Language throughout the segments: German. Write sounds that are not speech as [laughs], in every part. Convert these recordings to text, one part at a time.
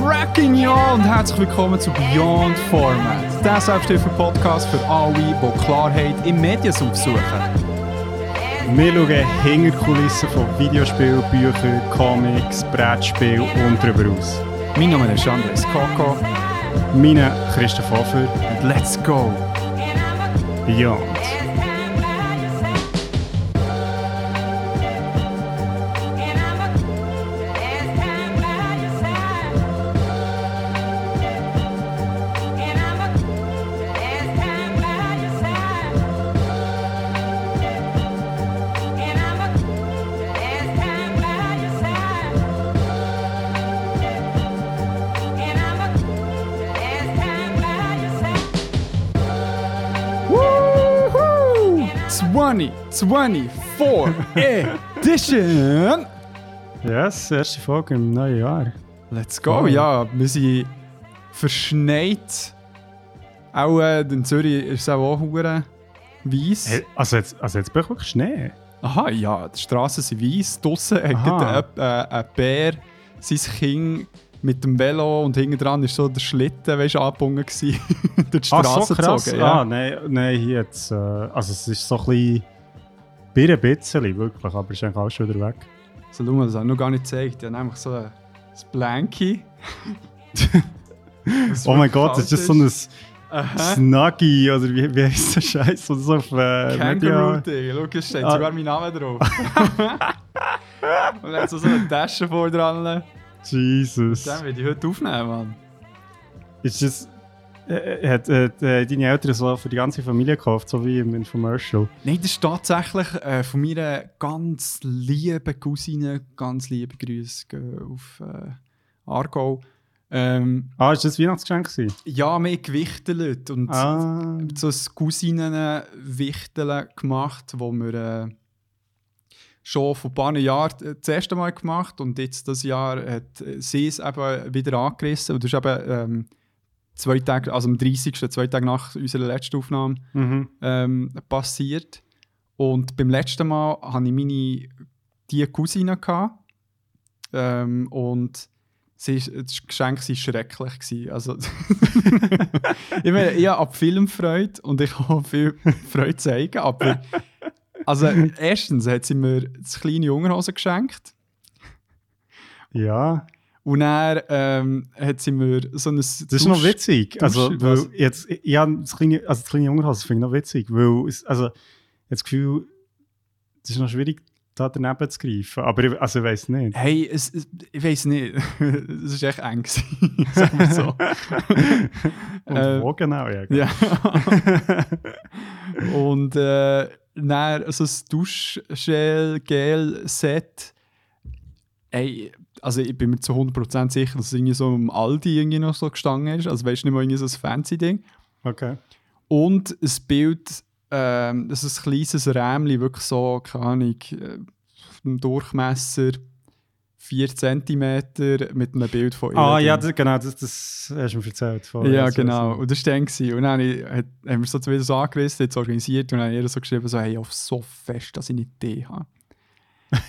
cracking ja und herzlich willkommen zu Beyond Format, der Selbsthilfe-Podcast für alle, die Klarheit im Mediensuch suchen. Wir schauen hinter die Kulissen von Videospielen, Büchern, Comics, Brettspielen und darüber aus. Mein Name ist Andres Koko Mein Christoph Hofer, und let's go! Beyond. 2024 Edition! Yes, erste Folge im neuen Jahr. Let's go! Oh. Ja, wir sind verschneit. Auch äh, in Zürich ist es auch hure weiss. Hey, also jetzt, also jetzt wirklich Schnee. Aha, ja, die Straßen sind weiss. Draussen hat ein, äh, ein Bär sein Kind mit dem Velo und hinten dran war so der Schlitten weißt, angebunden gewesen, [laughs] durch die Ah, Straße so krass. gezogen. Ja. Ah, nein, nein, hier jetzt, äh, also es ist so ein bisschen, bei ein bisschen wirklich, aber ist eigentlich alles schon wieder weg. So, schau mal, das habe ich noch gar nicht gezeigt. Ich habe nämlich so ein, Blankie. [laughs] Oh mein Gott, das ist so ein. Snuggy, oder wie, wie heißt der Scheiß? Und so auf äh, Kangaroo Media- Ding. Schau, steht Ah. sogar mein Name drauf. [laughs] und dann hat so so eine Tasche vor dran. Jesus. Den will ich heute aufnehmen, Mann. Ist das. Äh, hat, hat äh, deine Eltern so für die ganze Familie gekauft, so wie im Infomercial? Nein, das ist tatsächlich äh, von meiner ganz lieben Cousine, ganz liebe Grüße auf äh, Aargau. Ähm, Ah, ist das Weihnachtsgeschenk gewesen? ja, mehr gewichtelt und Ah. so ein Cousinen-Wichteln gemacht, wo wir äh, schon vor ein paar Jahren äh, das erste Mal gemacht und jetzt das Jahr hat äh, sie es eben wieder angerissen und das ist eben ähm, zwei Tage, also am 30. zwei Tage nach unserer letzten Aufnahme Mhm. ähm, passiert. Und beim letzten Mal hatte ich meine die Cousine. Gehabt, ähm, und sie, das Geschenk war schrecklich. Gewesen. Also, [laughs] ich meine, ich habe ab Film Freude und ich habe viel Freude zeigen. Aber also, erstens hat sie mir das kleine Jungerhose geschenkt. Ja, Und dann ähm, hat sie mir so ein. das ist noch witzig. Also, weil jetzt, ja, das kleine, also das kleine Jungerhaus finde ich noch witzig, weil es, also, das Gefühl, es ist noch schwierig, da daneben zu greifen. Aber ich, also, ich weiß nicht. Hey, es, es, ich weiß nicht. [laughs] Es war echt eng. [laughs] Sagen wir so. [laughs] Und Äh, wo genau? Ja, ja. Und äh, dann so ein Duschgel-Gel-Set. Ey, also ich bin mir zu 100% sicher, dass es irgendwie so im Aldi irgendwie noch so gestanden ist. Also weißt du nicht mal irgendwie so ein fancy Ding. Okay. Und ein Bild, ähm, das ist ein kleines Rämchen, wirklich so, keine Ahnung, äh, im Durchmesser 4 cm mit einem Bild von ihr. Ah, ja, das, genau, das, das hast du mir erzählt. Vorher. Ja, Also, genau. so- Und das war dann. gewesen. Und dann haben wir so wieder so angerissen, jetzt organisiert und dann habe ich ihr so geschrieben, so, hey, auf so fest, dass ich nicht Idee habe. [laughs]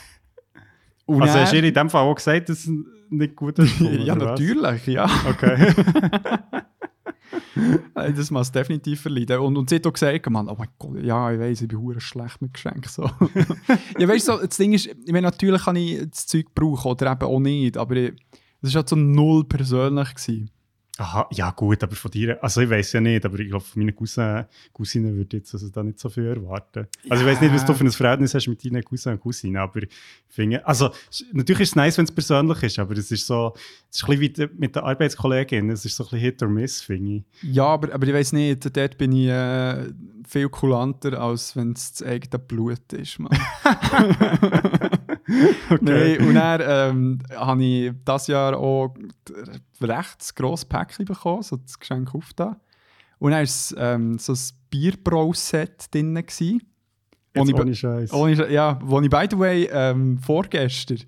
Und Also, hast du in dem Fall auch gesagt, dass es nicht gut ist? [laughs] Ja, natürlich, ja. Okay. [laughs] Das muss definitiv verleiden. Und, und sie hat auch gesagt, Mann, oh mein Gott, ja, ich weiß, ich bin hure schlecht mit Geschenken. So. [laughs] ja, weißt du, so, das Ding ist, ich meine, natürlich kann ich das Zeug brauchen oder eben auch nicht, aber das war halt so null persönlich. Gewesen. Aha, ja gut, aber von dir, also ich weiß ja nicht, aber ich glaube, von meinen Cousin, Cousinen würde ich jetzt also da nicht so viel erwarten. Also ich weiß nicht, was du für ein Verhältnis hast mit deinen Cousin und Cousinen, aber ich finde, also natürlich ist es nice, wenn es persönlich ist, aber es ist so, es ist ein bisschen wie mit der Arbeitskollegin, es ist so ein bisschen Hit or Miss, finde ich. Ja, aber, aber ich weiß nicht, dort bin ich äh, viel kulanter, als wenn es das eigene Blut ist. Mann. [laughs] [laughs] [laughs] Nein, und dann ähm, habe ich dieses Jahr auch ein recht grosses Päckchen bekommen, so das Geschenk aufgetan. Und dann war es ähm, so ein Bierbrau-Set drin. gewesen. Jetzt ich ohne Scheiß. Ohne, ja, wo ich, by the way, ähm, vorgestern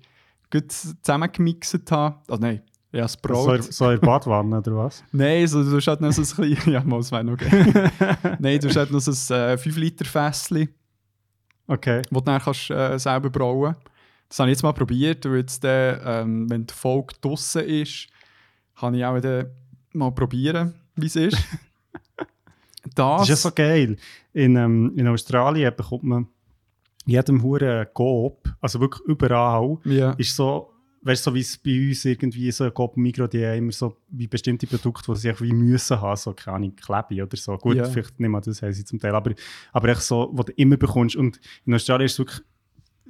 gut zusammengemixt habe. Also nein, ja, das Brot. So, so in Badwanne oder was? [laughs] Nein, so, du hast halt noch so ein kleines... [laughs] Ja, wäre noch geil. Nein, du hast halt noch so ein äh, 5-Liter-Fässchen, Okay. das du dann kannst, äh, selber brauen Das habe ich jetzt mal probiert. Und jetzt, äh, ähm, wenn die Folge draussen ist, kann ich auch dann mal probieren, wie es ist. [laughs] Das das, ist ja so geil. In, ähm, in Australien bekommt man jedem Huren Coop, also wirklich überall, ja. ist so, weißt du, so wie es bei uns irgendwie so Coop Migro, die haben immer so wie bestimmte Produkte, die sie wie müssen haben, so keine Ahnung, Klebe oder so. Gut, Ja. vielleicht nicht mal das haben sie zum Teil, aber, aber echt so, was du immer bekommst. Und in Australien ist es wirklich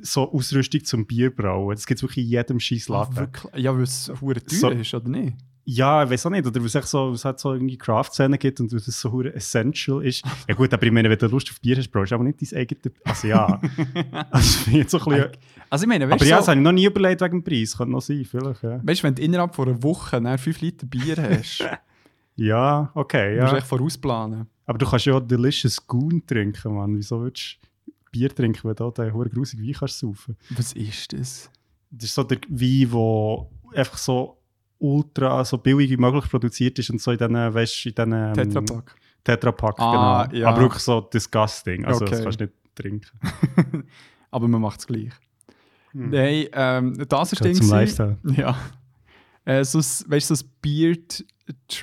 so Ausrüstung zum Bierbrauen. Das gibt es wirklich in jedem scheiß Ah, Laden. wirklich? Ja, weil es hure teuer So- ist, oder nicht? Ja, ich weiß auch nicht. Oder weil es so, es hat so irgendwie Craft-Szenen gibt und das so hure essential ist. Ja gut, aber ich meine, wenn du Lust auf Bier hast, brauchst du aber nicht dein eigenes... Also ja. [laughs] also ich so ein bisschen... Also ich meine, weißt Aber du, ja, so, das habe ich noch nie überlegt wegen dem Preis. Könnte noch sein, vielleicht, ja. weißt, wenn du innerhalb von einer Woche dann 5 Liter Bier hast, [laughs] Ja, okay, musst du ja. echt vorausplanen. Aber du kannst ja auch Delicious Goon trinken, Mann. Wieso würdest du Bier trinken, du da den hure grusigen Wein kannst saufen? Was ist das? Das ist so der Wein, der einfach so ultra, so billig wie möglich produziert ist und so in diesen, weißt in diesen... ähm, Tetrapack. Tetrapack, Ah, genau. ja. Aber wirklich so disgusting. Also das Okay. kannst du nicht trinken. [laughs] Aber man macht es gleich. Hm. Nein, ähm, das ist Ding. zum. Lifestyle. [laughs] Ja. Äh, so, weißt du, so ein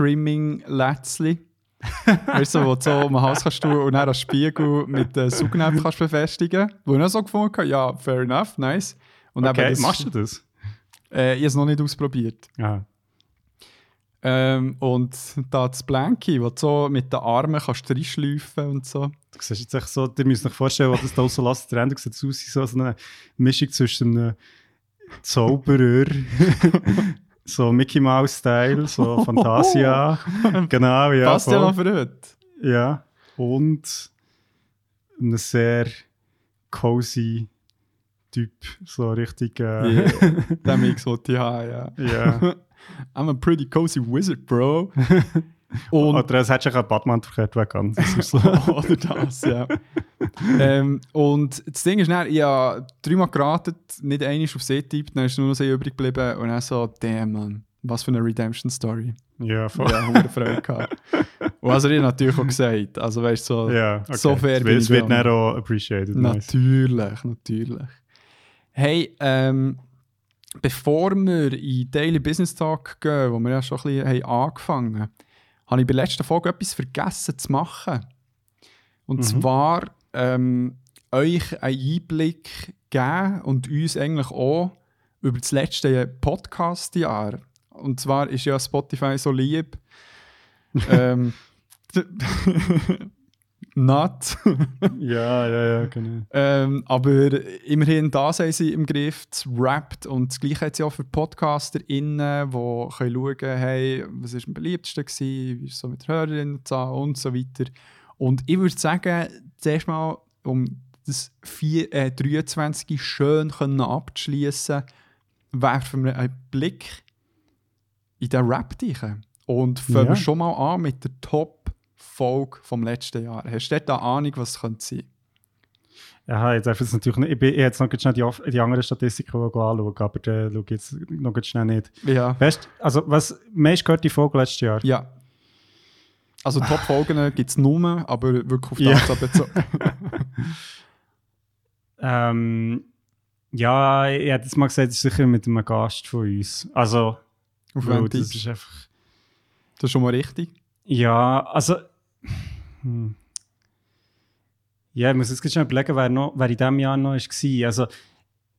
Beard-Trimming-Lätzli. [laughs] weißt du, wo du so um den Hals kannst tun und dann als Spiegel mit den Saugnäpfen kannst befestigen. Wo ich auch so gefunden habe, ja, fair enough, nice. Und Okay, das, machst du das? Äh, ich habe es noch nicht ausprobiert. Ja. Ähm, und da das Blanky, wo du so mit den Armen kannst reinschleifen und so. Du siehst jetzt echt so, ihr müsst euch vorstellen, was das da so lasst. Der Ende sieht aus wie so eine Mischung zwischen einem Zauberer, [laughs] so Mickey Mouse-Style, so [laughs] Fantasia. genau, ja. Passt ja noch für heute. Ja. Und ein sehr cozy Typ, so richtig. Äh, Yeah. [laughs] Den Mix wollte ich haben, ja. ja. [laughs] I'm a pretty cozy wizard, bro. Und Oder es hättest du einen Batman verkehrt weg so. [laughs] Oder das, ja. ähm, und das Ding ist, dann, ich habe dreimal geraten, nicht einmal auf See tippt, dann ist nur noch See übrig geblieben und dann so, damn, man, was für eine Redemption-Story. ja, voll. Ja, hohe Freude gehabt. Und also ich natürlich auch gesagt, also weißt so, Ja, okay. So fair bin Es wird dann. dann auch appreciated. Nice. natürlich, natürlich. Hey, ähm, bevor wir in Daily Business Talk gehen, wo wir ja schon ein bisschen haben angefangen haben, habe ich bei der letzten Folge etwas vergessen zu machen. Und Mhm. zwar ähm, euch einen Einblick geben und uns eigentlich auch über das letzte Podcast-Jahr. Und zwar ist ja Spotify so lieb. [laughs] ähm, [laughs] [laughs] not. [laughs] Ja, ja, ja, genau. Ähm, aber immerhin da sind sie im Griff, das rappt und das Gleiche hat sie auch für PodcasterInnen, die können schauen hey, was ist am beliebtesten gewesen, wie ist es so mit Hörerinnenzahl und so weiter. Und ich würde sagen, zuerst mal, um das 4, äh, 23 schön können abzuschließen, werfen wir einen Blick in den Rap rein. Und fangen Ja. wir schon mal an mit der Top-Folge vom letzten Jahr. Hast du eine Ahnung, was es könnte sein Ja, jetzt es natürlich nicht. Ich, bin, ich hätte jetzt noch ganz schnell die, die anderen Statistiken anschauen, aber den schaue ich jetzt noch ganz schnell nicht. Ja. Weißt also was meist gehört die Folge letztes Jahr? Ja. Also [laughs] Top-Folgen gibt es nur, aber wirklich auf Ja. das bezogen. [laughs] Ähm, ja, ich hätte jetzt mal gesagt, es ist sicher mit einem Gast von uns. Also, Auf das ist einfach. Das ist schon mal richtig. Ja, also. Hm. Ja, ich muss jetzt schnell überlegen, wer, noch, wer in diesem Jahr noch war. Also,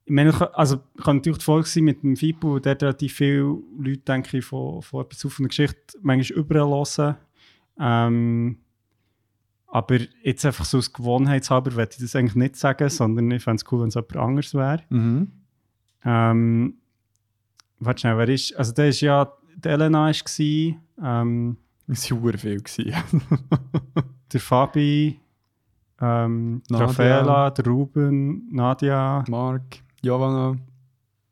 ich meine, ich- also kann natürlich die Folge sein mit dem FIPO, der relativ viele Leute, denke ich, von, von etwas auf einer Geschichte manchmal überall hören. Ähm, aber jetzt einfach so aus Gewohnheitshalber würde ich das eigentlich nicht sagen, sondern ich fände es cool, wenn es jemand anderes wäre. Mhm. Ähm, warte schnell, wer ist? Also, der ist ja, die Elena war, ähm, Es war viel. [laughs] der Fabi, ähm, Nadia. Raffaella, der Ruben, Nadia. Mark, Giovanna.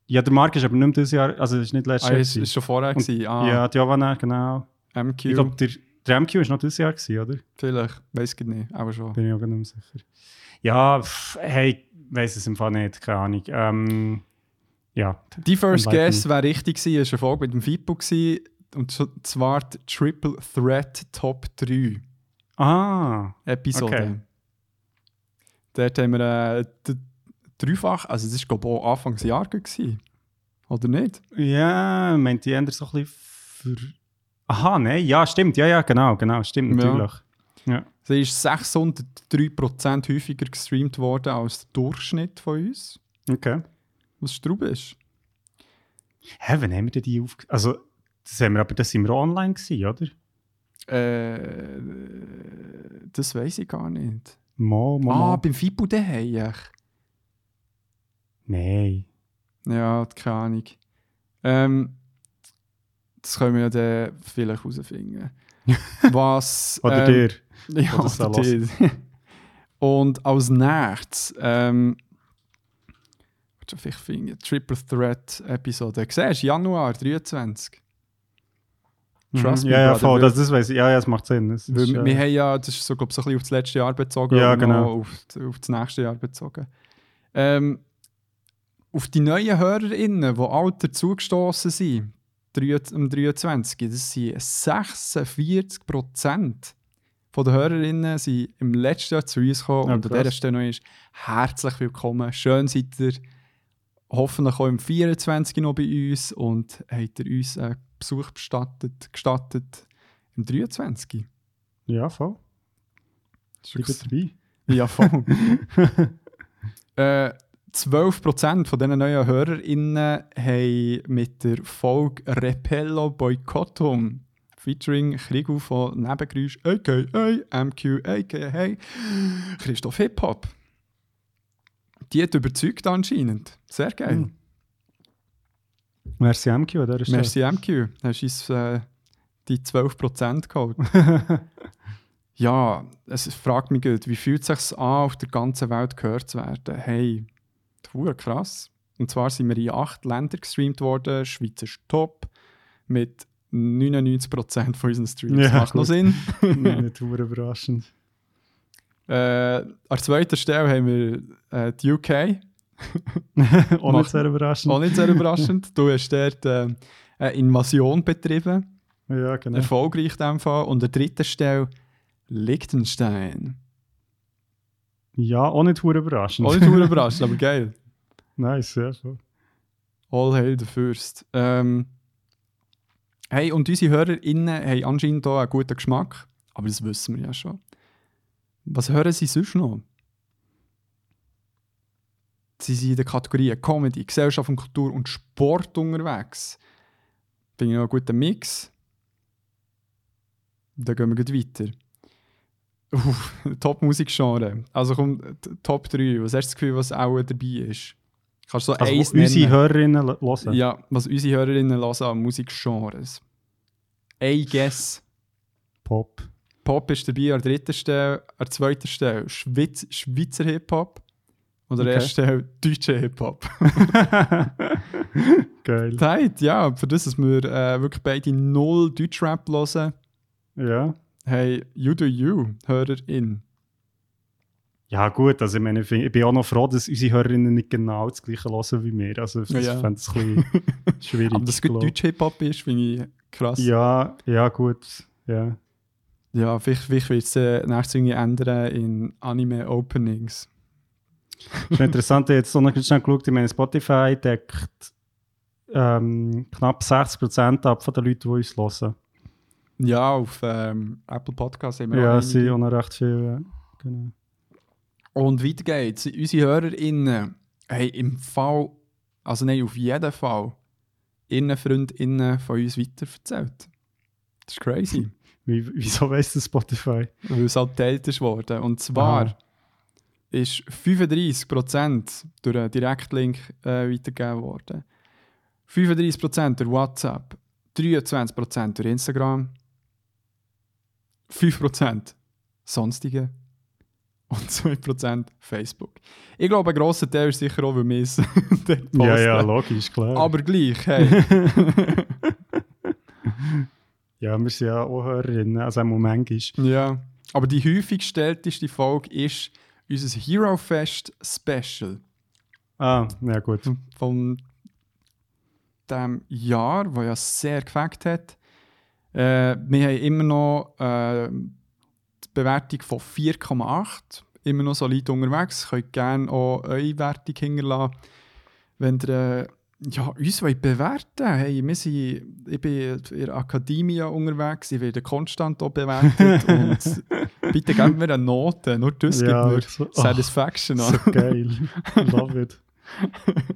Ja, der Marc ist aber nicht mehr dieses Jahr, also das ist nicht letztes Ah, Jahr. es war gewesen. schon vorher. Und- gewesen. Ah, Ja, Giovanna, genau. MQ. Ich glaube, der, der MQ ist noch dieses Jahr, gewesen, oder? Vielleicht. Weiß ich nicht. Aber schon. Bin ich auch nicht mehr sicher. Ja, pff, hey, weiß es im Fall nicht, keine Ahnung. Ähm, ja, Die First Guess wäre richtig gewesen. Es war eine Folge mit dem FIPO. Gewesen. Und zwar die Triple Threat Top 3 ah, Episode. Okay. Dort haben wir äh, dreifach, also das war glaube ich auch Anfangsjahr gewesen. Oder nicht? ja, meint die ändern so ein bisschen für. Aha, nein, ja, stimmt, ja, ja, genau, genau, stimmt Ja. natürlich. Ja. Sie ist 603% häufiger gestreamt worden als der Durchschnitt von uns. Okay. Was Straub ist. Hä, wann haben wir denn die auf... Also, das haben wir aber, das sind wir online gewesen, oder? Äh, das weiß ich gar nicht. Mal, mal, Ah, mal. beim Fibu daheim. Nein. Ja, keine Ahnung. Ähm, das können wir ja dann vielleicht herausfinden. [laughs] Was. Oder ähm, dir. [laughs] Ja, Oder oder dir. [laughs] Und als nächstes. Ähm, vielleicht finde ich Triple Threat Episode. Siehst du, Januar 23. Trust Mhm. me, Ja, ja, voll, das, das weiß ich. Ja, ja, das macht Sinn. Das Weil ist, wir, äh, haben ja, das ist so, glaube ich, so ein bisschen auf das letzte Jahr bezogen Ja, genau. auf, auf das nächste Jahr bezogen. Ähm, auf die neuen HörerInnen, die alt dazugestoßen sind, drei- am 23, das sind 46 Prozent der HörerInnen sind im letzten Jahr zu uns gekommen. Ja, und an dieser Stelle noch ist herzlich willkommen. Schön seid ihr hoffentlich auch im 24 noch bei uns und habt ihr uns einen Besuch bestattet, gestattet im 23. Ja, voll. Ist dabei. [laughs] ja, voll. [laughs] äh, 12% von diesen neuen HörerInnen haben mit der Folge Repello Boycottum featuring Krigu von Nebengeräusch a.k.a. MQ a.k.a. Christoph Hip-Hop. Die hat überzeugt anscheinend. Sehr geil. Mhm. Merci MQ an dieser Stelle. Merci MQ. Hast uns äh, die 12% geholt. [laughs] ja, es fragt mich gut, wie fühlt es sich an, auf der ganzen Welt gehört zu werden? Hey, das krass. Und zwar sind wir in acht Ländern gestreamt worden. Schweiz ist top. Mit 99% von unseren Streams. Ja, Macht noch gut. Sinn. [laughs] Nicht überraschend. äh, an zweiter Stelle haben wir äh, die UK. [laughs] Auch Macht- nicht sehr überraschend. Auch nicht sehr überraschend. Du hast dort äh, eine Invasion betrieben. Ja, genau. Erfolgreich in dem Fall. Und an dritter Stelle Liechtenstein. Ja, auch nicht überraschend. Auch nicht überrascht, [laughs] aber geil. nice, ja. Voll. All hail the first. Ähm, hey, und unsere HörerInnen haben anscheinend hier einen guten Geschmack. Aber das wissen wir ja schon. Was hören sie sonst noch? Sie sind in den Kategorien Comedy, Gesellschaft und Kultur und Sport unterwegs. Finde ich noch einen guten Mix. Dann gehen wir weiter. Uh, [laughs] Top-Musikgenre. Also komm, t- Top 3. Was hast du das Gefühl, was auch dabei ist? Kannst du so Also, eins unsere? Hörerinnen hören. Ja, was unsere Hörerinnen hören an Musikgenres. I guess. Pop. Pop ist dabei an der dritten Stelle, an der zweiten Stelle Schweiz, Schweizer Hip-Hop und an der Okay. ersten Stelle deutscher Hip-Hop. [laughs] Geil. Zeit, ja, für das, dass wir äh, wirklich beide null Deutschrap hören. Ja. Hey, you do you, Hörerin. Ja, gut, also ich meine, ich bin auch noch froh, dass unsere Hörerinnen nicht genau das Gleiche hören wie wir. Also, ich Ja, ja. fände es ein bisschen [laughs] schwierig. Aber dass es gut glaub. deutsch Hip-Hop ist, finde ich krass. Ja, ja, gut. Ja. Ja, vielleicht, vielleicht wird es äh, nächstes irgendwie ändern in Anime-Openings. Ist interessant, ich habe jetzt noch schnell geschaut, ich meine, Spotify deckt ähm, knapp 60% ab von den Leuten, die uns hören. Ja, auf ähm, Apple Podcasts haben wir Ja, auch es sind auch noch recht viel. Ja. Genau. Und weiter geht's. Unsere HörerInnen haben im Fall, also nein, auf jeden Fall, ihren FreundInnen von uns weiterverzählt. Das ist crazy, Wie, wieso weiss das Spotify? weil es halt geteilt ist worden. Und zwar Aha. Ist 35% durch einen Direktlink äh, weitergegeben worden. 35% durch WhatsApp, 23% durch Instagram, 5% sonstige und 2% Facebook. Ich glaube, ein grosser Teil ist sicher auch, weil wir es. [laughs] Ja, ja, logisch, klar. Aber gleich, hey. [laughs] [laughs] ja, wir sind ja auch Hörerinnen, also auch manchmal. ja. Aber die häufig gestellteste Folge ist unser Hero Fest Special. Ah, ja gut. von dem Jahr, das ja sehr gefällt hat. Äh, wir haben immer noch äh, die Bewertung von 4,8. Immer noch solid unterwegs. Könnt gerne auch eure Wertung hinterlassen. Wenn ihr äh, ja, uns wollen bewerten. Hey, wir sind, ich bin in der Akademie unterwegs, ich werde konstant auch bewertet [laughs] und bitte geben mir eine Note, nur das Ja, gibt mir so- oh, Satisfaction an. So geil. Love it.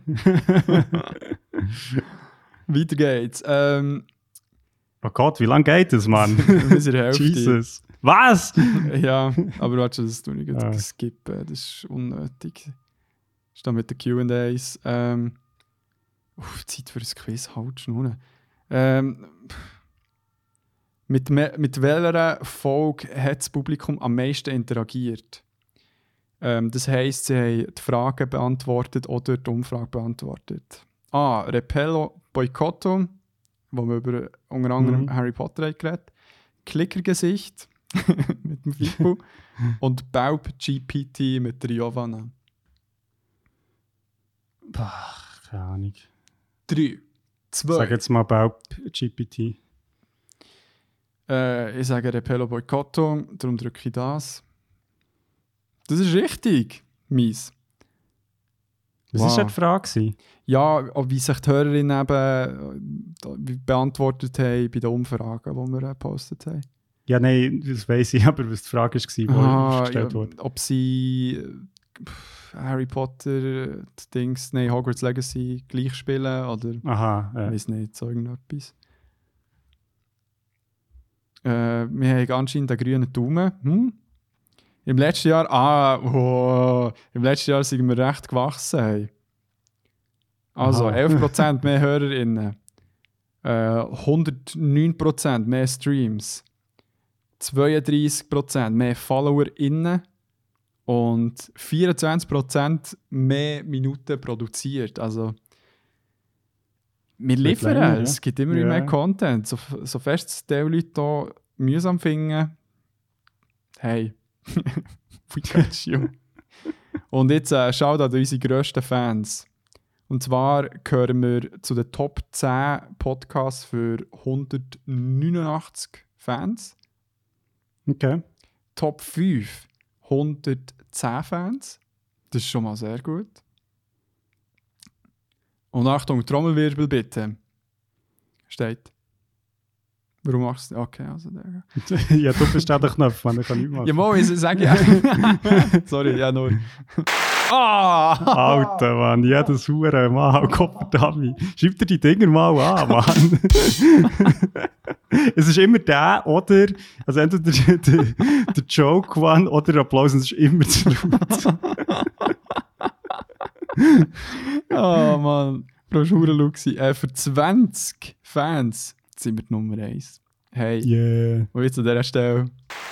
[laughs] Weiter geht's. Ähm, Oh Gott, wie lange geht das, Mann? [laughs] Jesus. Was? [laughs] Ja, aber warte, das tue ich Ah. jetzt skippen, das ist unnötig. Das ist dann mit den Q&As. Ähm, uff, Zeit für ein Quiz, halt schnurren. Ähm, mit, mit welcher Folge hat das Publikum am meisten interagiert? Ähm, das heisst, sie haben die Fragen beantwortet oder die Umfrage beantwortet. A. Repello Boycotto, wo wir über unter anderem Mhm. Harry Potter geredet Klickergesicht [laughs] mit dem Fippo [laughs] und Baub GPT mit der Giovanna. Ach, keine Ahnung. 3, Sag 2, jetzt mal Baub GPT. Äh, ich sage Repello Boycotto, darum drücke ich das. Das ist richtig, mies. Was Wow. war die Frage? Ja, wie sich die Hörerinnen eben äh, beantwortet haben bei den Umfragen, die wir äh, gepostet haben. Ja, nein, das weiß ich, [laughs] aber was die Frage war, die Ah, gestellt ja, wurde. ob sie äh, Harry Potter, die Dings, nein, Hogwarts Legacy gleich spielen oder Aha, Ich äh, weiß nicht, so irgendetwas. Äh, wir haben anscheinend einen grünen Daumen. Hm? Im letzten Jahr, ah, oh, im letzten Jahr sind wir recht gewachsen. Hey. Also Aha. 11% mehr [laughs] HörerInnen, äh, 109% mehr Streams, 32% mehr FollowerInnen und 24% mehr Minuten produziert. Also, wir liefern, länger, ja. es gibt immer Ja. mehr Content. So, so fest es die Leute hier mühsam finden, hey, [laughs] we got you. Und jetzt äh, schaut an unsere grössten Fans. Und zwar gehören wir zu den Top 10 Podcasts für 189 Fans. okay. Top 5 110 Fans. Das ist schon mal sehr gut. Und Achtung, Trommelwirbel bitte. Steht. Warum machst du Okay, also der. [laughs] ja, du bist der Knopf, man, der kann nicht machen. Ja, mal, ich sage ja. Sorry, ja, nur. Ah! Alter, Mann, jedes Hure Mal, Kopfdami. Schreib dir die Dinger mal an, Mann. [laughs] es ist immer der oder, also entweder der, der, der Joke One oder der Applaus, und es ist immer zu laut. [laughs] Oh Mann, Frau Schurenluxi. Äh, für 20 Fans sind wir die Nummer 1. Hey, Yeah. und jetzt an dieser Stelle.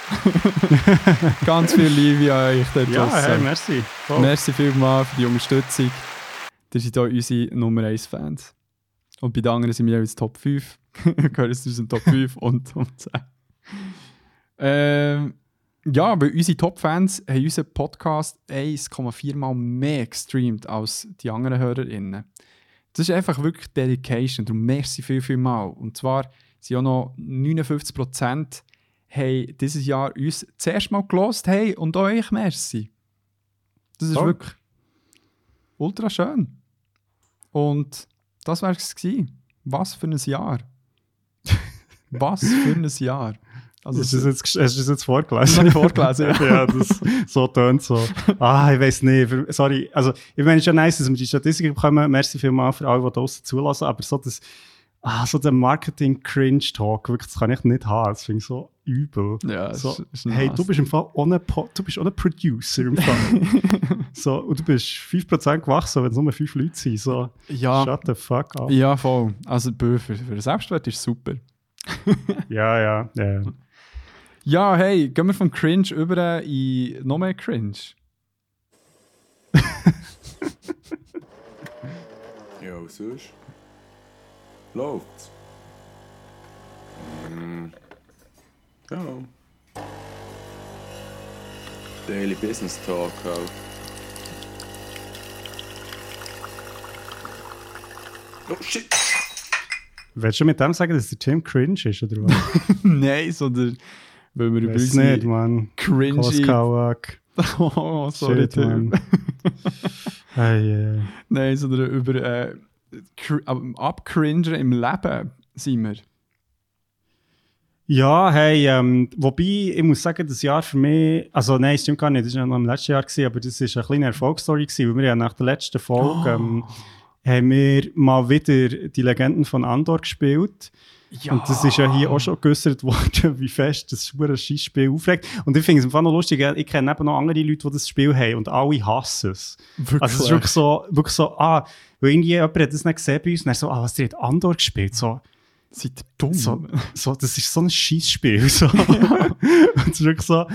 [laughs] Ganz viel Liebe an euch dort Ja, draussen. hey, merci. Voll. Merci vielmals für die Unterstützung. Ihr seid auch unsere Nummer 1 Fans. Und bei den anderen sind wir jeweils Top 5. [laughs] Gehören zu unseren Top 5 und Top 10. Ähm, ja, weil unsere Top-Fans haben unseren Podcast 1,4 Mal mehr gestreamt als die anderen HörerInnen. Das ist einfach wirklich Dedication. Darum merci viel, viel mal. Und zwar sind auch noch 59% haben dieses Jahr uns zuerst mal gelost. Hey, und euch merci. Das ist Toll. wirklich ultra schön. Und das war es. Was für ein Jahr. [laughs] Was für ein Jahr. Also, Hast du das jetzt, hast du das jetzt vorgelesen? vorgelesen, ja. [laughs] ja, das so tönt so. Ah, ich weiß nicht. Sorry. Also, ich meine, es ist ja nice, dass wir die Statistiken bekommen. Merci vielmals für alle, die draussen zulassen. Aber so das, ah, so der Marketing-Cringe-Talk, wirklich, das kann ich nicht haben. Das finde ich so übel. Ja, So, ist- ist hey, Hass. du bist im Fall ohne du bist ohne Producer im Fall. [laughs] so, und du bist 5% gewachsen, wenn es nur 5 Leute sind. So, Ja, shut the fuck up. ja, voll. Also für, für den Selbstwert ist super. Ja, ja, ja. [laughs] Ja, hey, gehen wir vom Cringe über in noch mehr Cringe. [laughs] Ja, was sonst? Läuft's? Mm. Ja. Daily Business Talk halt. Oh shit! Willst du mit dem sagen, dass der Tim cringe ist, oder was? [laughs] Nein, sondern weil wir über nicht, Mann. cringy... Koskawak. [laughs] oh, sorry, Shit. Mann. [laughs] Hey, äh. Nein, sondern über äh, abcringen im Leben sind wir. Ja, hey, ähm, wobei, ich muss sagen, das Jahr für mich, also nein, stimmt gar nicht, das war ja noch im letzten Jahr, gewesen, aber das war eine kleine Erfolgsstory, gewesen, weil wir ja nach der letzten Folge ähm, haben wir mal wieder die Legenden von Andor gespielt. Ja. Und das ist ja hier auch schon geäussert worden, [laughs] wie fest das schwere Schissspiel aufregt. Und ich finde es einfach noch lustig, ich kenne eben noch andere Leute, die das Spiel haben und alle hassen es. Wirklich. Also es ist wirklich so, wirklich so, ah, weil irgendwie jemand hat das nicht gesehen bei uns und er so, ah, was, der hat Andor gespielt? So, Seid ihr dumm? so, so, das ist so ein Scheißspiel. [laughs] So. und es ist wirklich so,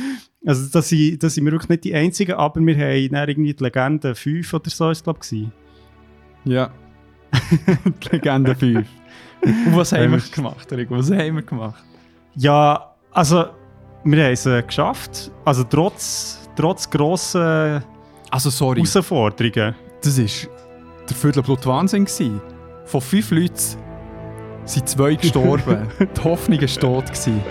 also das sind, das sind wir wirklich nicht die Einzigen, aber wir haben dann irgendwie die Legende 5 oder so, ist glaube ich. Ja. [laughs] die Legende 5. Und was haben wir gemacht, Rico? Was haben wir gemacht? Ja, also wir haben es äh, geschafft. Also trotz, trotz grossen Also, sorry. Herausforderungen. Das war der Viertelblut Wahnsinn. Gewesen. Von fünf Leuten sind zwei gestorben. [laughs] die Hoffnung war tot. Gewesen.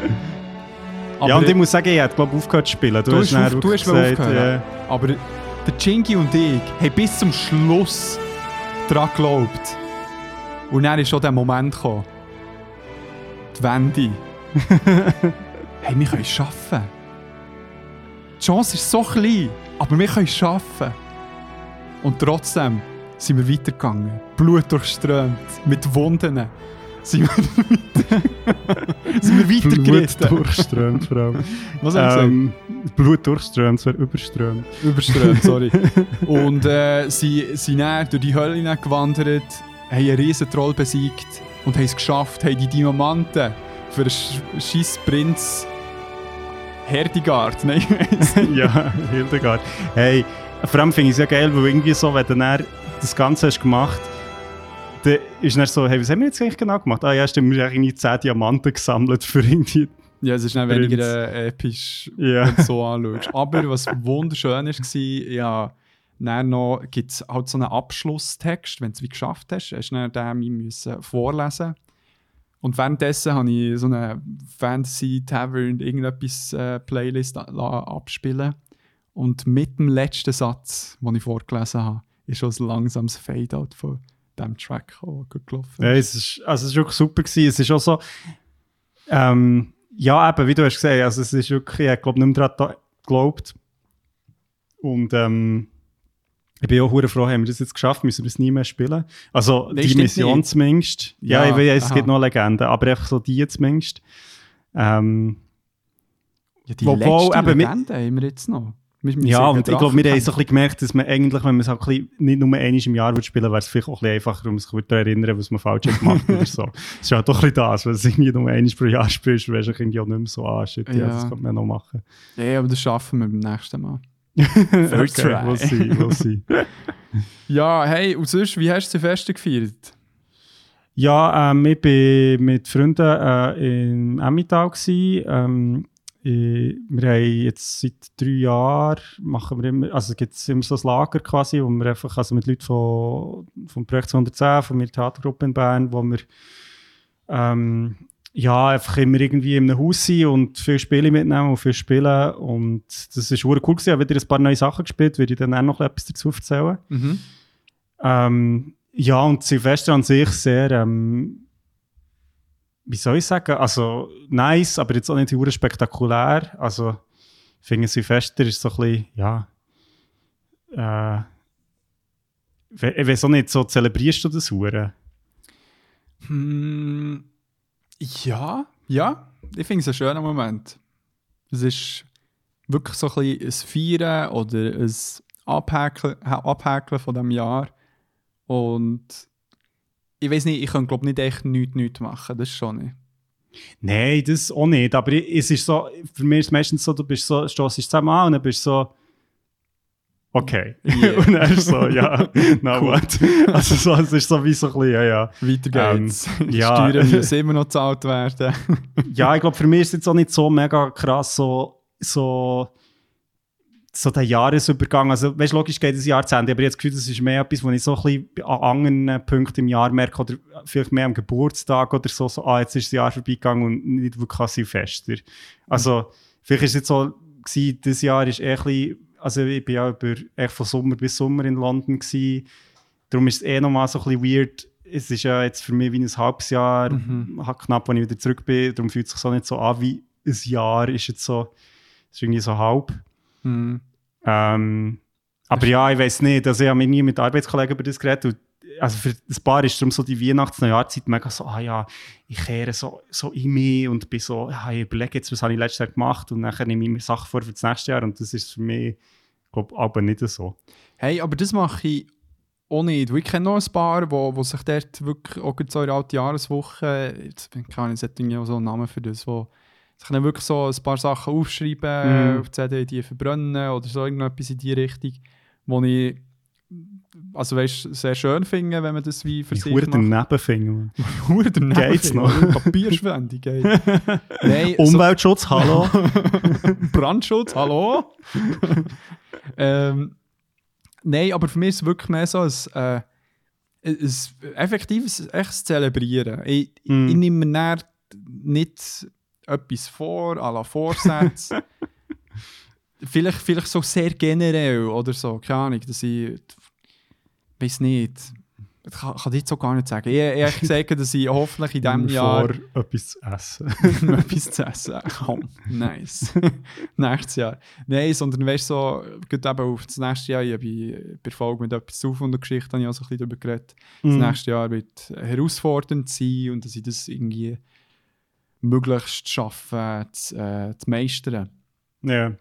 ja, und ich muss sagen, ich hätte glaube aufgehört zu spielen. Du, Du hast hast auf- du hast gesagt, aufgehört. äh, Aber der Chingy und ich haben bis zum Schluss daran geglaubt. Und dann ist schon der Moment gekommen. Die Wende. [laughs] hey, wir können es schaffen. Die Chance ist so klein, aber wir können es schaffen. Und trotzdem sind wir weitergegangen. Blut durchströmt, mit Wunden. Sind wir, weiter- [laughs] sind wir Blut weitergeritten. durchströmt, vor allem. [laughs] Was haben wir gesagt? ähm, Blut durchströmt, es wäre überströmt. Überströmt, sorry. und äh, sie sind dann durch die Hölle hineingewandert, haben einen riesen Troll besiegt und haben es geschafft, haben die Diamanten für den Sch scheiß Prinz Herdegard, [laughs] nein, ja, Hildegard. Hey, vor allem finde ich es ja geil, weil irgendwie so, wenn du dann das Ganze hast gemacht dann ist dann so, hey, was haben wir jetzt eigentlich genau gemacht? Ah ja, stimmt, wir haben irgendwie 10 Diamanten gesammelt für irgendwie... Ja, es ist dann weniger äh, episch, Ja. wenn du so anschaust. Aber was wunderschön war, ja, dann noch gibt es halt so einen Abschlusstext, wenn du es wie geschafft hast, hast du dann den vorlesen Und währenddessen habe ich so eine Fantasy Tavern irgendetwas äh, Playlist abspielen. Und mit dem letzten Satz, den ich vorgelesen habe, ist schon ein langsames Fade-out von diesem Track gelaufen. Ja, es ist, also es ist wirklich super gewesen. Es ist auch so, ähm, ja eben, wie du hast gesagt, also es ist wirklich, ich glaube nicht mehr daran geglaubt. Und ähm, ich bin auch froh, haben wir das jetzt geschafft, müssen wir es nie mehr spielen. Also Nein, die Mission nicht. zumindest. Ja, Ja, ich weiß, es aha. gibt noch Legenden, aber einfach so die zumindest. Ähm, Ja, die Obwohl, letzte Legende haben wir jetzt noch. Wir- wir ja, und ich glaube, wir haben so ein bisschen gemerkt, dass man eigentlich, wenn man es halt ein bisschen nicht nur einmal im Jahr würde spielen wäre es vielleicht auch ein bisschen einfacher, um sich daran zu erinnern, was man falsch hat gemacht oder so. [laughs] Es ist halt doch ein bisschen das, wenn du es irgendwie nur einmal pro Jahr spielst, weißt du irgendwie auch nicht mehr so, shit, ja, Ja. das könnte man noch machen. Ja, aber das schaffen wir beim nächsten Mal. [laughs] First try. we'll see, we'll see. [laughs] Ja, hey, und sonst, wie hast du Silvester gefeiert? Ja, ähm, ich war mit Freunden äh, in Emmental. Ähm, ich, wir haben jetzt seit drei Jahren, machen wir immer, also gibt es immer so ein Lager quasi, wo wir einfach, also mit Leuten von, vom Projekt 210, von meiner Theatergruppe in Bern, wo wir ähm, ja, einfach immer irgendwie in einem Haus sind und viel Spiele mitnehmen und viel spielen und das ist cool gewesen. Ich habe wieder ein paar neue Sachen gespielt, würde ich dann auch noch etwas dazu erzählen. Mhm. Ähm, ja, und Silvester an sich sehr, ähm, wie soll ich sagen, also nice, aber jetzt auch nicht hure spektakulär. Also, ich finde Silvester ist so ein bisschen, ja, äh, ich weiß auch nicht, so zelebrierst du das hure? Hm, ja, ja, ich finde es ein schöner Moment. Es ist wirklich so ein bisschen ein Feiern oder ein Abhäkeln, Abhäkeln von diesem Jahr. Und ich weiß nicht, ich kann glaube nicht echt nichts, nichts machen, das schon nicht. Nein, das auch nicht, aber es ist so, für mich ist es meistens so, du bist so, stoßt zusammen an und dann bist so, okay. Yeah. [laughs] und dann ist so, ja, [laughs] na Cool. what? [laughs] Also so, es ist so wie so ein bisschen, ja, ja. Weiter Ähm, geht's. ja. Steuern müssen immer noch gezahlt werden. Ja, ich glaube, für mich ist es jetzt auch nicht so mega krass, so, so, so der Jahresübergang. Also, weißt du, logisch geht das Jahr zu Ende, aber jetzt Gefühl, das ist mehr etwas, was ich so ein bisschen an anderen Punkten im Jahr merke, oder vielleicht mehr am Geburtstag oder so, so ah, jetzt ist das Jahr vorbeigegangen und nicht wirklich an Silvester. Also, vielleicht ist es jetzt so, gewesen, das Jahr ist eher ein bisschen, also ich bin ja über, echt von Sommer bis Sommer in London gewesen, darum ist es eh nochmal so ein bisschen weird, es ist ja jetzt für mich wie ein halbes Jahr, Mhm. knapp, als ich wieder zurück bin, darum fühlt es sich so nicht so an wie ein Jahr, ist jetzt so, ist irgendwie so halb. Mhm. Ähm, aber ja, ich weiß nicht, also ich habe mich nie mit Arbeitskollegen über das geredet. Und, also für ein paar ist darum so die Weihnachts-Neujahrszeit mega so, ah ja, ich kehre so, so in mich und bin so, ja, ich überlege jetzt, was habe ich letztes Jahr gemacht und dann nehme ich mir Sachen vor für das nächste Jahr und das ist für mich, glaube aber nicht so. Hey, aber das mache ich auch nicht. Ich kenne noch ein paar, wo, wo sich dort wirklich auch gerade so in der alten Jahreswoche, jetzt bin ich keine auch so einen Namen für das, wo sich dann wirklich so ein paar Sachen aufschreiben, Mhm. auf die CD, die verbrennen oder so irgendetwas in die Richtung, wo ich also weißt, sehr schön finde, wenn man das wie für Ich sich macht. daneben finde. [laughs] Hure daneben Geht's noch? oder? Papierschwendung, geht. [laughs] Nein, so- Umweltschutz, hallo? [laughs] Brandschutz, hallo? ähm, nein, aber für mich ist es wirklich mehr so ein, äh, ein effektives echtes Zelebrieren. Ich, Mm. ich nehme mir nicht etwas vor, à la Vorsätze. vielleicht, vielleicht so sehr generell oder so, keine Ahnung, dass ich, weiß nicht, ich kann, kann ich jetzt so gar nicht sagen. Ich, ich gesagt, dass ich hoffentlich in diesem Jahr Vor etwas zu essen. [laughs] etwas zu essen. Oh, nice. [laughs] Nächstes Jahr. Nein, sondern weißt du, so, geht eben auf das nächste Jahr, ich habe bei Folge mit etwas zu von der Geschichte, habe ich auch so ein bisschen darüber geredet. Das Mhm. nächste Jahr wird herausfordernd sein und dass ich das irgendwie möglichst schaffe, zu, äh, zu meistern. Ja.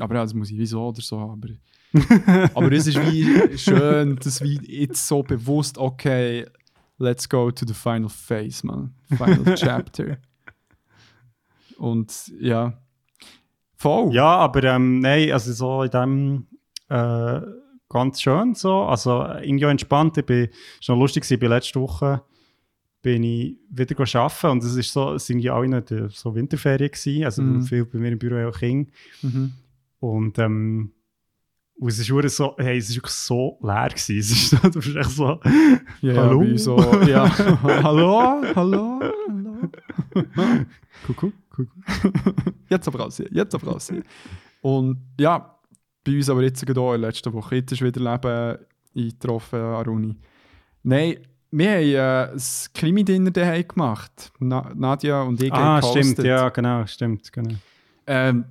Aber ja, das muss ich wieso oder so. Aber, [laughs] aber es ist wie schön, dass wie jetzt so bewusst, okay, let's go to the final phase, man. Final [laughs] chapter. Und ja. Voll. Ja, aber ähm, nein, also so in dem äh, ganz schön so. Also irgendwie auch entspannt. Ich bin, noch lustig, ich bin letzte Woche bin ich wieder arbeiten und es ist so, es sind ja alle noch die- so Winterferien gewesen, also Mhm. viel bei mir im Büro auch Kinder. Mhm. Und ähm, und es ist so, hey, es ist wirklich so leer gewesen. Es ist so, du bist echt so, Ja, Hallo? Ja, so, ja. [laughs] hallo, hallo, hallo. Kuckuck, kuckuck. Jetzt aber raus hier, jetzt aber raus hier. Und ja, bei uns aber jetzt gerade auch in der letzten Woche. Jetzt ist wieder Leben eingetroffen an Uni. Nein, wir haben äh, ein Krimi-Dinner daheim gemacht. Na Nadja und ich ah, stimmt, ja, genau, stimmt, genau. Ähm,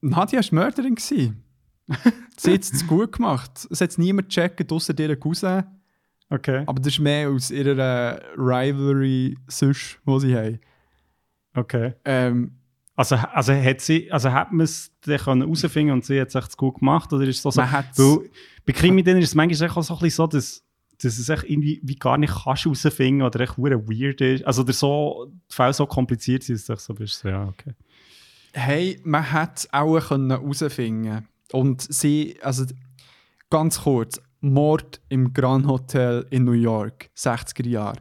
Nadja war Mörderin. gewesen. [laughs] Sie hat es gut gemacht. Es hat niemand gecheckt, außer ihrer Cousin. Okay, Aber das ist mehr aus ihrer Rivalry sonst, die sie haben. okay. Ähm, Also, also hat sie, also hat man es können herausfinden und sie hat es echt gut gemacht, oder ist so, so man Weil bei Krimi ist es manchmal auch so, ein bisschen so, dass, dass es echt irgendwie wie gar nicht kannst herausfinden oder echt weird ist. Also der so, die Fälle so kompliziert sind, dass du so bist, so, ja, okay. hey, man hat es auch können herausfinden Und sie, also ganz kurz, Mord im Grand Hotel in New York, 60er Jahre.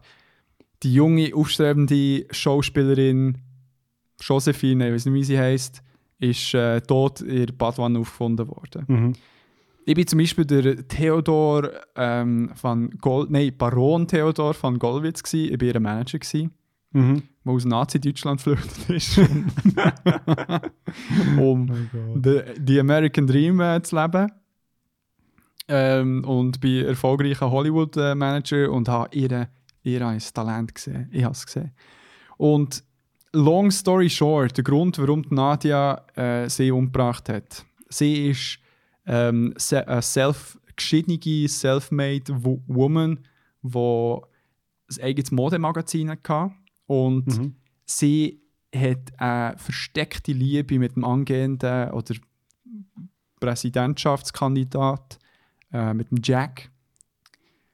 Die junge, aufstrebende Schauspielerin Josephine, ich weiß nicht, wie sie heißt, ist äh, tot in der Badwanne aufgefunden worden. Mhm. Ich bin zum Beispiel der Theodor ähm, van Gol nein, Baron Theodor van Gollwitz gsi. Ich war ihr Manager gsi, Mhm. aus Nazi-Deutschland geflüchtet ist, [laughs] [laughs] um Oh the, die American Dream äh, zu leben. Ähm, und bin erfolgreicher Hollywood-Manager und habe ihr, ihr ein Talent gesehen. Ich habe es gesehen. Und long story short, der Grund, warum Nadia äh, sie umgebracht hat. Sie ist ähm, se eine self geschiedene, self-made Wo- Woman, die ein eigenes Modemagazin hatte. Und Mhm. sie hat eine versteckte Liebe mit dem angehenden oder Präsidentschaftskandidat, äh, mit dem Jack.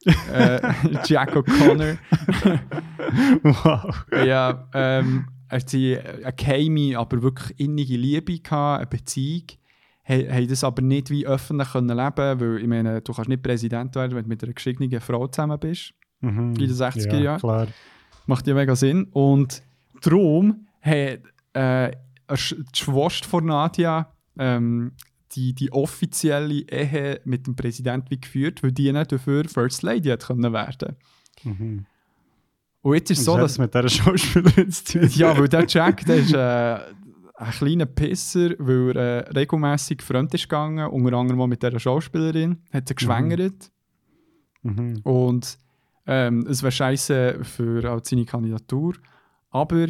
äh, [laughs] Jack O'Connor. [laughs] wow. ja, ähm, hat sie eine geheime, aber wirklich innige Liebe gehabt, eine Beziehung. Haben das aber nicht wie öffentlich können leben weil ich meine, du kannst nicht Präsident werden, wenn du mit einer geschickten Frau zusammen bist. Mhm. In den 60er ja, Jahren. klar. Macht ja mega Sinn. Und darum hat äh, die Schwester von Nadia ähm, die, die offizielle Ehe mit dem Präsidenten geführt, weil die nicht dafür First Lady hat können werden. Mhm. Und jetzt ist es so, dass das mit dieser Schauspielerin zu tun? ja, weil der Jack, der ist äh, ein kleiner Pisser, weil er äh, regelmäßig fremd ist gegangen, unter anderem mit dieser Schauspielerin, hat sie geschwängert Mhm. und Ähm, es wäre scheiße für auch seine Kandidatur. Aber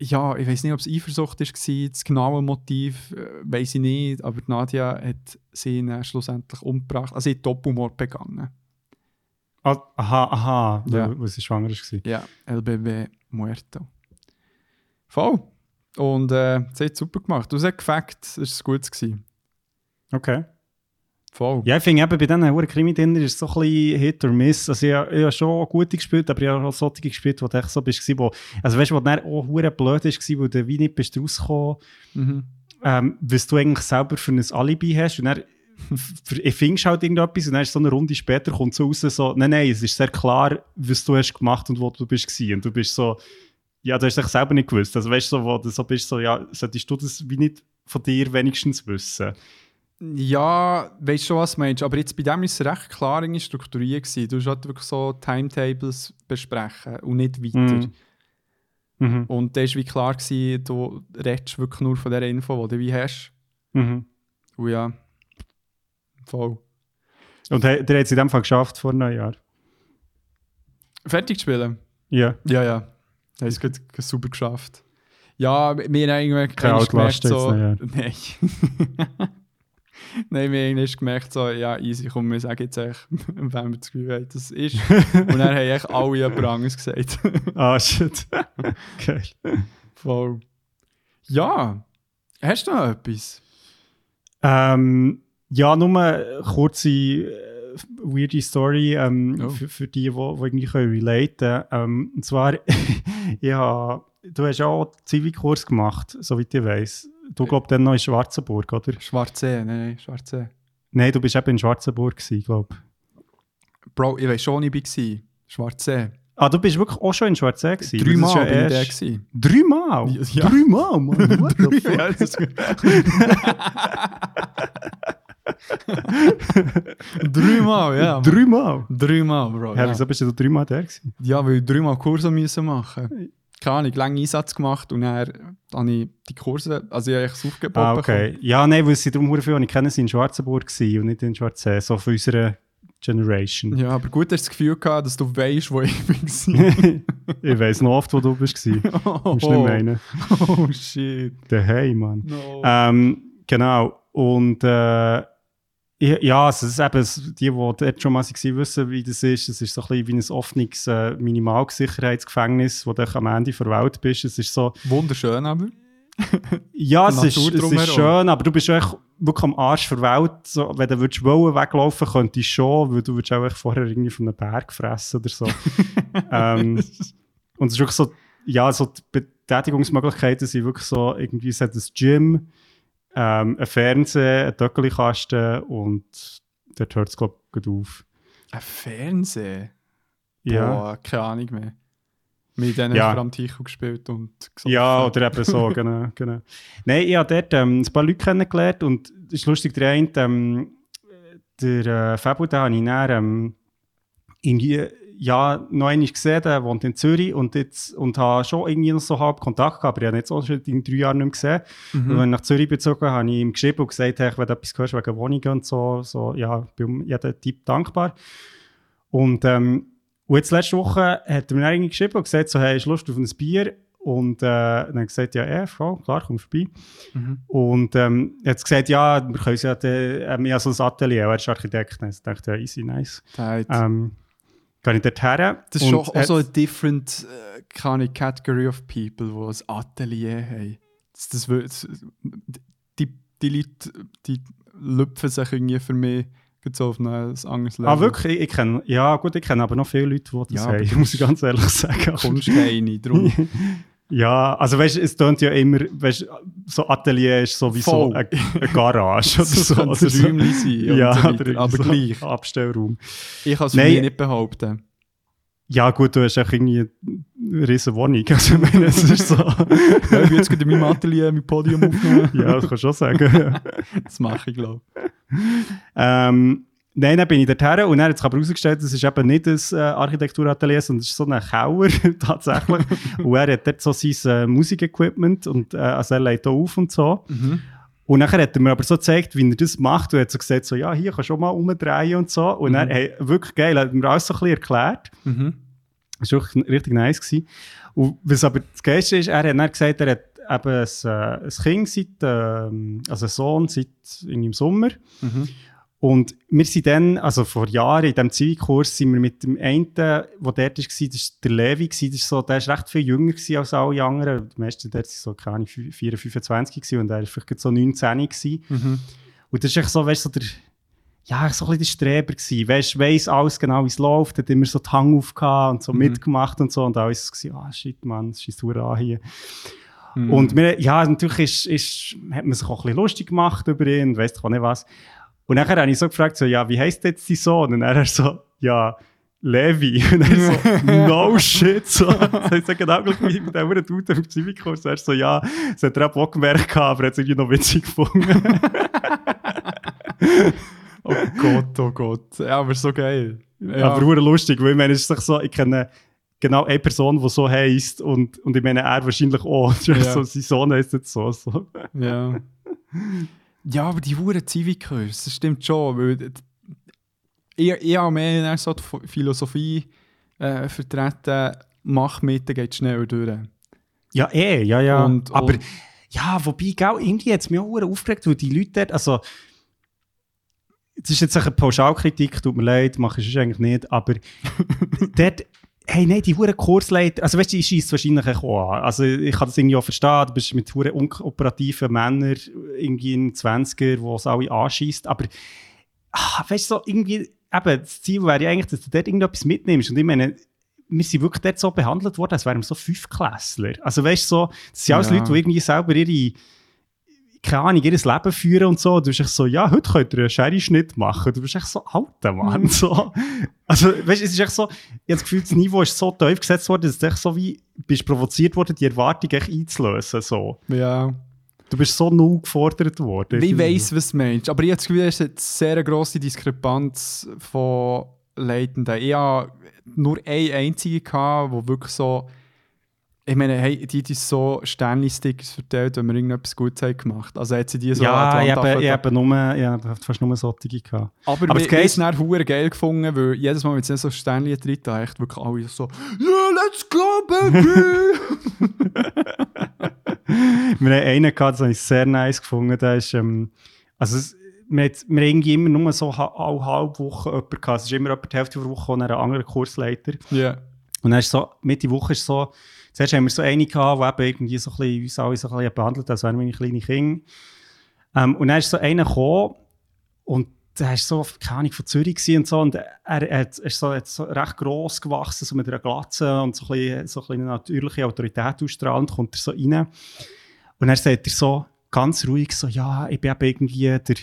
ja, ich weiß nicht, ob es Eifersucht war, das genaue Motiv äh, weiß ich nicht, aber Nadia hat sie schlussendlich umgebracht. Also sie hat Doppelmord begangen. Ah, aha, aha, Ja. ja. wo sie schwanger war. Ja, LBB Muerto. Voll. Und äh, sie hat super gemacht. Du hast gefackt, es war gut. Gewesen. Okay. Voll. Ja, ich finde eben, bei diesen Huren Krimi-Dinner ist es so ein bisschen Hit or Miss. Also ich, ich habe schon gute gespielt, aber ich habe auch solche gespielt, wo du echt so bist, wo, also weißt du, wo dann auch hure blöd ist, weil du wie nicht bist rausgekommen, Mhm. ähm, was du eigentlich selber für ein Alibi hast und dann findest halt irgendetwas und dann ist so eine Runde später kommt so raus, so, nein, nein, es ist sehr klar, was du hast gemacht und wo du bist gewesen. und du bist so, ja, du hast dich selber nicht gewusst, also weißt du, so, wo du so bist, so, ja, solltest du das wie nicht von dir wenigstens wissen? Ja, weißt schon, was du meinst. Aber jetzt bei dem ist es recht klar irgendwie strukturiert. Gewesen. Du hast halt wirklich so Timetables besprechen und nicht weiter. Mhm. Mhm. Und da war wie klar, gewesen, du redest wirklich nur von der Info, die du wie hast. Mhm. Und ja, voll. Und der der hat es in dem Fall geschafft vor Neujahr. Fertig spielen? Ja. Ja, ja. Haben es gut super geschafft. Ja, wir haben irgendwie gemerkt, so, [laughs] Nein. [laughs] [laughs] Nein, wir haben eigentlich gemerkt, so, ja, easy, komm, wir sagen jetzt echt, [laughs] wenn wir das Gefühl haben, das ist. [laughs] Und dann haben echt alle jemand anderes gesagt. Ah, shit. Geil. Voll. Ja. Hast du noch etwas? Ähm, ja, nur eine kurze, äh, weirde Story ähm, Oh. für, für die, die, die irgendwie können relaten. Ähm, und zwar, hab, du hast ja auch Zivilkurs gemacht, soweit ich weiß. Du glaubst dann noch in Schwarzenburg, oder? Schwarze, nein, nein, Schwarze. Nein, du bist eben in Schwarzenburg, glaube ich. Bro, ich weiß schon, ich war. Schwarze. Ah, du bist wirklich auch schon in Schwarzenburg gewesen? Dreimal ja bin ich da. gewesen. Dreimal? Ja. Dreimal, Mann. What the [laughs] fuck? Dreimal, ja. [laughs] Dreimal? Dreimal, Bro. Ja, Ja, wieso bist du dreimal da gewesen? ja weil ich dreimal Kurse müssen machen Keine Ahnung, lange Einsatz gemacht und dann habe ich die Kurse, also ich habe echt das Aufgebot Ah, okay. Ja, nein, weil sie darum die ich kenne, sind in Schwarzenburg und nicht in Schwarzsee, so von unserer Generation. bekommen. Ja, aber gut hast du das Gefühl gehabt, dass du weißt, wo ich bin. [laughs] ich weiss noch oft, wo du bist [laughs] oh, Musst nicht meinen. oh shit. Daheim, Mann. No. Ähm, genau. Und äh, ja, also es ist eben, die, die dort schon mal waren, wissen, wie das ist. Es ist so ein bisschen wie ein offenes äh, Minimalsicherheitsgefängnis, wo du am Ende der Welt bist. Es ist so, Wunderschön aber. [laughs] Ja, es ist, es ist schön, aber du bist echt wirklich am Arsch der Welt. So, wenn du würdest wollen, weglaufen könntest du schon, weil du würdest auch vorher irgendwie von einem Berg fressen oder so. [laughs] ähm, und es ist wirklich so, ja, so die Betätigungsmöglichkeiten sind wirklich so, irgendwie es hat ein Gym, ähm, ein Fernseher, ein Töckelkasten und dort hört es, glaube ich, auf. Ein Fernseher? Ja. Boah, keine Ahnung mehr. Haben dann Ja. am Ticho gespielt und gesoffen. Ja, [laughs] oder eben so, genau, genau. Nein, ich habe dort ähm, ein paar Leute kennengelernt und es ist lustig, der eine, ähm, der äh, Fabu, den habe ich dann ähm, irgendwie, ja, noch einmal gesehen, der wohnt in Zürich und, jetzt, und habe schon irgendwie noch so halb Kontakt gehabt, aber ich habe ihn jetzt auch schon in drei Jahren nicht mehr gesehen. Und Mhm. wenn ich nach Zürich bezogen habe, habe ich ihm geschrieben und gesagt, hey, wenn du etwas hörst wegen Wohnungen und so, so ja, ich bin um jeden Typ dankbar. Und, ähm, und jetzt letzte Woche hat er mir irgendwie geschrieben und gesagt, so, hey, hast du Lust auf ein Bier? Und äh, dann ich gesagt, ja, eh, voll, klar, komm vorbei. Mhm. Und ähm, er hat gesagt, ja, wir können ja, de, ähm, ja so ein Atelier, er ist Architekt. Dann dachte ich, ja, easy, nice. Hat- Ähm, kann ich dort her. Das ist schon auch so eine different äh, keine Category of people, die ein Atelier haben. Das, das, das, die, die Leute, die lüpfen sich irgendwie für mich so auf ein anderes Level. Ah, wirklich? Ich, kenne, ja gut, ich kenne aber noch viele Leute, die das Ja, haben, [laughs] muss ich ganz ehrlich sagen. Kommst keine drum. [laughs] Ja, also weißt es tönt ja immer, weißt so Atelier ist sowieso eine, eine Garage oder [laughs] so. Das ein so. Räumchen sein [laughs] Ja, so weiter, aber so gleich. Abstellraum. Ich kann es mir nicht behaupten. Ja gut, du hast auch irgendwie eine riesen Wohnung. [laughs] Also ich meine, es ist so. Ja, ich jetzt gerade in meinem Atelier mein Podium aufnehmen. ja, das kannst du schon sagen. Das mache ich, glaube ähm, nein, dann bin ich dorthin und dann hat sich aber herausgestellt, das ist eben nicht ein äh, Architekturatelier, sondern es ist so ein Keller [laughs] tatsächlich. [laughs] und er hat dort so sein äh, Musikequipment und äh, also er legt auf und so. Mhm. Und nachher hat er mir aber so gezeigt, wie er das macht. Und er hat so gesagt, so, ja, hier kannst du auch mal umdrehen und so. Und dann, hey, wirklich geil, hat er mir alles so ein bisschen erklärt. Mhm. Das war wirklich richtig nice. Gewesen. Und was aber das Geilste ist, er hat dann gesagt, er hat eben ein, äh, ein Kind seit, ähm, also einen Sohn seit irgendwie im Sommer. Mhm. Und wir sind dann, also vor Jahren in diesem Zivilkurs, sind wir mit dem einen, der dort war, das war der Levi, das ist so, der war recht viel jünger als alle anderen. Die meisten dort waren so, keine Ahnung, 4, 25 gewesen, und er war vielleicht so 19 gewesen. Mhm. Und das ist echt so, weißt du, so der, ja, so ein bisschen der Streber gewesen. Weißt, weiss alles genau, wie es läuft, hat immer so die Hang aufgehabt und so Mhm. mitgemacht und so. Und alles gewesen, ah, shit, Mann, das ist so an hier. Mhm. Und wir, ja, natürlich ist, ist, hat man sich auch ein bisschen lustig gemacht über ihn und weiss doch auch nicht was. Und nachher habe ich so gefragt, so, ja, wie heisst jetzt dein Sohn? Und er so, ja, Levi. [laughs] Und er so, no shit. So. [laughs] Das heisst ja genau gleich wie mit dem Dude im Zivilkurs. Er so, ja, das hat er auch auch gemerkt, gehabt, aber er hat es irgendwie noch witzig gefunden. [laughs] Oh Gott, oh Gott. Ja, aber so geil. Ja. Aber nur lustig, weil ich meine, es ist doch so, ich kenne genau eine Person, die so heisst und, und ich meine, er wahrscheinlich auch. Ja. so, sein Sohn heisst jetzt so. so. Ja. Ja, aber die Huren Zivilkurs, das stimmt schon. Weil ich, ich habe mehr so die Ph- Philosophie äh, vertreten, mach mit, dann geht schneller durch. Ja, eh, ja, ja. Und- aber und- ja, wobei, gell, irgendwie hat es mich auch aufgeregt, weil die Leute dort, also, es ist jetzt eine Pauschalkritik, tut mir leid, mache ich es eigentlich nicht, aber [laughs] dort, hey, nein, die huren Kursleiter, also weißt du, ich schieße wahrscheinlich auch an. Also ich kann das irgendwie auch verstehen, du bist mit huren unoperativen Männern, irgendwie in 20er, die es alle anschießt, aber ah, weißt du, so irgendwie, eben, das Ziel wäre ja eigentlich, dass du dort irgendetwas mitnimmst und ich meine, wir sind wirklich dort so behandelt worden, als wären wir so Fünfklässler. Also weißt du, so, das sind alles Ja. Leute, die irgendwie selber ihre, keine Ahnung, ihr Leben führen und so. Du bist echt so, ja, heute könnt ihr einen Sherry-Schnitt machen. Du bist echt so alter Mann. So. Also, weißt du, es ist echt so, ich habe das Gefühl, das Niveau ist so tief gesetzt worden, dass du echt so wie, bist provoziert worden, die Erwartung echt einzulösen. So. Ja. Du bist so null gefordert worden. Ich weiss, was du meinst. Aber ich habe das Gefühl, es ist eine sehr grosse Diskrepanz von Leitenden. Ich hatte nur eine einzige, wo wirklich so. Ich meine, hey, die hat uns so Sternli-Stickers verteilt, wenn wir irgendetwas Gutes haben gemacht Also hat sie die so Ja, an ich habe, ich habe nur, ich habe fast nur solche gehabt. Aber, Aber haben Geile- es dann hure geil gefunden, weil jedes Mal, wenn sie so Sternli drin da echt wirklich alle so «Yeah, let's go, baby!» [laughs] Wir haben einen gehabt, das habe ich sehr nice gefunden. Der ist, ähm, also es, wir, hat, wir haben irgendwie immer nur so alle halbe Woche jemanden gehabt. Es ist immer etwa die Hälfte der Woche und ein anderer Kursleiter. Ja. Und dann ist so, Mitte Woche ist so, zuerst haben wir so eine gehabt, der eben irgendwie so ein bisschen, uns alle so ein bisschen behandelt als wären wir kleine Kinder. Ähm, und dann ist so einer gekommen und der war so, keine Ahnung, von Zürich und so. Und er, er ist so, hat so recht gross gewachsen, so mit einer Glatze und so ein bisschen, so ein bisschen eine natürliche Autorität ausstrahlend, kommt er so rein. Und dann sagt er so ganz ruhig so, ja, ich bin eben irgendwie der,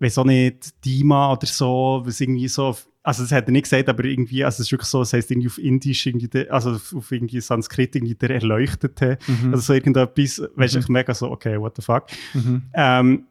weiß auch nicht, Dima oder so, was irgendwie so, also das hat er nicht gesagt, aber irgendwie, also es ist wirklich so, es heisst irgendwie auf Indisch, irgendwie der, also auf, irgendwie Sanskrit, irgendwie der Erleuchtete, Mhm. also so irgendetwas, weißt du, ich mega so, okay, what the fuck. Mhm. Ähm,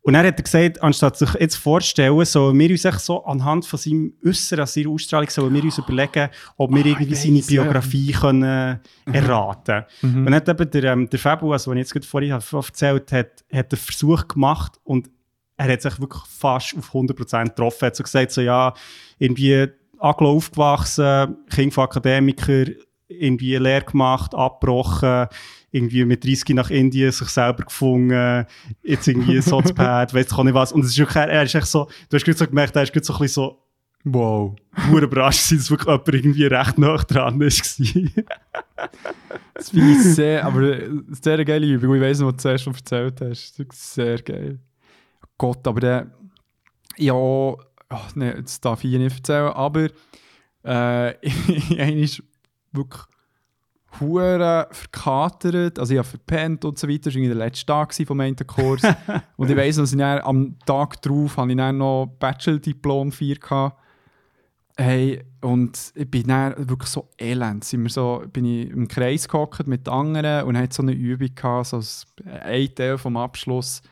und dann hat er gesagt, anstatt sich jetzt vorzustellen, sollen wir uns so anhand von seinem Äußeren, seiner Ausstrahlung, sollen wir uns überlegen, ob wir Ah, irgendwie seine weiss, ja. Biografie können erraten Mhm. Und dann hat eben der, ähm, der Fabu, also, den ich jetzt gerade vorhin erzählt habe, hat, hat einen Versuch gemacht und er hat sich wirklich fast auf 100% getroffen. Er hat so gesagt, so, ja, irgendwie Aglo aufgewachsen, Kind von Akademiker, irgendwie Lehre gemacht, abgebrochen, irgendwie mit 30 nach Indien sich selber gefunden, jetzt irgendwie [laughs] Sotzpad, weiss ich auch nicht was. Und es ist wirklich, er, ist echt so, du hast gerade so gemerkt, er ist gerade so ein bisschen so, Wow. nur überrascht dass wirklich jemand irgendwie recht nah dran war. Das finde ich sehr, aber sehr geile Übung. Ich weiss noch, was du zuerst schon erzählt hast. Das ist sehr geil. Gott, aber der. Ja, oh, nee, das darf ich nicht erzählen, aber äh, [laughs] ist wirklich hure verkatert. Also ich habe verpennt und so weiter. Das war der letzte Tag vom einen Kurs. [laughs] und ich weiss noch, dass ich dann, am Tag drauf habe ich dann noch Bachelor-Diplom 4 gehabt. Hey, und ich bin dann wirklich so elend. Sind wir so, bin ich im Kreis gehockt mit anderen und hatte so eine Übung gehabt, so ein Teil vom Abschluss,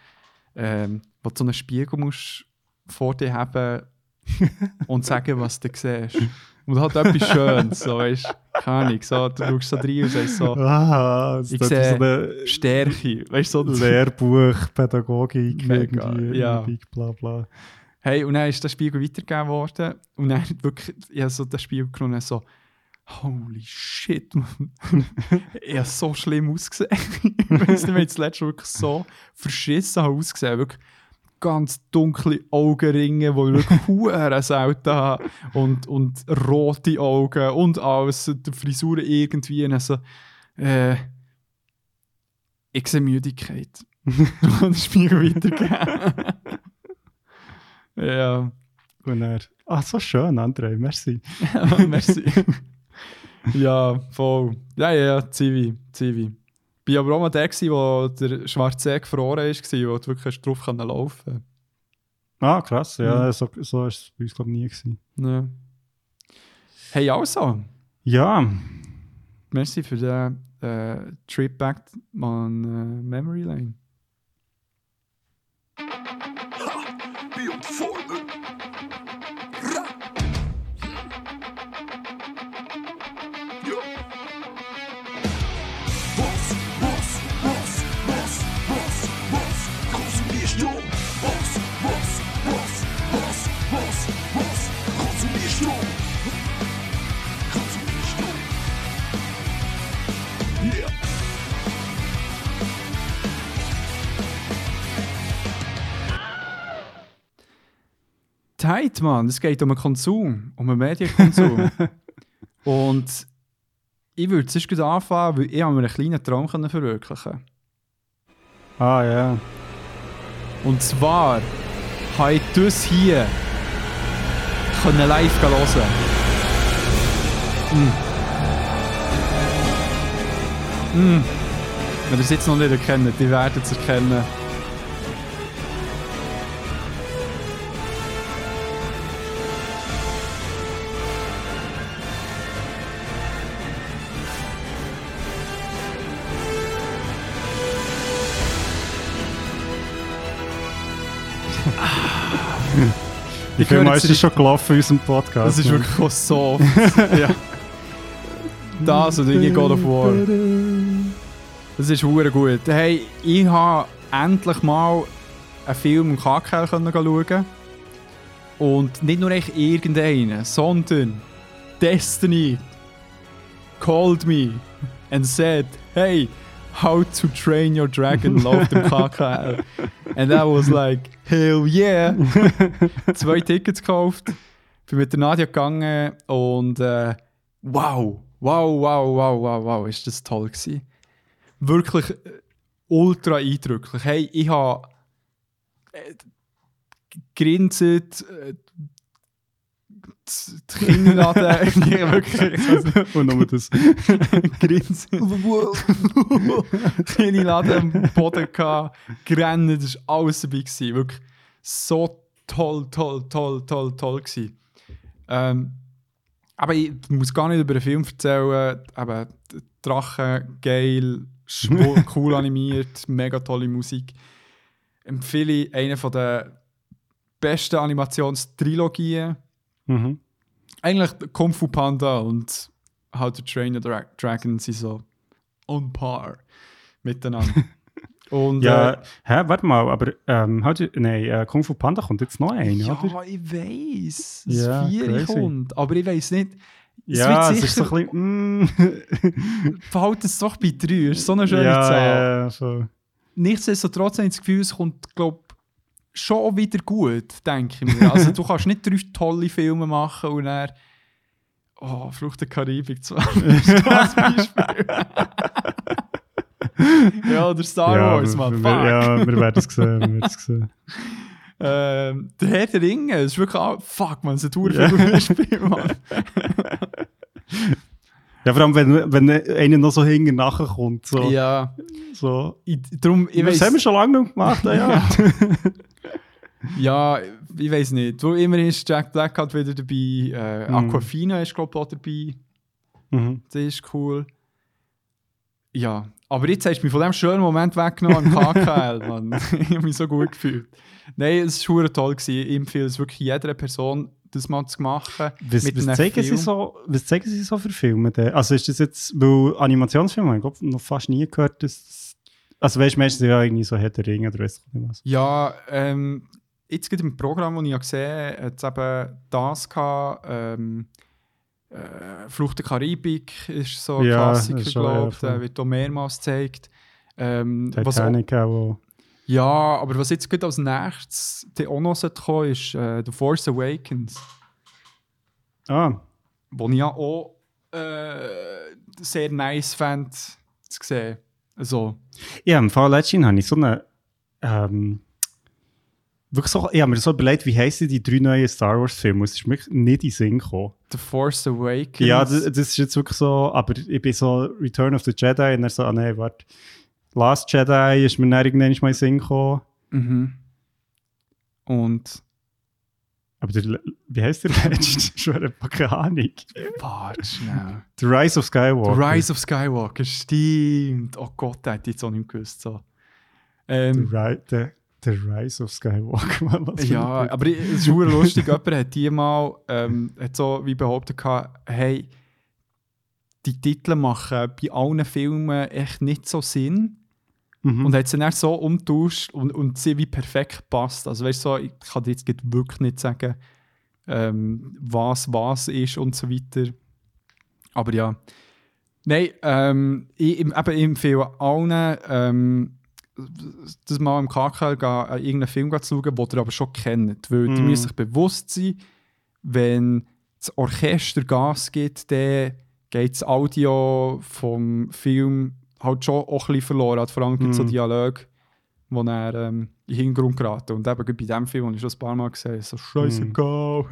ähm, wo du so einen Spiegel musst vor dir haben [laughs] und sagen, was du siehst. Und hat etwas Schönes, so, weißt du, keine Ahnung, so, du schaust so rein und sagst so, Ah, Ich ist so sehe eine Stärke, weißt so, Lehrbuch, Pädagogik, [laughs] Mega, irgendwie, ja. Big bla bla. Hey, und dann ist der Spiegel weitergegeben worden. Und dann wirklich, ich habe so den Spiegel genommen so, holy shit, man. [laughs] ich habe so schlimm ausgesehen. ich weiß nicht, wenn ich das letzte Mal wirklich so verschissen habe ausgesehen. Wirklich ganz dunkle Augenringe, die ich wirklich [laughs] huere selten habe. Und, und rote Augen und alles, die Frisur irgendwie. Und so, äh, ich sehe Müdigkeit. [laughs] und Spiegel weitergegeben. [laughs] ja. Und er, ah, so schön, André, merci. Merci. ja, voll. Ja, ja, ja, Zivi, Zivi. War aber auch mal der, gewesen, wo der schwarze See gefroren war, wo du wirklich drauf können laufen Ah, krass, ja, Mhm. so, so war es bei uns, glaube ich, nie. Gewesen. ja. Hey, also, Ja, merci für den äh, Trip back on äh, Memory Lane. Konsumierst du? Was, was, was, was, was, was, konsumierst du? Konsumierst du? Yeah. Zeit, Mann, es geht um einen Konsum, um einen Medienkonsum. [laughs] Und ich würde gut anfangen, weil ich mir einen kleinen Traum können verwirklichen ah ja. Und zwar habe ich das hier können live hören. Mm. Mm. Wenn ihr es jetzt noch nicht erkennt, die werden es erkennen. Wie Ich viel Mal ist das schon gelaufen in unserem Podcast? Das ist Mann? wirklich so oft. [laughs] ja. Das und irgendwie God of War. Das ist hure gut. Hey, ich habe endlich mal einen Film im KKL schauen. Und nicht nur echt irgendeinen, sondern Destiny called me and said, hey, how to train your dragon läuft im KKL. And I was like, hell yeah. [laughs] Zwei Tickets gekauft, bin mit der Nadia gegangen und äh, wow, wow, wow, wow, wow, wow, ist das toll gewesen. Wirklich äh, ultra eindrücklich. Hey, ich habe äh, grinset, äh, die Kinderladen, [laughs] [laughs] ja, wirklich, Und nur das. [laughs] grinset. Kleine Laden am Boden gehabt, gerannt, das war alles dabei. Gewesen. Wirklich so toll, toll, toll, toll, toll gewesen. Ähm, aber ich muss gar nicht über den Film erzählen. Aber Drachen, geil, cool animiert, mega tolle Musik. Empfehle ich eine der besten Animationstrilogien. Mhm. Eigentlich Kung Fu Panda und How to Train a Dra Dragon sind so on par miteinander. [laughs] und Ja, äh, hä, warte mal, aber ähm, do, nein, äh, Kung Fu Panda kommt jetzt noch ein, ja, oder? ich weiß, Ja, das Vieri crazy. kommt, aber ich weiß nicht. Es Ja, wird es ist so ein bisschen. Mm. [laughs] verhalt es doch bei drei, ist so eine schöne ja, Zahl. ja, so. Nichtsdestotrotz habe ich das Gefühl, es kommt, glaube schon wieder gut, denke ich mir. Also du kannst nicht drei tolle Filme machen und dann Oh, Flucht der Karibik zwar. [laughs] Das ist Beispiel. ja, oder Star ja, Wars, man. wir-. Ja, wir werden es sehen. Wir werden es sehen. Ähm, der Herr der Ringe, das ist wirklich auch, fuck man, Ja. viel gute Spiel, Mann. Ja, vor allem, wenn, wenn einer noch so hinten nachher kommt. So, Ja, so. ich, darum, ich das haben wir schon lange gemacht, ja. ja. [laughs] ja, ich weiß nicht. Wo immerhin ist Jack Black halt wieder dabei, äh, Mhm. Aquafina ist glaube ich auch dabei, mhm. das ist cool. Ja, aber jetzt hast du mich von dem schönen Moment weggenommen im KKL, [laughs] Mann. ich habe mich so gut gefühlt. Nein, es war toll. Gewesen. Ich empfehle es wirklich jeder Person. das mal zu machen. Was, was, zeigen sie Film. so, was zeigen sie so für Filme? denn? Also ist das jetzt, weil Animationsfilme, ich glaube, noch fast nie gehört, dass, also weißt du, meistens ja irgendwie so Herr der Ringe oder was. Ja, ähm, jetzt gerade im Programm, das ich ja gesehen habe, es eben das gehabt, ähm, äh, Flucht der Karibik ist so ein Ja, Klassiker, glaube ja, ich. Der wird auch mehrmals gezeigt. Ähm, was auch, Titanic ja, aber was jetzt gerade als nächstes auch noch kommen ist äh, The Force Awakens, Ah, wo ich ja auch äh, sehr nice fand zu sehen. Also, ja, im Fall letztens habe ich so eine, ähm, wirklich so, ich habe mir so überlegt, wie heissen die drei neuen Star Wars Filme? Es ist mir nicht in den Sinn gekommen. The Force Awakens. Ja, das, das ist jetzt wirklich so, aber ich bin so Return of the Jedi und er so, ah nein, warte. Last Jedi ist mir dann irgendwann mal in den Sinn gekommen. Mhm. Und Aber der, wie heißt der [laughs] letzte? Keine Ahnung. warte schnell. The Rise of The Skywalker. Rise of Skywalker, stimmt. Oh Gott, der hätte ich jetzt auch nicht gewusst. So. The, Ähm, Ri the, the Rise of Skywalker. [laughs] Ja, aber es ist super [laughs] lustig. Jemand hat die mal ähm, hat so wie behauptet, hey, die Titel machen bei allen Filmen echt nicht so Sinn. Mhm. Und hat sie dann so umtauscht und, und sie wie perfekt passt. Also weißt du, so, ich kann dir jetzt wirklich nicht sagen, ähm, was was ist und so weiter. Aber ja. Nein, ähm, ich, ich, eben, ich empfehle allen, ähm, das mal im KKL gehen, äh, irgendeinen Film zu schauen, den ihr aber schon kennt. Weil die Mhm. müssen sich bewusst sein, wenn das Orchester Gas gibt, dann geht das Audio vom Film halt schon auch ein bisschen verloren. Hat vor allem gibt es so Mhm. Dialoge, wo er ähm, in den Hintergrund geraten. Und eben bei diesem Film, den ich schon ein paar Mal gesehen habe, so scheißegal.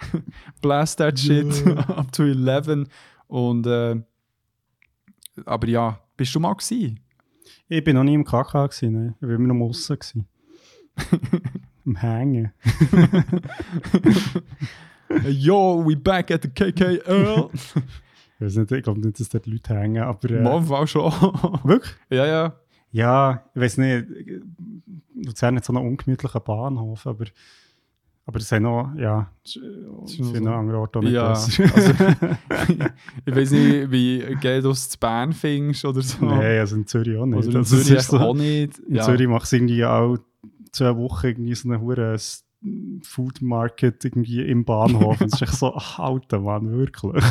[laughs] Blast that shit [laughs] up to 11. Und äh, aber ja, bist du mal gewesen? Ich bin noch nie im KK gewesen, ne? ich war immer noch gewesen. [laughs] Am Hängen. Yo, we back at the KKL. Ich weiß nicht, ich glaube nicht, dass dort Leute hängen, aber... Äh, Mal war schon. Wirklich? ja, ja. Ja, ich weiß nicht. Luzern hat so einen ungemütlichen Bahnhof, aber, aber es sind noch, ja, ist für noch einen so. anderen Ort auch nicht Ja, also, [laughs] [laughs] ich weiß nicht, wie du es zu Bern findest oder so. Nein, also in Zürich auch nicht. Oder in Also Zürich ist so- auch nicht. In Ja. Zürich macht es irgendwie auch zwei Wochen irgendwie so eine hure Food Market irgendwie im Bahnhof. Und es ist echt so, [laughs] ach, alter Mann, wirklich.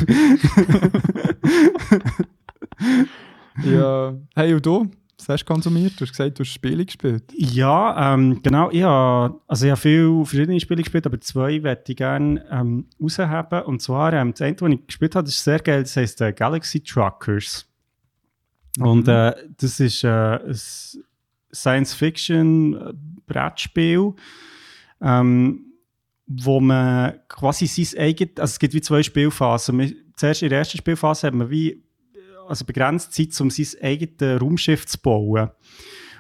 ja. Hey, und du? Was hast du konsumiert? Du hast gesagt, du hast Spiele gespielt. Ja, ähm, genau. Ich habe, also ich habe viele verschiedene Spiele gespielt, aber zwei möchte ich gerne ähm, rausheben. Und zwar, ähm, das eine, das ich gespielt habe, ist sehr geil, das heisst äh, Galaxy Truckers. Und Mhm. äh, das ist äh, ein Science-Fiction-Brettspiel, ähm, wo man quasi sein eigenes, also es gibt wie zwei Spielphasen. Man- Zuerst in der ersten Spielphase hat man wie also begrenzt Zeit, um sein eigenes Raumschiff zu bauen.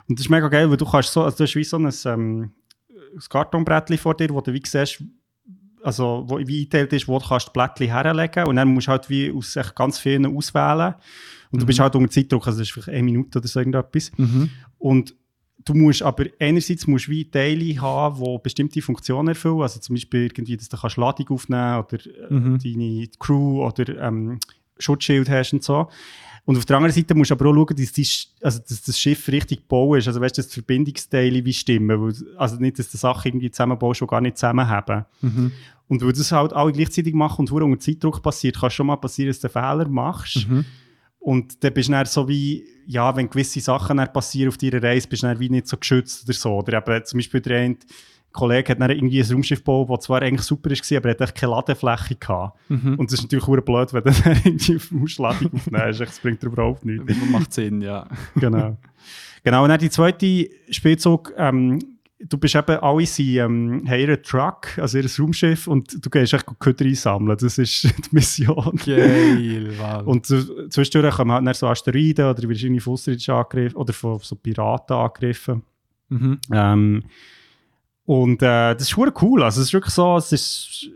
Und das ist mega geil, weil du kannst so, also du hast wie so ein, ähm, ein Kartonbrettchen vor dir, wo du wie siehst, also wo wie eingeteilt ist, wo du kannst Blättchen herlegen und dann musst du halt wie aus ganz vielen auswählen. Und du bist halt unter Zeitdruck, also das ist vielleicht eine Minute oder so irgendetwas. Mhm. Und du musst aber einerseits musst du wie Teile haben, die bestimmte Funktionen erfüllen. Also zum Beispiel irgendwie, dass du kannst Ladung aufnehmen oder äh, Mhm. deine Crew oder ähm, Schutzschild hast und so. Und auf der anderen Seite musst du aber auch schauen, dass, die, also, dass das Schiff richtig gebaut ist. Also weißt du, dass die Verbindungsteile wie stimmen. Also nicht, dass du Sachen irgendwie zusammenbaust, die gar nicht zusammenhaben. Mhm. Und weil das halt alle gleichzeitig machen und unter Zeitdruck passiert, kann schon mal passieren, dass du einen Fehler machst. Mhm. Und dann bist du dann so wie, ja, wenn gewisse Sachen dann passieren auf deiner Reise, bist du dann wie nicht so geschützt oder so. Oder eben zum Beispiel der eine Kollege hat dann irgendwie ein Raumschiff gebaut, das zwar eigentlich super war, aber er hat echt keine Ladefläche gehabt. Mhm. Und das ist natürlich verdammt blöd, wenn du [laughs] dann irgendwie auf Ladung aufnimmst. Das bringt überhaupt nichts. Macht Sinn, ja. genau. Genau, und dann die zweite Spielzug, ähm, du bist eben, alle sind, ähm, haben ihren Truck, also ihr Raumschiff, und du gehst echt Köder einsammeln. Das ist [laughs] die Mission. Geil, wow. Und zwischendurch kommen halt dann so Asteroiden oder wirst irgendwie von angegriffen oder von so Piraten angegriffen. mhm. Ähm, und äh, das ist schon cool. Also es ist wirklich so, es ist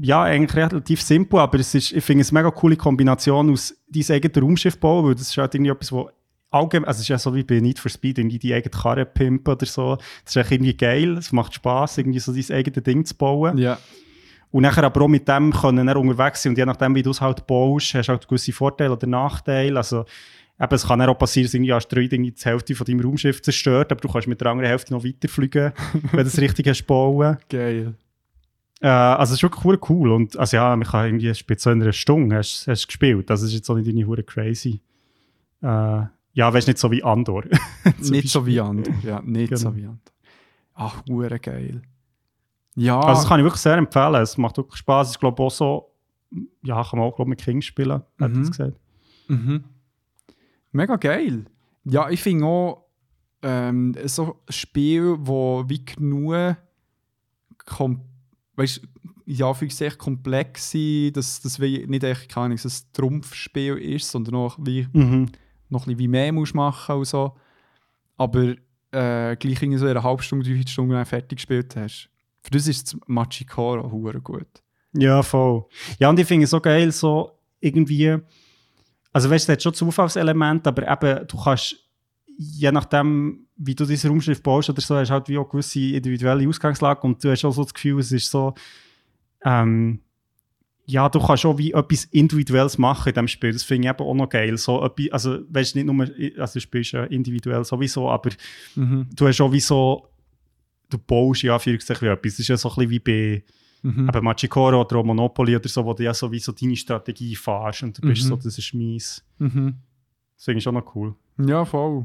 ja eigentlich relativ simpel, aber es ist, ich finde es eine mega coole Kombination aus dein eigenes Raumschiff bauen, weil das ist halt irgendwie etwas, wo allgemein, also es ist ja so wie bei Need for Speed, irgendwie die eigene Karre pimpen oder so. Das ist echt irgendwie geil, es macht Spaß, irgendwie so dein eigenes Ding zu bauen. Ja. Und nachher aber auch mit dem können dann unterwegs sein und je nachdem, wie du es halt baust, hast du halt gewisse Vorteile oder Nachteile. Also eben, es kann auch passieren, dass irgendwie Asteroid irgendwie die Hälfte von deinem Raumschiff zerstört, aber du kannst mit der anderen Hälfte noch weiterfliegen, [laughs] wenn du es richtig hast bauen. Geil. Äh, also es ist wirklich cool, cool. Und also ja, man kann irgendwie so in einer Stunde hast, hast du gespielt. Das ist jetzt auch nicht deine Hure crazy. Äh, ja, weißt nicht so wie Andor. [laughs] Nicht so wie andere. Ja, nicht Genau. so wie andere. Ach, hure geil. Ja, Also das kann ich wirklich sehr empfehlen. Es macht wirklich Spaß. Ich glaube auch so, ja, kann man auch glaub, mit King spielen, hat Mhm. es gesagt. Mhm. Mega geil. Ja, ich finde auch ähm, so ein Spiel, wo wie genug kom weißt, ja, für sich komplex sind, dass das nicht echt keine Ahnung, so ein Trumpfspiel ist, sondern auch wie, Mhm. noch ein bisschen wie mehr musst machen und so. Aber äh, gleich in so einer halben Stunde, drei Stunden fertig gespielt hast. Für das ist das Machikoro gut. Ja, voll. Ja, und ich finde es so geil, so irgendwie, also weißt du, es hat schon Zufallselemente, aber eben, du kannst, je nachdem, wie du diese Raumschiff baust oder so, hast du halt wie auch gewisse individuelle Ausgangslage und du hast auch so das Gefühl, es ist so, ähm, ja, du kannst auch wie etwas Individuelles machen in diesem Spiel. Das finde ich eben auch noch geil. So, etwas- also, weißt du, nicht nur, also du spielst ja individuell sowieso, aber Mhm. du hast auch wie so, du baust ja für etwas. Es ist ja so ein bisschen wie bei, Mhm. aber Machikoro oder auch Monopoly oder so, wo du ja sowieso deine Strategie fährst und du bist Mhm. so, das ist mies. Mhm. Das finde ich schon noch cool. Ja, voll.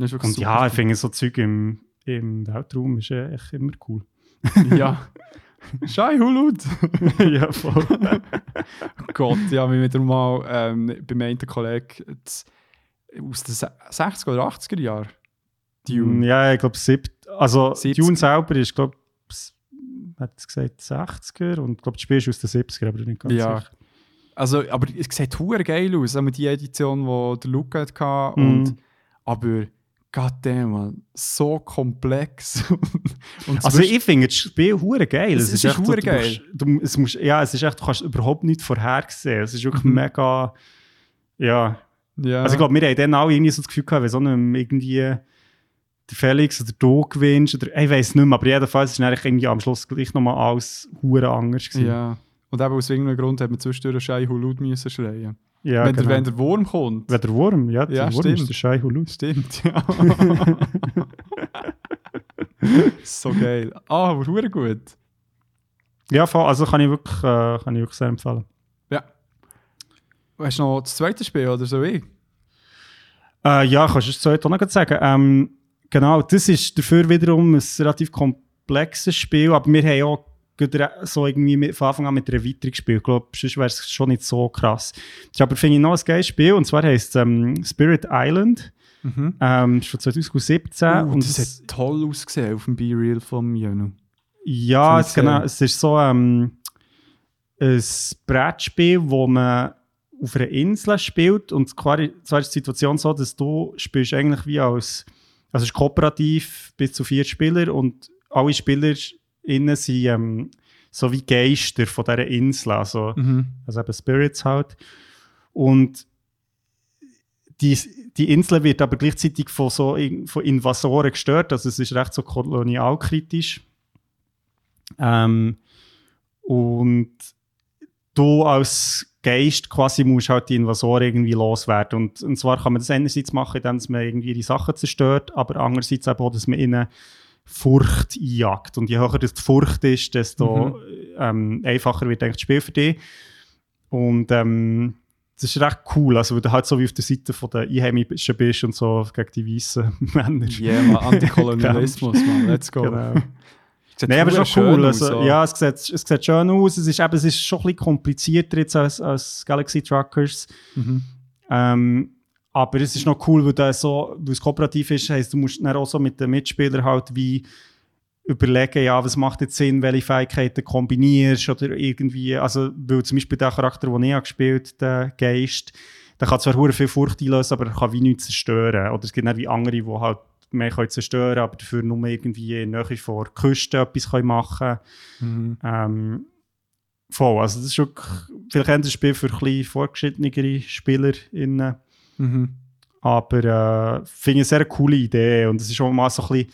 Ist Und ja, ich finde so Zeug im, im Weltraum ist echt immer cool. [laughs] [laughs] Ja. Schei Hulut! [laughs] ja, voll. Gott, ja, wir wieder mal ähm, beim einen Kollegen aus den se- 60er oder 80er Jahren. Dune. ja, ich glaube, also 70er. Dune selber ist, glaube ich, hat es gesagt, 60er und ich glaube, das Spiel ist aus den 70er, aber nicht ganz Ja. sicher. Also, aber es sieht hure geil aus, auch die Edition, die der Luca hatte. Mhm. Und, aber, goddamn, man, so komplex. [laughs] Also ich finde das Spiel hure geil. Es ist echt so, hure du geil. musst- Du, es musst, ja, es ist echt, du kannst überhaupt nicht vorhersehen. Es ist wirklich Mhm. mega, ja. ja. Also ich glaube, wir haben dann alle irgendwie so das Gefühl gehabt, wenn so einem irgendwie der Felix oder du gewinnst oder ich weiß nicht mehr, aber jedenfalls ist eigentlich irgendwie am Schluss gleich nochmal alles hure anders gewesen. ja. Und eben aus irgendeinem Grund hat man zwischendurch Schei Hulut müssen schreien. Ja, wenn, genau. der, wenn der Wurm kommt. Wenn der Wurm, ja, der Ja, Wurm stimmt. ist der Schei Hulus. Stimmt, ja. [laughs] so geil. Ah, aber hure gut. Ja, also kann ich wirklich, äh, kann ich wirklich sehr empfehlen. Ja. Hast du noch das zweite Spiel oder so wie? Äh, ja, kannst du das zweite auch noch sagen. Ähm, genau, das ist dafür wiederum ein relativ komplexes Spiel, aber wir haben auch so irgendwie mit, von Anfang an mit der Erweiterung gespielt. Ich glaube, sonst wäre es schon nicht so krass. Das ist aber, finde ich, noch ein geiles Spiel, und zwar heisst es ähm, Spirit Island. Mhm. Ähm, das ist von 2017. Uh, und das hat toll ausgesehen auf dem Be-Real vom Janu. Ja, es, genau, es ist so ähm, ein Brettspiel, wo man auf einer Insel spielt und zwar ist die Situation so, dass du spielst eigentlich wie als, also es ist kooperativ bis zu vier Spieler und alle Spieler innen sind ähm, so wie Geister von dieser Insel, also, Mhm. also eben Spirits halt. Und die, die Insel wird aber gleichzeitig von, so, von Invasoren gestört, also es ist recht so kolonialkritisch. Ähm, und du als Geist quasi musst halt die Invasoren irgendwie loswerden. Und, und zwar kann man das einerseits machen, indem man irgendwie ihre Sachen zerstört, aber andererseits auch, dass man ihnen Furcht einjagt. Und je höher das die Furcht ist, desto ähm, einfacher wird eigentlich das Spiel für dich. Und ähm, das ist recht cool, also weil du halt so wie auf der Seite von der Einheimischen bist und so gegen die weißen [laughs] Männer. Yeah, man, [laughs] Antikolonialismus, man. Let's go. Genau. Nein, aber schon cool. Also, aus, so. Ja, es sieht, es sieht schön aus. Es ist, eben, es ist schon ein bisschen komplizierter jetzt als, als Galaxy Truckers. Mhm. Ähm, aber es ist noch cool, weil, da so, weil es kooperativ ist. Heisst, du musst dann auch so mit den Mitspielern halt wie überlegen, ja, was macht jetzt Sinn, welche Fähigkeiten kombinierst oder irgendwie, also, weil zum Beispiel der Charakter, den ich habe gespielt der Geist, der kann zwar viel Furcht einlösen, aber er kann wie nichts zerstören. Oder es gibt dann wie andere, die halt mehr können zerstören aber dafür nur irgendwie der Nähe vor Küste etwas können machen Mhm. ähm, voll, also das ist wirklich, vielleicht ein Spiel für ein bisschen fortgeschrittenere SpielerInnen, Mhm. aber äh, finde ich eine sehr coole Idee und es ist auch mal so ein bisschen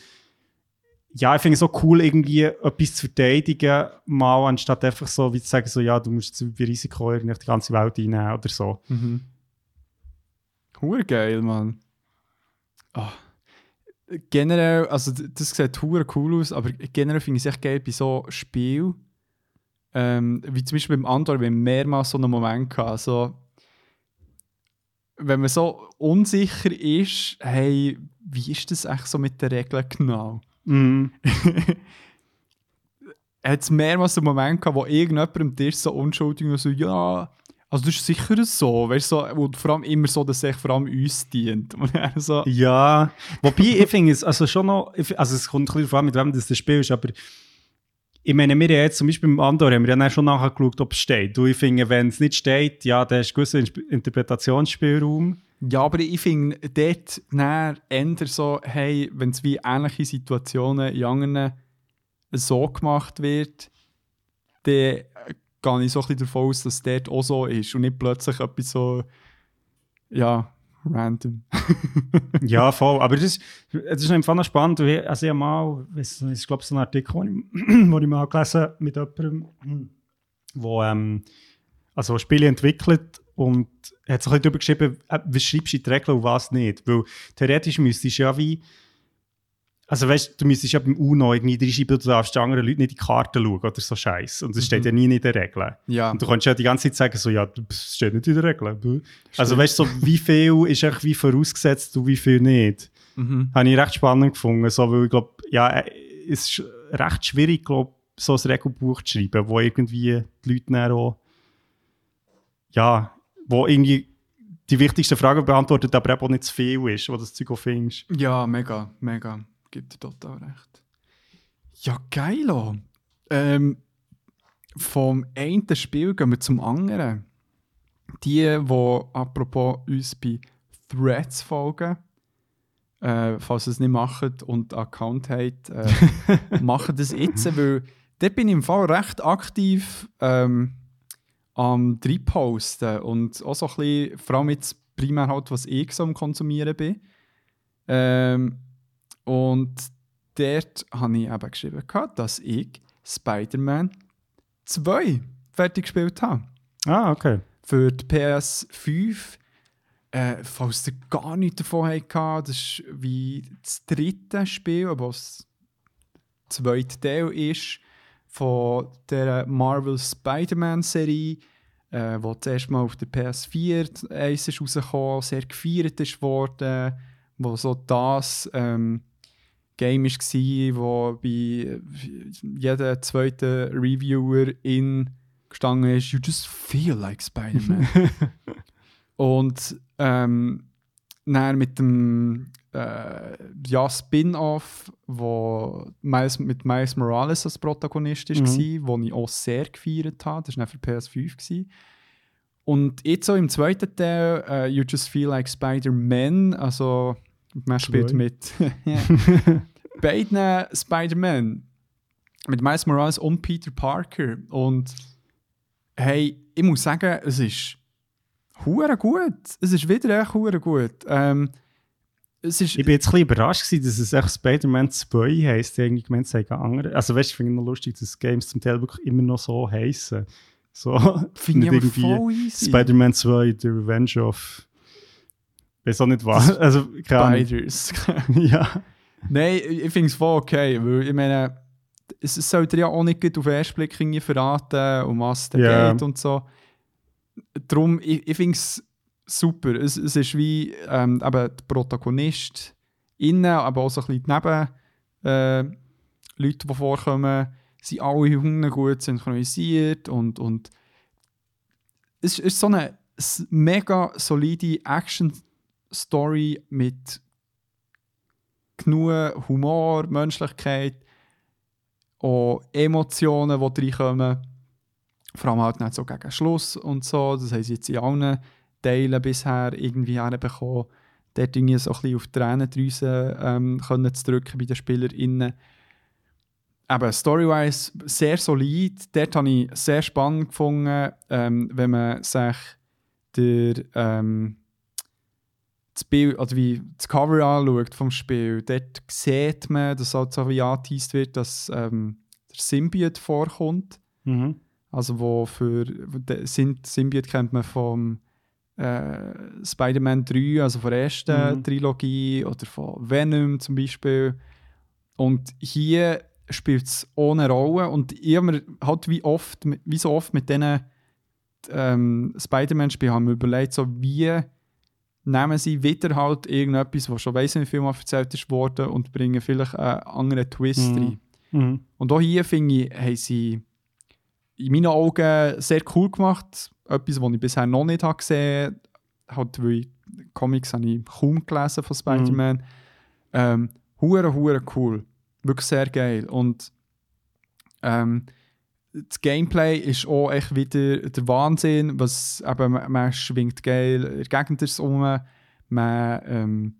ja, ich finde es so cool, irgendwie etwas zu verteidigen, mal anstatt einfach so, wie zu sagen, so, ja, du musst jetzt Risiko irgendwie die ganze Welt einnehmen oder so. Mhm. Hure geil, Mann. Ah. Generell, also das sieht hure cool aus, aber generell finde ich es echt geil bei so Spielen. Ähm, wie zum Beispiel beim Andor, wir mehrmals so einen Moment gehabt, also wenn man so unsicher ist, hey, wie ist das echt so mit den Regeln genau? Mhm. [laughs] hat es mehrmals einen Moment gehabt, wo irgendjemand am Tisch so unschuldig nur so, ja, also das ist sicher so, weißt du, so, und vor allem immer so, dass es vor allem uns dient. [laughs] So, Ja, wobei ich finde es also schon noch, also es kommt ein bisschen darauf an, mit wem das, das Spiel ist, aber ich meine, wir haben jetzt zum Beispiel beim Andor haben wir dann schon nachher geschaut, ob es steht. Und ich finde, wenn es nicht steht, ja, dann ist ein gewisser Insp- Interpretationsspielraum. ja, aber ich finde dort näher eher so, hey, wenn es wie ähnliche Situationen in anderen so gemacht wird, dann gehe ich so ein bisschen davon aus, dass es dort auch so ist und nicht plötzlich etwas so, ja, random. [laughs] Ja, voll. Aber das, ist- das ist einfach noch spannend. ich- Also ich mal, es ist glaube so ein Artikel, den ich, [clears throat] ich mal gelesen habe mit jemandem, wo ähm, also Spiele entwickelt und hat bisschen darüber geschrieben, äh, was schreibst du die Regeln und was nicht. Weil theoretisch müsstest du ja wie also weißt du, müsstest ja beim UNO irgendwie reinschreiben, du darfst die anderen Leute nicht in die Karten schauen oder so Scheiß. Und das steht ja nie in den Regeln. Ja, Und du kannst ja die ganze Zeit sagen, so, ja, das steht nicht in den Regeln. Also weißt du, so, wie viel ist echt wie vorausgesetzt und wie viel nicht? mhm. Habe ich recht spannend gefunden, so, weil ich glaube, ja, äh, es ist recht schwierig, glaub, so ein Regelbuch zu schreiben, wo irgendwie die Leute dann auch, ja, wo irgendwie die wichtigsten Fragen beantwortet, aber eben auch nicht zu viel ist, wo das Zeug auch findest. Ja, mega, mega. Gibt dir total recht. Ja, geil. auch. Ähm, vom einen Spiel gehen wir zum anderen. Die, die apropos uns bei Threads folgen, äh, falls ihr es nicht macht und Account habt, äh, [laughs] macht das jetzt, weil dort bin ich im Fall recht aktiv ähm, am posten und auch so ein bisschen, vor allem jetzt primär halt, was ich so am Konsumieren bin. Ähm, und dort habe ich eben geschrieben, gehabt, dass ich Spider-Man 2 fertig gespielt habe. Ah, okay. Für die PS5. Äh, falls ihr gar nichts davon habt, das ist wie das dritte Spiel, aber das zweite Teil ist von der Marvel Spider-Man-Serie, äh, wo zuerst mal auf der PS4 eins ist rausgekommen, sehr gefeiert ist worden, wo so das ähm, Game war, wo bei jedem zweiten Reviewer in gestanden ist, you just feel like Spider-Man. [laughs] Und ähm, dann mit dem äh, ja, Spin-off, wo Miles, mit Miles Morales als Protagonist ist, Mhm. war, wo ich auch sehr gefeiert habe. Das war für PS5. Gewesen. Und jetzt so im zweiten Teil, äh, You Just Feel Like Spider-Man, also man spielt mit [laughs] [laughs] beiden Spider-Man, mit Miles Morales und Peter Parker. Und hey, ich muss sagen, es ist hure gut. Es ist wieder echt hure gut. Ähm, ist, Ich bin jetzt ein bisschen überrascht gewesen, dass es echt Spider-Man 2 heisst. Ich eigentlich gemeint, es sei andere. Also weißt du, ich finde es noch lustig, dass Games zum Teil wirklich immer noch so heißen. So, finde ich [laughs] easy. Spider-Man 2, The Revenge of. Weiß auch nicht was. [laughs] Also, keine. Spiders. [laughs] Ja. Nein, ich finde es voll okay, weil ich meine, es sollte ja auch nicht auf den ersten Blick irgendwie verraten, um was es da Ja. geht und so. Darum, ich, ich finde es super. Es, es ist wie ähm, eben der Protagonist innen, aber auch so ein bisschen die Neben äh, Leute, die vorkommen, sind alle Hunde gut synchronisiert und, und es ist so eine mega solide Action-Story mit genug Humor, Menschlichkeit, auch Emotionen, die reinkommen. Vor allem halt nicht so gegen Schluss und so. Das haben sie jetzt in allen Teilen bisher irgendwie herbekommen. Dort irgendwie so ein bisschen auf die Tränendrüse ähm, können zu drücken bei den SpielerInnen. Eben, storywise sehr solid. Dort habe ich sehr spannend gefunden, ähm, wenn man sich der, ähm, das Bild, oder wie das Cover anschaut vom Spiel, dort sieht man, dass halt so wie angeteased wird, dass ähm, der Symbiote vorkommt. Mhm. Also wo für Symbiote kennt man vom äh, Spider-Man 3, also von der ersten Mhm. Trilogie oder von Venom zum Beispiel. Und hier spielt es ohne Rolle und ich habe mir halt wie oft, wie so oft mit diesen ähm, Spider-Man-Spielen haben wir überlegt, so wie nehmen sie wieder halt irgendetwas, was schon weiss wie viel mal erzählt ist worden und bringen vielleicht einen anderen Twist Mhm. rein. Mhm. Und auch hier finde ich, haben sie in meinen Augen sehr cool gemacht. Etwas, was ich bisher noch nicht habe gesehen habe. Halt, weil Comics habe ich kaum gelesen von Spider-Man. Ähm, hure, hure cool. Wirklich sehr geil. Und ähm, das Gameplay ist auch echt wieder der Wahnsinn. Was, eben, man, man schwingt geil in der Gegend um. Man ähm,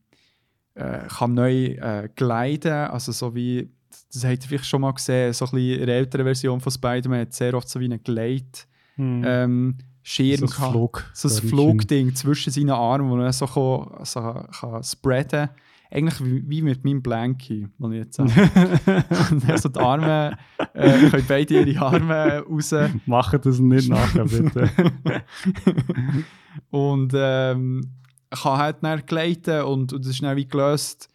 äh, kann neu äh, gleiten. Also so wie das habt ihr vielleicht schon mal gesehen, so ein bisschen in der älteren Version von Spider-Man hat sehr oft so wie einen Gleit Mhm. ähm, Schirm so ein. Flug. so ein. Flugding zwischen seinen Armen, wo er so, kann, so kann spreaden Eigentlich wie, wie mit meinem Blanky, den ich jetzt. Und [laughs] also die Arme, äh, können beide ihre Arme raus. Machen das nicht nachher, bitte. [laughs] und ähm, kann halt dann gleiten und, und das ist dann wie gelöst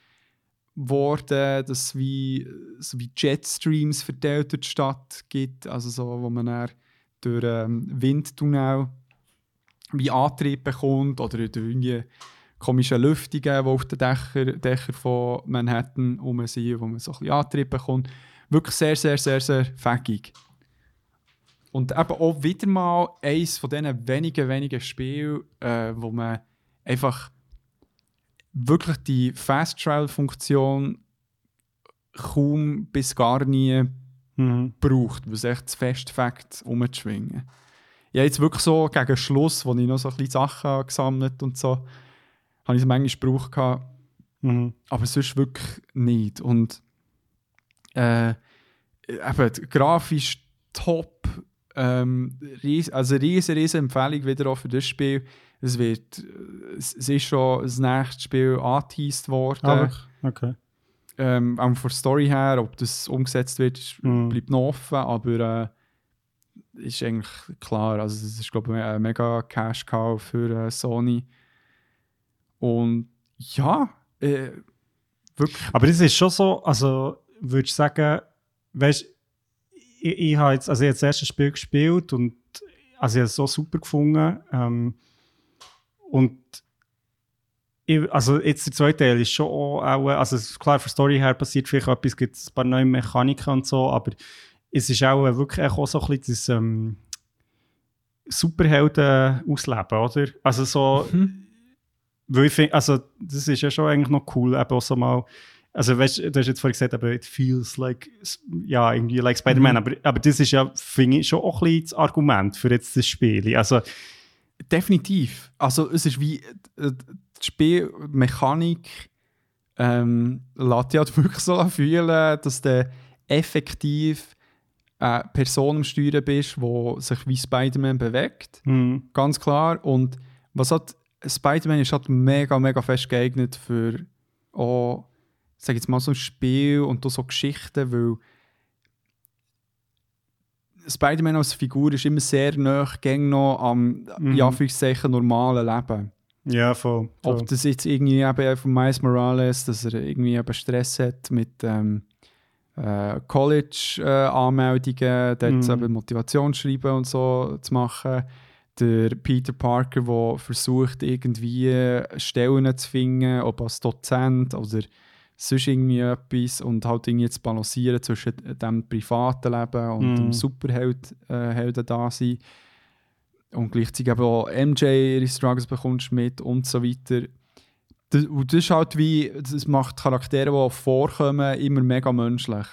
worden, dass es wie, so wie Jetstreams verteilt durch die Stadt gibt, also so, wo man dann durch ähm, Windtunnel wie Antrieb bekommt oder durch irgendwie komische Lüftungen, die auf den Dächer, Dächern von Manhattan rum sind, wo man so ein bisschen Antrieb bekommt. Wirklich sehr, sehr, sehr, sehr fähig. Und eben auch wieder mal eines von diesen wenigen, wenigen Spielen, äh, wo man einfach wirklich die Fast-Travel-Funktion kaum bis gar nie Mhm. braucht, weil es echt zu fest fängt, umzuschwingen. Ich habe jetzt wirklich so gegen Schluss, wo ich noch so ein bisschen Sachen habe gesammelt und so, habe ich es manchmal gebraucht gehabt, Mhm. aber sonst wirklich nicht. Und äh, eben, grafisch top, ähm, ries, also riesen, riesen Empfehlung wieder auch für das Spiel. Es, wird, es es ist schon das nächste Spiel angeteased worden. Ah, wirklich? Okay. Ähm, auch von der Story her, ob das umgesetzt wird, ist, Mhm. bleibt noch offen, aber äh, ist eigentlich klar. Also es ist, glaube ich, ein mega Cash-Cow für äh, Sony. Und ja, äh, wirklich. Aber es ist schon so, also würde ich sagen, weißt ich, ich habe jetzt, also ich habe das erste Spiel gespielt und also ich habe es so super gefunden. Ähm, und ich, also jetzt der zweite Teil ist schon auch, also klar, von der Story her passiert vielleicht etwas, gibt es ein paar neue Mechaniken und so, aber es ist auch wirklich auch so ein bisschen das ähm, Superhelden ausleben, oder? Also so, Mhm. Weil ich finde, also das ist ja schon eigentlich noch cool, eben auch so mal, also weißt du, hast jetzt vorhin gesagt, aber it feels like, ja, irgendwie like Spider-Man, Mhm. aber, aber das ist ja, finde ich, schon auch ein bisschen das Argument für jetzt das Spiel. Also, Definitiv. Also es ist wie äh, die Spielmechanik ähm, lässt dich halt [laughs] wirklich so fühlen, dass du effektiv eine Person am Steuern bist, die sich wie Spider-Man bewegt. hm, Ganz klar. Und was hat Spider-Man ist halt mega, mega fest geeignet für auch, sag jetzt mal, so ein Spiel und so Geschichten, weil Spider-Man als Figur ist immer sehr nah gäng noch am Mhm. in Anführungszeichen normalen Leben. ja, voll. voll. Ob das jetzt irgendwie eben von Miles Morales, dass er irgendwie eben Stress hat mit ähm, äh, College-Anmeldungen, dort Mhm. eben Motivationsschreiben und so zu machen. Der Peter Parker, der versucht, irgendwie Stellen zu finden, ob als Dozent oder sonst irgendwie etwas und halt irgendwie zu balancieren zwischen dem privaten Leben und Mhm. dem Superheld äh, Helden da sein. Und gleichzeitig eben auch MJ ihre Struggles bekommst mit und so weiter. Das, und das ist halt wie, das macht Charaktere, die vorkommen, immer mega menschlich.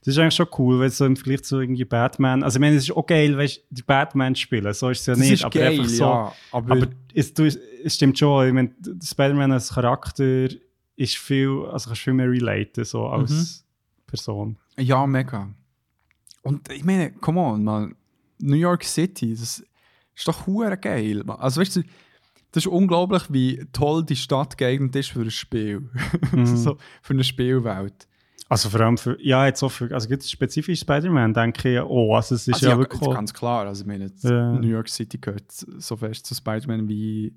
Das ist eigentlich schon cool, weil so im Vergleich zu irgendwie Batman, also ich meine, es ist auch geil, weißt die Batman spielen, so ist es ja Das nicht, aber geil, einfach so. ja. Aber, Aber es, du, es stimmt schon, ich meine, Spider-Man als Charakter ist viel, also kannst viel mehr relaten, so als Mhm. Person. ja, mega. Und ich meine, come on, man. New York City, das ist doch hure geil. Man. Also weißt du, das ist unglaublich, wie toll die Stadt geeignet ist für ein Spiel. [laughs] Mhm. so, für eine Spielwelt. Also vor allem für, ja, jetzt auch für, also gibt es spezifisch Spider-Man, denke ich, oh, also es ist Also ja, ja, wirklich... ganz klar. Also, ich meine, jetzt Ja. New York City gehört so fest zu Spider-Man wie,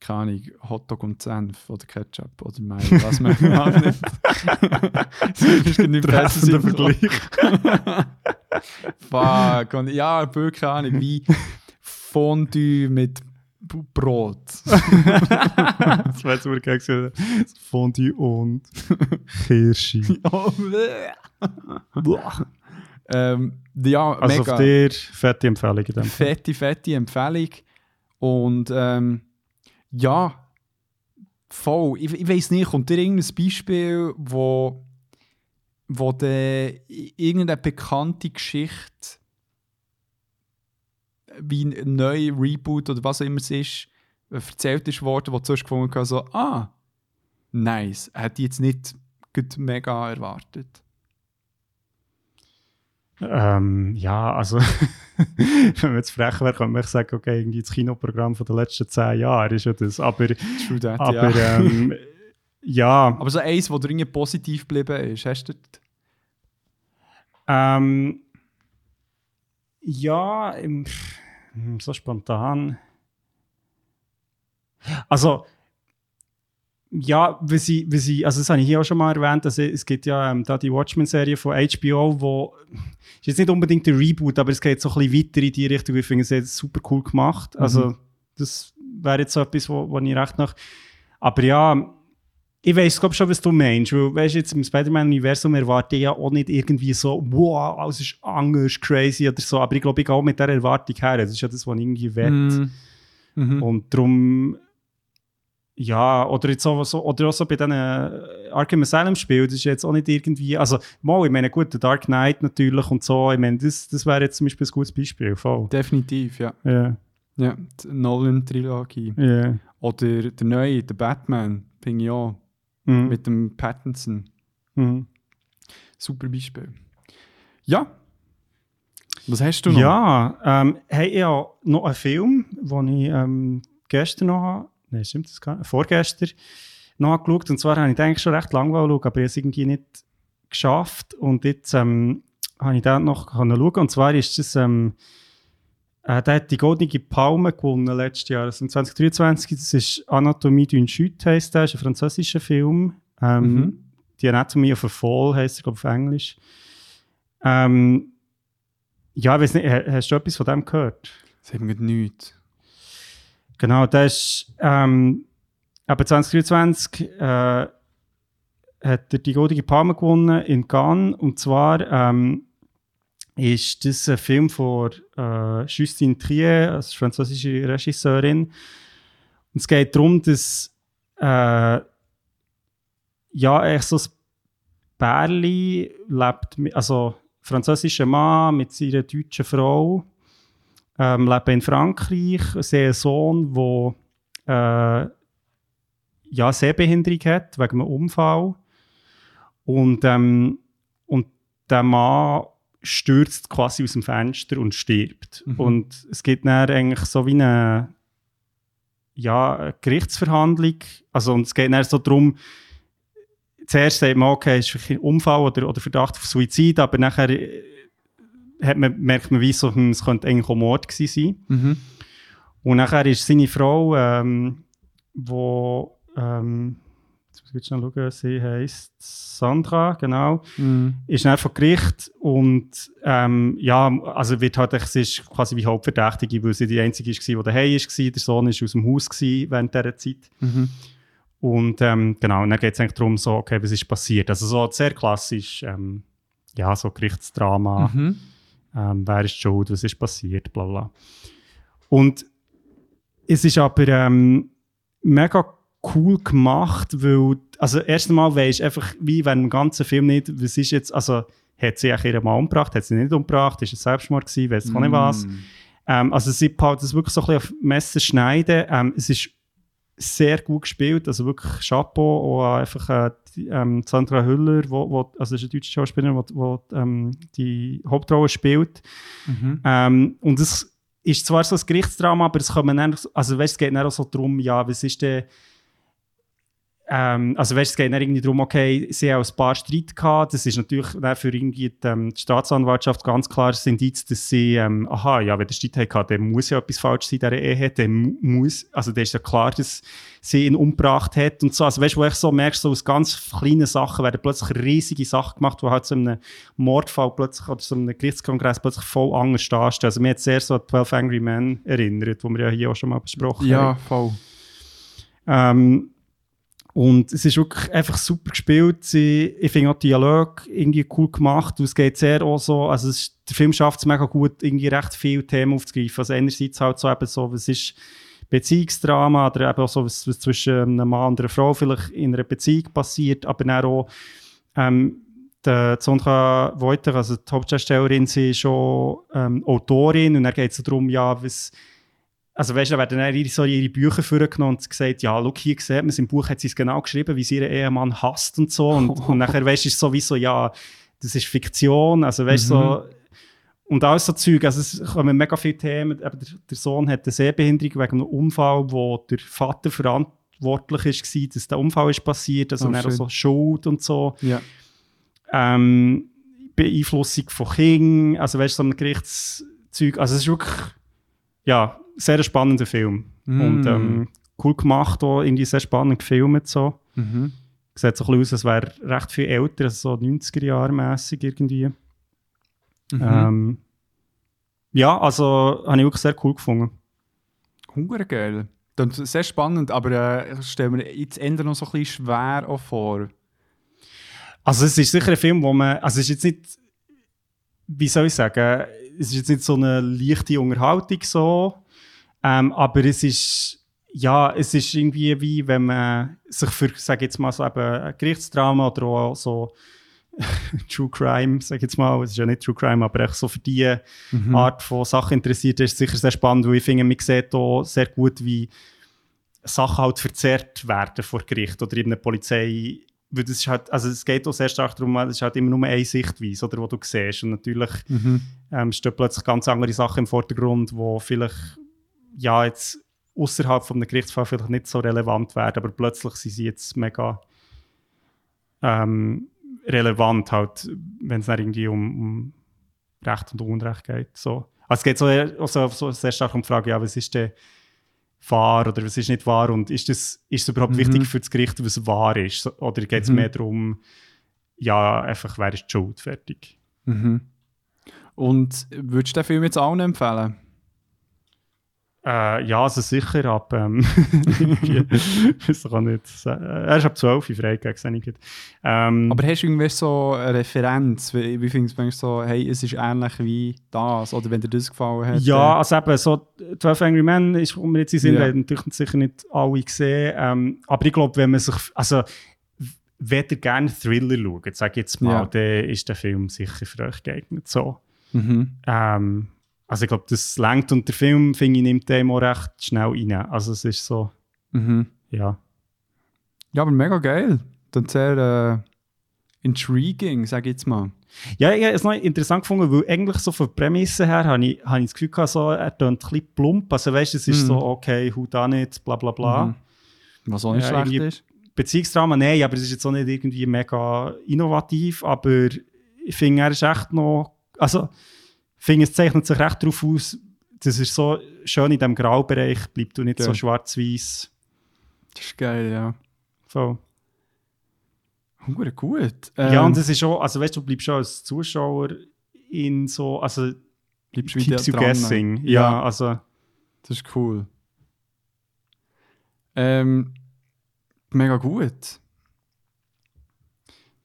keine Ahnung, Hotdog und Senf oder Ketchup oder Mayo, was man [laughs] auch nimmt. [laughs] das ist nicht besser. Vergleich. [laughs] Fuck. Und ja, keine Ahnung, wie Fondue mit Brot. [laughs] das wäre jetzt mir gerne gesehen. Fondue und Kirsche. [laughs] oh, ähm, ja, Also mega. auf dir fette Empfehlung in dem fette, fette Empfehlung. Und ähm, ja, voll. Ich, ich weiß nicht, kommt dir irgendein Beispiel, wo, wo de, irgendeine bekannte Geschichte wie ein neuer Reboot oder was auch immer es ist, äh, erzählt ist worden, wo du zuerst gefunden hast, so, ah, nice, hätte ich jetzt nicht mega erwartet. Ähm, ja, also, [laughs] wenn wir jetzt frech wäre, könnte man sagen, okay, irgendwie das Kinoprogramm von den letzten zehn Jahren ist ja das. Aber, that, aber ja. ähm, [laughs] ja, Aber so eins, wo dir irgendwie positiv geblieben ist, hast du das? ähm, ja, im, hm, so spontan. Also, ja, wie sie, wie sie, also das habe ich hier auch schon mal erwähnt, also es gibt ja ähm, da die Watchmen-Serie von HBO, wo, ist jetzt nicht unbedingt der Reboot, aber es geht so ein bisschen weiter in die Richtung, ich finde es jetzt super cool gemacht, also das wäre jetzt so etwas, wo, wo ich recht nach, aber ja, ich weiß glaube schon, was du meinst, weil, weißt, jetzt im Spider-Man-Universum erwarte ich ja auch nicht irgendwie so, wow, alles ist anders, crazy oder so, aber ich glaube, ich gehe auch mit dieser Erwartung her, das ist ja das, was ich irgendwie will. Mm. Mhm. Und darum, ja, oder jetzt auch so, oder auch so bei diesen Arkham Asylum Spielen, das ist jetzt auch nicht irgendwie, also, mal, ich meine, gut, der Dark Knight natürlich und so, ich meine, das, das wäre jetzt zum Beispiel ein gutes Beispiel, voll. Definitiv, ja. Ja, ja die Nolan-Trilogie. ja. Oder der neue, der Batman, finde ich auch, Mhm. mit dem Pattinson. Mhm. Super Beispiel. Ja. Was hast du noch? Ja, ähm, hey, ja, noch einen Film, den ich ähm, gestern noch habe, nein, stimmt das gar nicht, vorgestern noch angeschaut, und zwar habe ich eigentlich schon recht lange schauen, aber ich habe es irgendwie nicht geschafft, und jetzt ähm, habe ich den noch schauen, und zwar ist das, ähm, äh, der hat die Goldene Palme gewonnen letztes Jahr, also 2023, das ist Anatomie d'une Chute, heisst der, ist ein französischer Film, ähm, Mhm. die Anatomy of a Fall heisst er, glaube ich, auf Englisch. Ähm, ja, ich weiß nicht, ha- hast du etwas von dem gehört? Das haben wir nichts. Genau, das ist ähm, aber 2023 äh, hat er die Goldige Palme gewonnen in Cannes und zwar ähm, ist das ein Film von äh, Justine Trier, als französische Regisseurin. Und es geht darum, dass äh, ja, echt so ein Bärli lebt, also französischer Mann mit seiner deutschen Frau, ähm, leben in Frankreich. Sie einen Sohn, der äh, ja, Sehbehinderung hat, wegen einem Unfall. Und, ähm, und der Mann stürzt quasi aus dem Fenster und stirbt. Mhm. Und es gibt dann eigentlich so wie eine, ja, eine Gerichtsverhandlung. Also, und es geht dann so darum, zuerst sagt man, okay, es ist ein Unfall oder, oder Verdacht auf Suizid, aber nachher äh, hat man, merkt man, wie so, hm, es könnte eigentlich auch Mord gewesen sein. Mhm. Und nachher ist seine Frau, ähm, wo, ähm, jetzt schnell schauen, sie heisst Sandra, genau, Mhm. ist dann vor Gericht und ähm, ja, also wird halt, sie ist quasi wie Hauptverdächtige, weil sie die Einzige war, die daheim war, der Sohn ist aus dem Haus gewesen während dieser Zeit. Mhm. Und ähm, genau, und dann geht es eigentlich darum, so, okay, was ist passiert? Also so sehr klassisch, ähm, ja, so Gerichtsdrama, Mhm. ähm, wer ist schuld, was ist passiert, bla bla. Und es ist aber ähm, mega cool gemacht, weil, also erst einmal weisst einfach, wie wenn im ganzen Film nicht, was ist jetzt, also hat sie eigentlich ihren Mann umgebracht, hat sie nicht umgebracht, ist es Selbstmord gewesen, weiss auch nicht was. Ähm, also sie baut das wirklich so ein bisschen auf Messer schneiden. Ähm, es ist sehr gut gespielt, also wirklich Chapeau, auch einfach äh, die, ähm, Sandra Hüller, wo, wo, also das ist eine deutsche Schauspielerin, die ähm, die Hauptrolle spielt. Mhm. Ähm, und es ist zwar so ein Gerichtsdrama, aber es, kommen dann, also, weißt, es geht dann auch so darum, ja, was ist denn ähm, also weißt, es geht dann irgendwie darum, okay, sie haben ein paar Streit gehabt. Das ist natürlich für irgendwie die, ähm, die Staatsanwaltschaft ganz klar das Indiz, dass sie, ähm, aha, ja, wenn der Streit hat, dann muss ja etwas falsch sein in dieser Ehe. Mu- muss, also dann ist ja klar, dass sie ihn umgebracht hat und so. Also weißt wo ich so merkst, so aus ganz kleinen Sachen werden plötzlich riesige Sachen gemacht, die halt so einem Mordfall plötzlich oder so einem Gerichtskongress plötzlich voll anders dastehen. Also mir hat sehr so an 12 Angry Men erinnert, wo wir ja hier auch schon mal besprochen haben. Ja, voll. Ähm, und es ist wirklich einfach super gespielt. Ich finde auch Dialog irgendwie cool gemacht. Und es geht sehr auch so, also es der Film schafft es mega gut, irgendwie recht viele Themen aufzugreifen. Also einerseits halt so eben so, was ist Beziehungsdrama oder eben auch so, was, was zwischen einem Mann und einer Frau vielleicht in einer Beziehung passiert, aber dann auch ähm, der Sondra Wojter, also die Hauptdarstellerin, sie ist schon ähm, Autorin und dann geht es darum, ja, was also weißt du, werden dann ihre, so ihre Bücher vorgenommen und gesagt, ja, schau, hier sieht man es, im Buch hat sie es genau geschrieben, wie sie ihren Ehemann hasst und so. Und, und nachher weißt du, ist es sowieso, ja, das ist Fiktion, also weißt du, so, und alles so Zeug, also es kommen mega viele Themen, eben der, der Sohn hat eine Sehbehinderung wegen einem Unfall, wo der Vater verantwortlich war, dass der Unfall ist passiert, also Oh, schön. so Schuld und so Ja. ähm, Beeinflussung von Kindern, also weißt du, so ein Gerichtszeug. Also es ist wirklich, ja, sehr spannender Film. Mm. Und ähm, cool gemacht, auch irgendwie sehr spannend gefilmt so. Mhm. Sieht so ein bisschen aus, als wäre recht viel älter, also so 90er-Jahre mässig irgendwie. Mhm. Ähm, ja, also habe ich wirklich sehr cool gefunden. Hunger geil. Das ist sehr spannend, aber äh, ich stelle mir jetzt Ende noch so ein bisschen schwer auch vor. Also es ist sicher ein Film, wo man, also es ist jetzt nicht, wie soll ich sagen, es ist jetzt nicht so eine leichte Unterhaltung so, ähm, aber es ist, ja, es ist irgendwie wie, wenn man sich für, sag jetzt mal so eben ein Gerichtsdrama oder auch so [laughs] True Crime, sag jetzt mal, es ist ja nicht True Crime, aber echt so für die Art von Sachen interessiert ist, sicher sehr spannend, weil ich finde, man sieht auch sehr gut, wie Sachen halt verzerrt werden vor Gericht oder in einer Polizei. Weil das ist halt, also es geht auch sehr stark darum, es ist halt immer nur eine Sichtweise, oder, wo du siehst. Und natürlich Mhm. ähm, stehen plötzlich ganz andere Sachen im Vordergrund, wo vielleicht ja jetzt außerhalb von einem Gerichtsfall vielleicht nicht so relevant werden, aber plötzlich sind sie jetzt mega ähm, relevant, halt, wenn es dann irgendwie um, um Recht und Unrecht geht. So. Also es geht so, also so sehr stark um die Frage, ja, was ist denn wahr oder was ist nicht wahr und ist das, ist es überhaupt Mhm. wichtig für das Gericht, was wahr ist? Oder geht es Mhm. mehr darum, ja, einfach, wer ist die Schuld, fertig. Mhm. Und würdest du den Film jetzt allen empfehlen? Äh, ja, also sicher ab. Ähm, [laughs] ich auch nicht. Äh, Er ist ab 12 Uhr freigegeben, ähm, Aber hast du irgendwie so eine Referenz? Wie, wie findest du so, hey, es ist ähnlich wie das? Oder wenn dir das gefallen hat? Ja, also eben, so 12 Angry Men ist, wir jetzt sind, Ja. haben natürlich sicher nicht alle gesehen. Ähm, aber ich glaube, wenn man sich, also, wenn ihr gerne Thriller schaut, sage ich jetzt mal, Ja. dann ist der Film sicher für euch geeignet. So. mhm. Ähm, also ich glaube, das lenkt und der Film, finde ich, nimmt dem auch recht schnell rein. Also es ist so, Mhm. ja. Ja, aber mega geil. Dann sehr äh, intriguing, sag ich jetzt mal. Ja, ich habe es noch interessant gefunden, weil eigentlich so von der Prämisse her habe ich, habe ich das Gefühl gehabt, so, er tönt ein bisschen plump. Also weißt du, es ist Mhm. so, okay, who done it, bla bla bla. Mhm. Was auch nicht Ja, schlecht ist. Beziehungsdrama, nein, aber es ist jetzt auch nicht irgendwie mega innovativ, aber ich finde, er ist echt noch, also finde, es zeichnet sich recht darauf aus, dass er so schön in diesem Graubereich bleibt und nicht Ja. so schwarz-weiß. Das ist geil, ja. So. Hure gut. ja, Ähm, und es ist auch, also weißt du, du bleibst schon als Zuschauer in so, also bleibst wieder keeps you dran. guessing. Ja, Ja. also Das ist cool. Ähm, mega gut.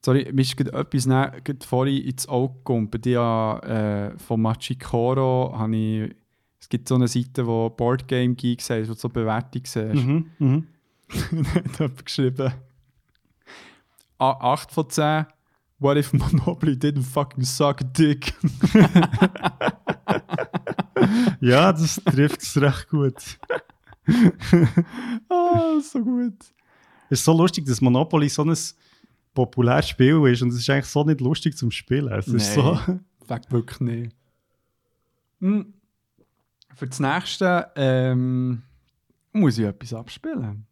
Sorry, mir ist gerade etwas gerade vorhin ins Auge gekommen. Bei dir äh, von Machikoro habe ich. Es gibt so eine Seite, wo Boardgame Geek sagt, wo du so Bewertung siehst. mhm, mhm. [laughs] Dann hat geschrieben: A- 8 von 10. What if [laughs] Monopoly didn't fucking suck dick? [laughs] ja, das trifft es recht gut. ah, so gut. Es ist so lustig, dass Monopoly so ein populares Spiel ist und es ist eigentlich so nicht lustig zum Spielen. Es ist so. Wirklich nicht. Hm. Für das nächste ähm, muss ich etwas abspielen.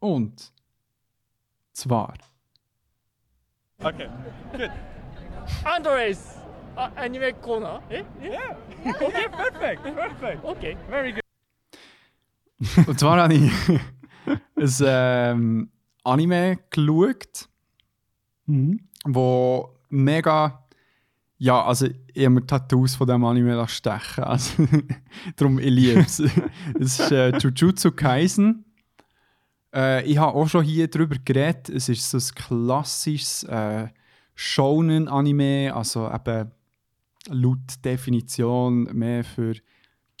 Und zwar. Okay, good. Andres, uh, anime corner. Eh? Yeah. okay, perfect, perfect. Okay, very good. Und zwar habe ich [laughs] ein ähm, Anime geschaut, Mhm. wo mega. Ja, also ich habe mir Tattoos von diesem Anime stechen. Also, [laughs] darum, ich liebe es. [laughs] es ist äh, Jujutsu Kaisen. Äh, ich habe auch schon hier drüber geredet. Es ist so ein klassisches äh, Shonen-Anime, also eben laut Definition mehr für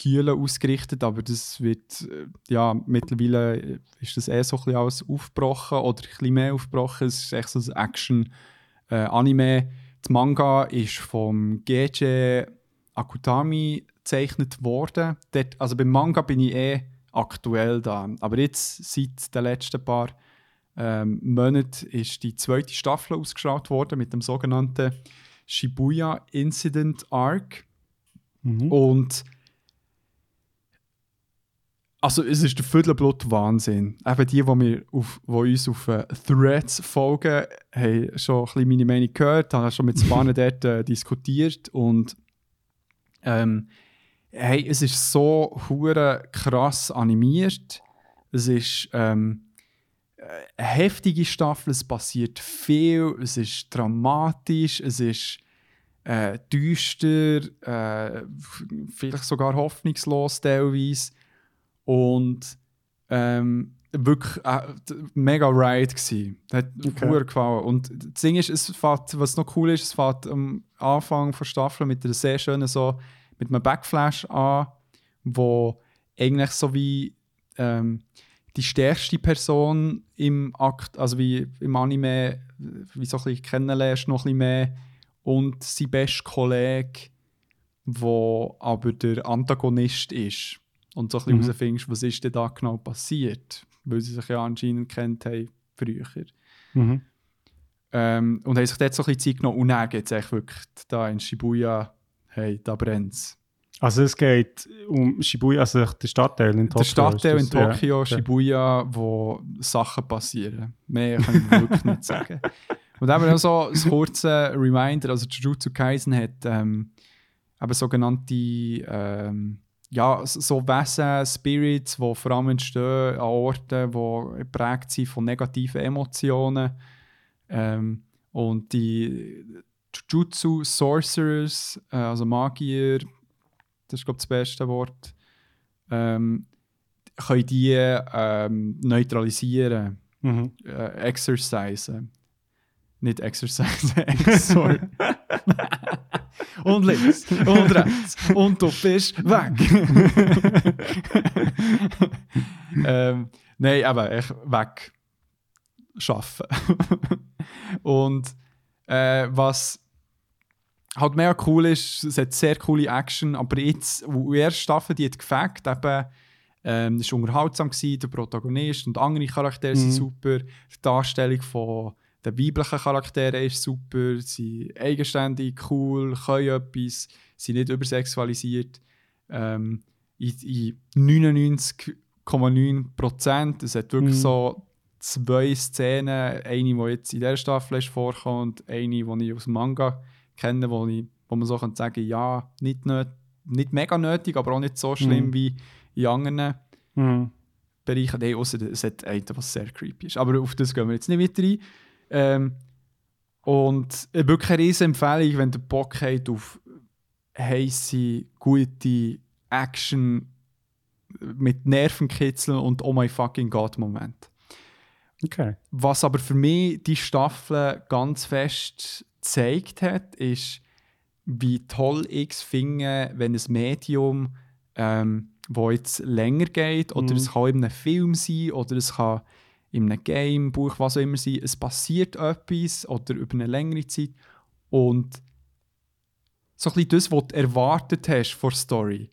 Kühle ausgerichtet, aber das wird, äh, ja, mittlerweile ist das eh so ein bisschen alles aufgebrochen oder ein bisschen mehr aufgebrochen. Es ist echt so ein Action-Anime. das Manga ist vom Geiji Akutami gezeichnet worden. Dort, also beim Manga bin ich eh aktuell da. Aber jetzt, seit den letzten paar ähm, Monaten, ist die zweite Staffel ausgestrahlt worden mit dem sogenannten Shibuya Incident Arc. Mhm. Und also es ist der Viertelblut Wahnsinn. Eben die, die, wir auf, die uns auf äh, Threads folgen, haben schon ein bisschen meine Meinung gehört, haben schon mit [laughs] Spanen dort äh, diskutiert und ähm, hey, es ist so hure krass animiert. Es ist ähm, eine heftige Staffel, es passiert viel, es ist dramatisch, es ist äh, düster, äh, vielleicht sogar hoffnungslos teilweise. Und ähm, wirklich äh, mega Ride gsi. Hat Okay. okay. gefallen. Und das Ding ist, es fährt, was noch cool ist, es fährt am Anfang der Staffel mit einer sehr schönen so, mit einem Backflash an, wo eigentlich so wie ähm, die stärkste Person im Akt, also wie im Anime, wie so ein bisschen kennenlernst, noch ein bisschen mehr. Und sein bester Kollege, wo aber der Antagonist ist. Und so ein bisschen Mhm. herausfindest, was ist denn da genau passiert. Weil sie sich ja anscheinend kennt haben früher. Mhm. Ähm, und haben sich dort so ein bisschen Zeit genommen. Und dann geht es echt wirklich da in Shibuya, hey, da brennt es. Also es geht um Shibuya, also der Stadtteil in Tokio. Der Stadtteil in? Ja, Tokio, okay. Shibuya, wo Sachen passieren. Mehr kann ich wirklich nicht [laughs] sagen. Und eben noch so ein kurzer Reminder, also Jujutsu Kaisen hat ähm, eben sogenannte ähm, ja, so Wesen, Spirits, die vor allem entstehen an Orten, die geprägt sind von negativen Emotionen. Ähm, und die Jujutsu Sorcerers, äh, also Magier, das ist glaube ich das beste Wort, ähm, können die ähm, neutralisieren, Mhm. äh, exercisen. Nicht exercisen, [laughs] exor. [laughs] und links und rechts und du bist weg. [laughs] ähm, nein, aber echt weg schaffen. und äh, was halt mega cool ist, es hat sehr coole Action, aber jetzt, wo die erste Staffel, die hat gefällt, eben, ähm, es war unterhaltsam, gewesen, der Protagonist und andere Charaktere Mhm. sind super, die Darstellung von den weiblichen Charakteren ist super, sie sind eigenständig, cool, können etwas, sind nicht übersexualisiert. Ähm, in, in 99,9%, es hat wirklich Mhm. so zwei Szenen, eine, die jetzt in dieser Staffel ist vorkommt und eine, die ich aus dem Manga kenne, wo, ich, wo man so kann sagen ja, nicht, nöt, nicht mega nötig, aber auch nicht so schlimm Mhm. wie in anderen Mhm. Bereichen. Nein, außer es hat einen, was sehr creepy ist. Aber auf das gehen wir jetzt nicht weiter ein. Ähm, und äh, wirklich eine riesen Empfehlung, wenn ihr Bock habt auf heisse, gute Action mit Nervenkitzeln und Oh my fucking God Moment. Okay. Was aber für mich die Staffel ganz fest gezeigt hat, ist, wie toll ich es finde, wenn ein Medium, ähm, wo jetzt länger geht, oder Mhm. es kann in einem Film sein, oder es kann in einem Game, Buch, was auch immer sein, es passiert etwas, oder über eine längere Zeit, und so ein bisschen das, was du erwartet hast vor der Story,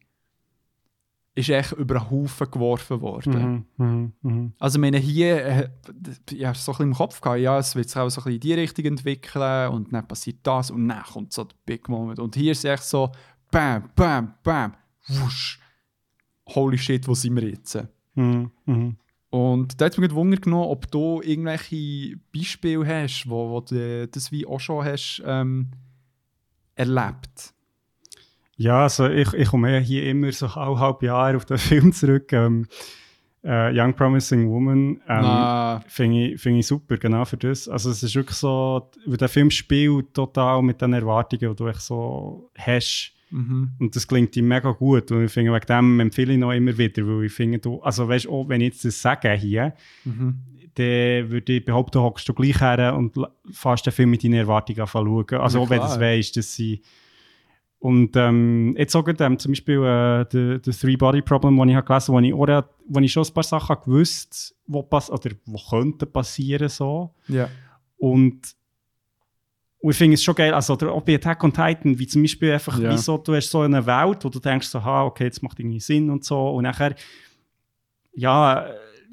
ist echt über einen Haufen geworfen worden. Mhm. Mhm. Mhm. Also, ich meine, hier, äh, ja, so ein bisschen im Kopf gehabt, ja, es wird sich auch so ein bisschen in die Richtung entwickeln und dann passiert das und dann kommt so der Big Moment. Und hier ist es echt so, bam, bam, bam, wusch, holy shit, wo sind wir jetzt? Mhm. Mhm. Und da hat mich Wunder genommen, ob du irgendwelche Beispiele hast, wo, wo du das wie auch schon hast ähm, erlebt. Ja, also ich, ich komme hier immer so halb, halb Jahr auf den [laughs] Film zurück. Ähm, äh, Young Promising Woman. Ähm, Na, Finde ich, find ich super, genau für das. Also es ist wirklich so, weil der Film spielt total mit den Erwartungen, die du echt so hast. Mhm. Und das klingt ihm mega gut. Und ich finde, wegen dem empfehle ich noch immer wieder, weil ich finde, du, also weißt auch wenn ich jetzt das sage hier, Mhm. dann würde ich behaupten, hockst du gleich her und fährst den Film mit deinen Erwartungen schauen. Also Ja, auch wenn du es weißt, dass sie... Und ähm, jetzt gerade, ähm, zum Beispiel äh, The, the Three Body Problem, das ich habe gelesen habe, wo ich, auch, wo ich schon ein paar Sachen habe gewusst wo pass oder wo könnten passieren so. Ja. Und, und ich finde es schon geil, also oder auch bei Attack on Titan, wie zum Beispiel einfach, Ja. wie so, du hast so eine Welt, wo du denkst so, ha, okay, jetzt macht irgendwie Sinn und so. Und nachher, ja,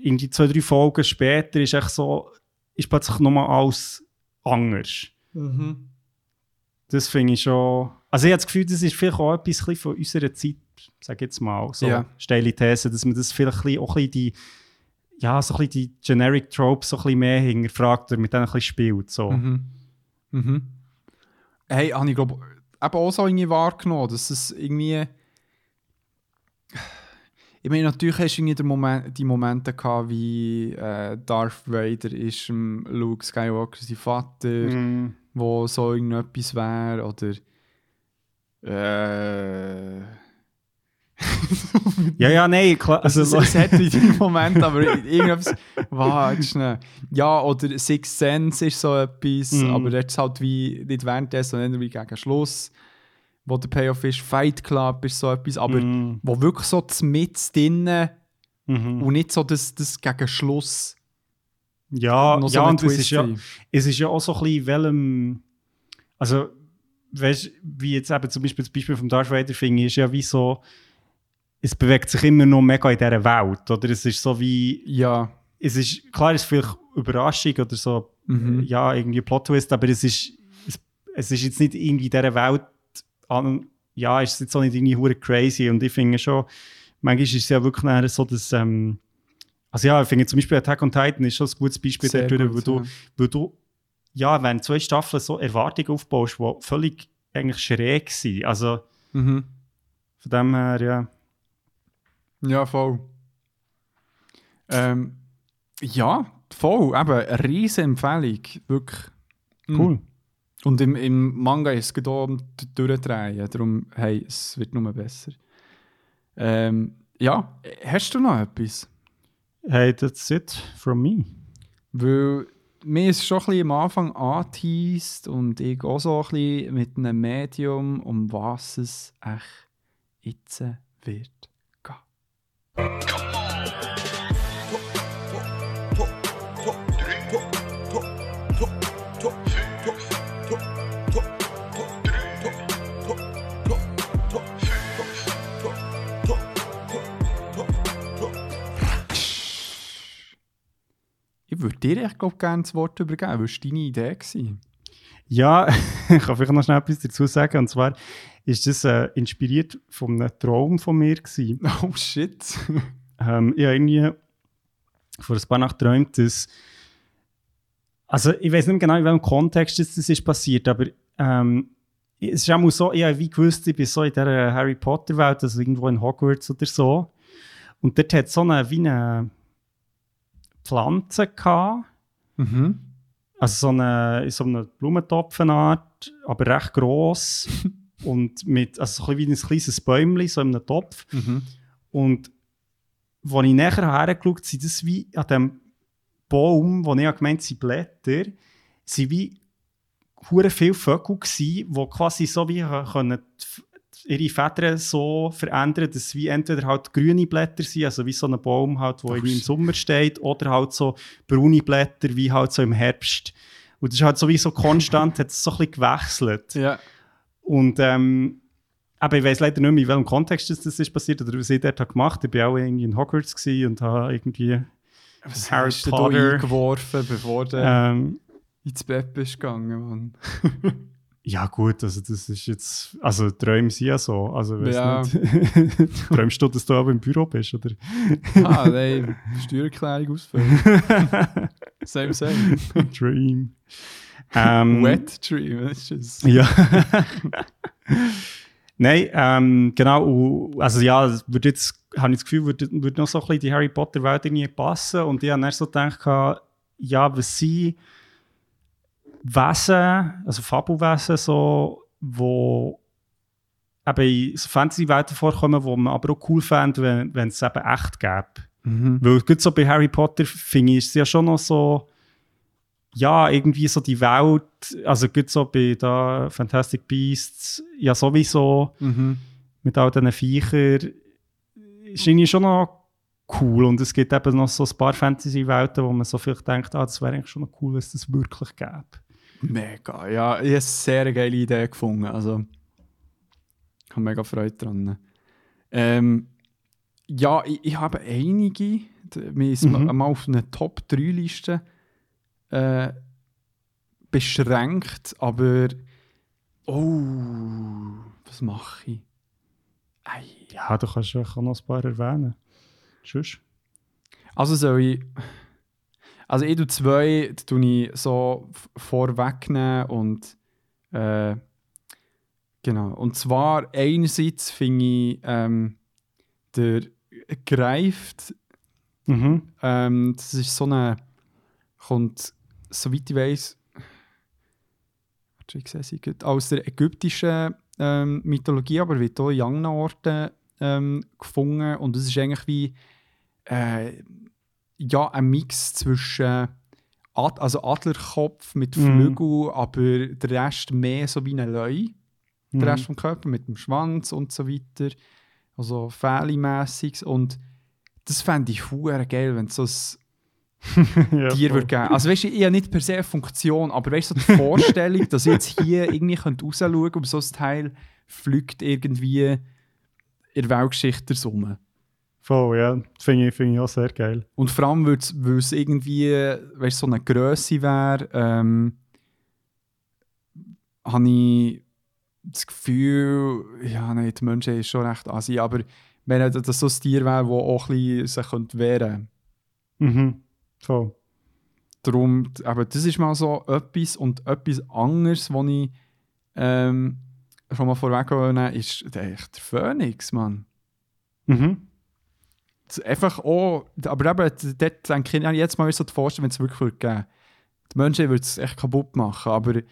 irgendwie zwei, drei Folgen später ist echt so, ist plötzlich nochmal alles anders. Mhm. Das finde ich schon. Also ich habe das Gefühl, das ist vielleicht auch etwas von unserer Zeit, sage ich jetzt mal, so Ja. steile These, dass man das vielleicht auch ein bisschen die, ja, so ein bisschen die Generic Tropes so ein bisschen mehr hinterfragt oder mit denen ein bisschen spielt. So. Mhm. Mhm. Hey, habe ich glaube eben auch so irgendwie wahrgenommen, dass es irgendwie. Ich meine, natürlich hast du irgendwie Moment, die Momente gehabt, wie äh, Darth Vader ist ähm, Luke Skywalker sein Vater, Mm. wo so irgendetwas wäre, oder. Äh. Ja, ja, nein, klar. Also, Also, es, es hat wieder einen Moment, aber [laughs] irgendwas. Warte. Ja, oder Six Sense ist so etwas, Mhm. aber jetzt halt wie nicht währenddessen, sondern wie gegen Schluss, wo der Payoff ist. Fight Club ist so etwas, aber Mm. wo wirklich so mit drinnen Mhm. und nicht so das, das gegen Schluss. Ja, noch so ja und es ist ja, es ist ja auch so ein bisschen, welchem. Also, weißt wie jetzt eben zum Beispiel das Beispiel vom Darth Vader finde ist ja wie so. Es bewegt sich immer noch mega in dieser Welt, oder? Es ist so wie. Ja. Es ist, klar, es ist vielleicht Überraschung oder so, Mhm. ja, irgendwie Plot-Twist, aber es ist, es, es ist jetzt nicht irgendwie in dieser Welt, an, ja, es ist jetzt auch nicht irgendwie hure crazy und ich finde schon, manchmal ist es ja wirklich so, dass, ähm, also ja, ich finde zum Beispiel Attack on Titan ist schon ein gutes Beispiel Sehr dafür, gut, weil, du, ja. weil du, ja, wenn zwei Staffeln so Erwartungen aufbaust, die völlig eigentlich schräg sind, also Mhm. von dem her, ja. Ja, voll. Ähm, ja, voll. Eben, eine riesige Empfehlung. Wirklich. Mhm. Cool. Und im, im Manga ist es gerade Durchdrehen. Darum, hey, es wird nur besser. Ähm, ja, hast du noch etwas? Hey, that's it from me. Weil mir ist schon ein bisschen am Anfang angeteased und ich auch so ein bisschen mit einem Medium, um was es echt jetzt wird. Ich würde dir echt glaub, gerne das Wort übergeben, weil es deine Idee war. Ja, [laughs] ich kann vielleicht noch schnell etwas dazu sagen. Und zwar ist das äh, inspiriert von einem Traum von mir. Gewesen. [laughs] Oh shit. Ähm, ich habe irgendwie vor ein paar Nacht geträumt, dass. Also, ich weiß nicht genau, in welchem Kontext das, das ist passiert, aber ähm, es ist auch so, ich habe wie gewusst, ich bin so in dieser Harry Potter-Welt, also irgendwo in Hogwarts oder so. Und dort hat so eine, wie eine Pflanze gehabt. mhm. Also so eine, in so einer Blumentopfenart, aber recht gross. [laughs] und mit, also so ein wie ein kleines Bäumchen, so in einem Topf. Mhm. Und als ich näher hergeschaut habe, sind das wie an dem Baum, wo ich gemeint sind Blätter, sind wie hure viele Vögel gsi, die quasi so wie können ihre Federn so verändern, dass es wie entweder halt grüne Blätter sind, also wie so ein Baum halt, wo im. Sommer steht, oder halt so braune Blätter, wie halt so im Herbst. Und das ist halt so wie so konstant, [laughs] hat es so ein bisschen gewechselt. Ja. Und ähm, aber ich weiß leider nicht mehr, in welchem Kontext das, das ist passiert oder was ich dort gemacht habe. Ich war auch irgendwie in Hogwarts und habe irgendwie Was Harry hast Potter. eingeworfen, bevor du ähm, ins Bett bist gegangen, Mann? [laughs] Ja, gut, also das ist jetzt. Also Träume sind ja so. Also, weiss Ja. nicht. [laughs] Träumst du, dass du aber im Büro bist, oder? Ah, nein, Steuererklärung ausfüllen. [laughs] Same, same. Dream. Ähm, [laughs] Wet Dream, das ist es. Ja. [laughs] Nein, ähm, genau. Also ja, würde jetzt, habe ich das Gefühl, würde, würde noch so ein bisschen die Harry Potter Welt irgendwie passen. Und ich habe dann so gedacht, ja, was sind Wesen, also Fabelwesen, so, wo eben in so Fantasy-Welten vorkommen, wo man aber auch cool fände, wenn, wenn es eben echt gäbe. Mhm. Weil gut so bei Harry Potter finde ich es ja schon noch so, ja, irgendwie so die Welt, also gut so bei da Fantastic Beasts, ja sowieso Mhm. mit all diesen Viechern, ist irgendwie schon noch cool. Und es gibt eben noch so ein paar Fantasy-Welten, wo man so vielleicht denkt, ah, das wäre eigentlich schon noch cool, wenn es das wirklich gäbe. Mega, ja. Ich habe eine sehr geile Idee gefunden. Also, ich habe mega Freude dran. Ähm, ja, ich, ich habe einige. Wir sind Mhm. mal auf eine Top-3-Liste äh, beschränkt, aber. Oh, was mache ich? Ei. Ja, du kannst ja noch ein paar erwähnen. Tschüss. Also soll ich. Also ich tue zwei, die tue ich so vorwegnehmen und äh, genau. Und zwar einerseits finde ich ähm, der greift, Mhm. ähm, das ist so eine kommt, soweit ich weiß, aus der ägyptischen ähm, Mythologie, aber wird auch in anderen Orten ähm, gefunden und es ist eigentlich wie äh, ja, ein Mix zwischen Ad also Adlerkopf mit Mhm. Flügel, aber der Rest mehr so wie ein Leu, der Mhm. Rest vom Körper mit dem Schwanz und so weiter. Also Fähli-mässiges und das fände ich geil, wenn es so ein ja, voll. würde geben. Also weißt du, ich habe nicht per se eine Funktion, aber weißt du, so die Vorstellung, dass ich jetzt hier irgendwie könnte rausschauen könnte, und so ein Teil fliegt irgendwie in der Weltgeschichte rum. Voll, ja. Das finde ich, finde ich auch sehr geil. Und vor allem, weil es- irgendwie weißt, so eine Größe wäre, ähm, habe ich das Gefühl, ja, nein, die Menschen ist schon recht assi, aber wenn das so ein Tier wäre, das auch ein bisschen sich wehren könnte. Mhm. Voll. Darum, aber das ist mal so etwas und etwas anderes, was ich ähm, schon mal vorweg ist echt der Phoenix, Mann. Mhm. Das einfach auch, aber eben, dort denke ich jetzt mal so vorstellen, wenn es wirklich würde geben Die Menschen würden es echt kaputt machen, aber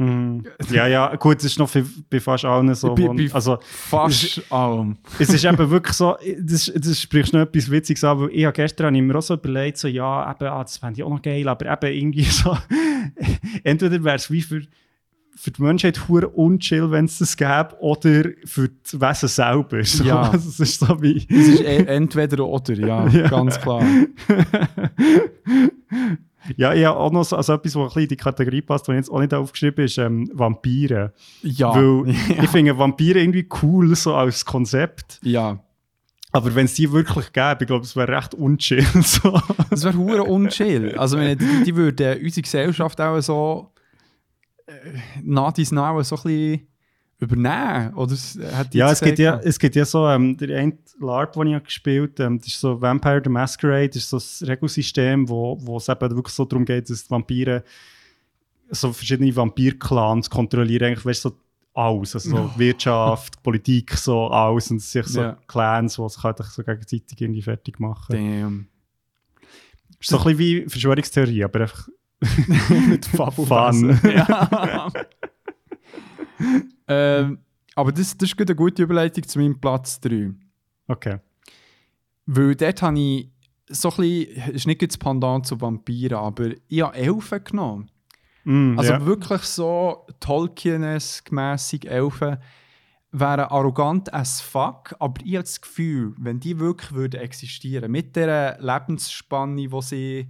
Mhm. Ja, ja, gut, es ist noch bei fast allen so. Bei- bei- also, fast allem. [laughs] es ist eben [laughs] wirklich so, das, das sprichst noch etwas Witziges an, weil ich habe gestern habe ich mir auch so überlegt, so, ja, eben, ah, das fände ich auch noch geil, aber eben irgendwie [laughs] so, entweder wäre es wie für, für die Menschheit hure unchill, wenn es das gäbe, oder für das Wesen selber. So, Ja. Also, es ist so wie... Es ist e- entweder oder, ja, Ja. ganz klar. Ja, ich habe auch noch so, also etwas, was ein bisschen in die Kategorie passt, was jetzt auch nicht aufgeschrieben ist ähm, Vampire. Ja, Weil [laughs] ich finde Vampire irgendwie cool, so als Konzept. ja. Aber wenn es die wirklich gäbe, ich glaube, es wäre recht unchill. [laughs] So. Das wäre hure unchill. Also wenn die, die würden unsere Gesellschaft auch so äh, nach dies so ein bisschen übernehmen. Oder die Ja, es gibt ja, es gibt ja so, ähm, der eine LARP, den ich habe gespielt habe, das ist so Vampire the Masquerade, das ist so ein Regelsystem, wo, wo es eben wirklich so darum geht, dass die Vampire so verschiedene Vampir-Clans kontrollieren, eigentlich, weißt so alles, also so [laughs] Wirtschaft, Politik, so alles, und es sind so Ja. Clans, die sich halt so gegenseitig irgendwie fertig machen. Damn. Ist so ein bisschen wie Verschwörungstheorie, aber einfach [laughs] Mit Fun. [laughs] ja. Ähm, aber das, das ist gut eine gute Überleitung zu meinem Platz 3. Okay. Weil dort habe ich so ein bisschen, ist nicht das Pendant zu Vampiren, aber ich habe Elfen genommen. Mm, Also ja. wirklich so Tolkien-mässig Elfen wären arrogant as fuck, aber ich habe das Gefühl, wenn die wirklich würden existieren, mit der Lebensspanne, die sie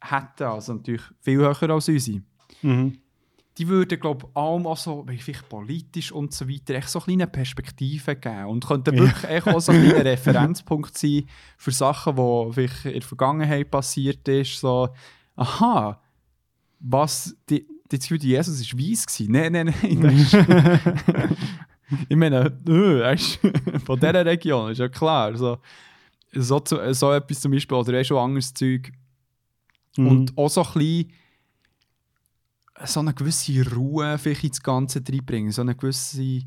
hätten, also natürlich viel höher als unsere, Mhm. Die würden, glaube ich, allem auch so, vielleicht politisch und so weiter, echt so kleine Perspektiven geben und könnten wirklich echt auch so ein [laughs] Referenzpunkt sein für Sachen, die vielleicht in der Vergangenheit passiert ist, so, aha, was die das Gefühl, Jesus war weiss. gewesen. Nein, nein, nein. [laughs] [laughs] ich meine, er ist von dieser Region, ist ja klar. So, so, so etwas zum Beispiel, oder auch schon anderes Zeug. Mhm. Und auch so ein bisschen so eine gewisse Ruhe vielleicht ins Ganze reinbringen, so einen gewisse,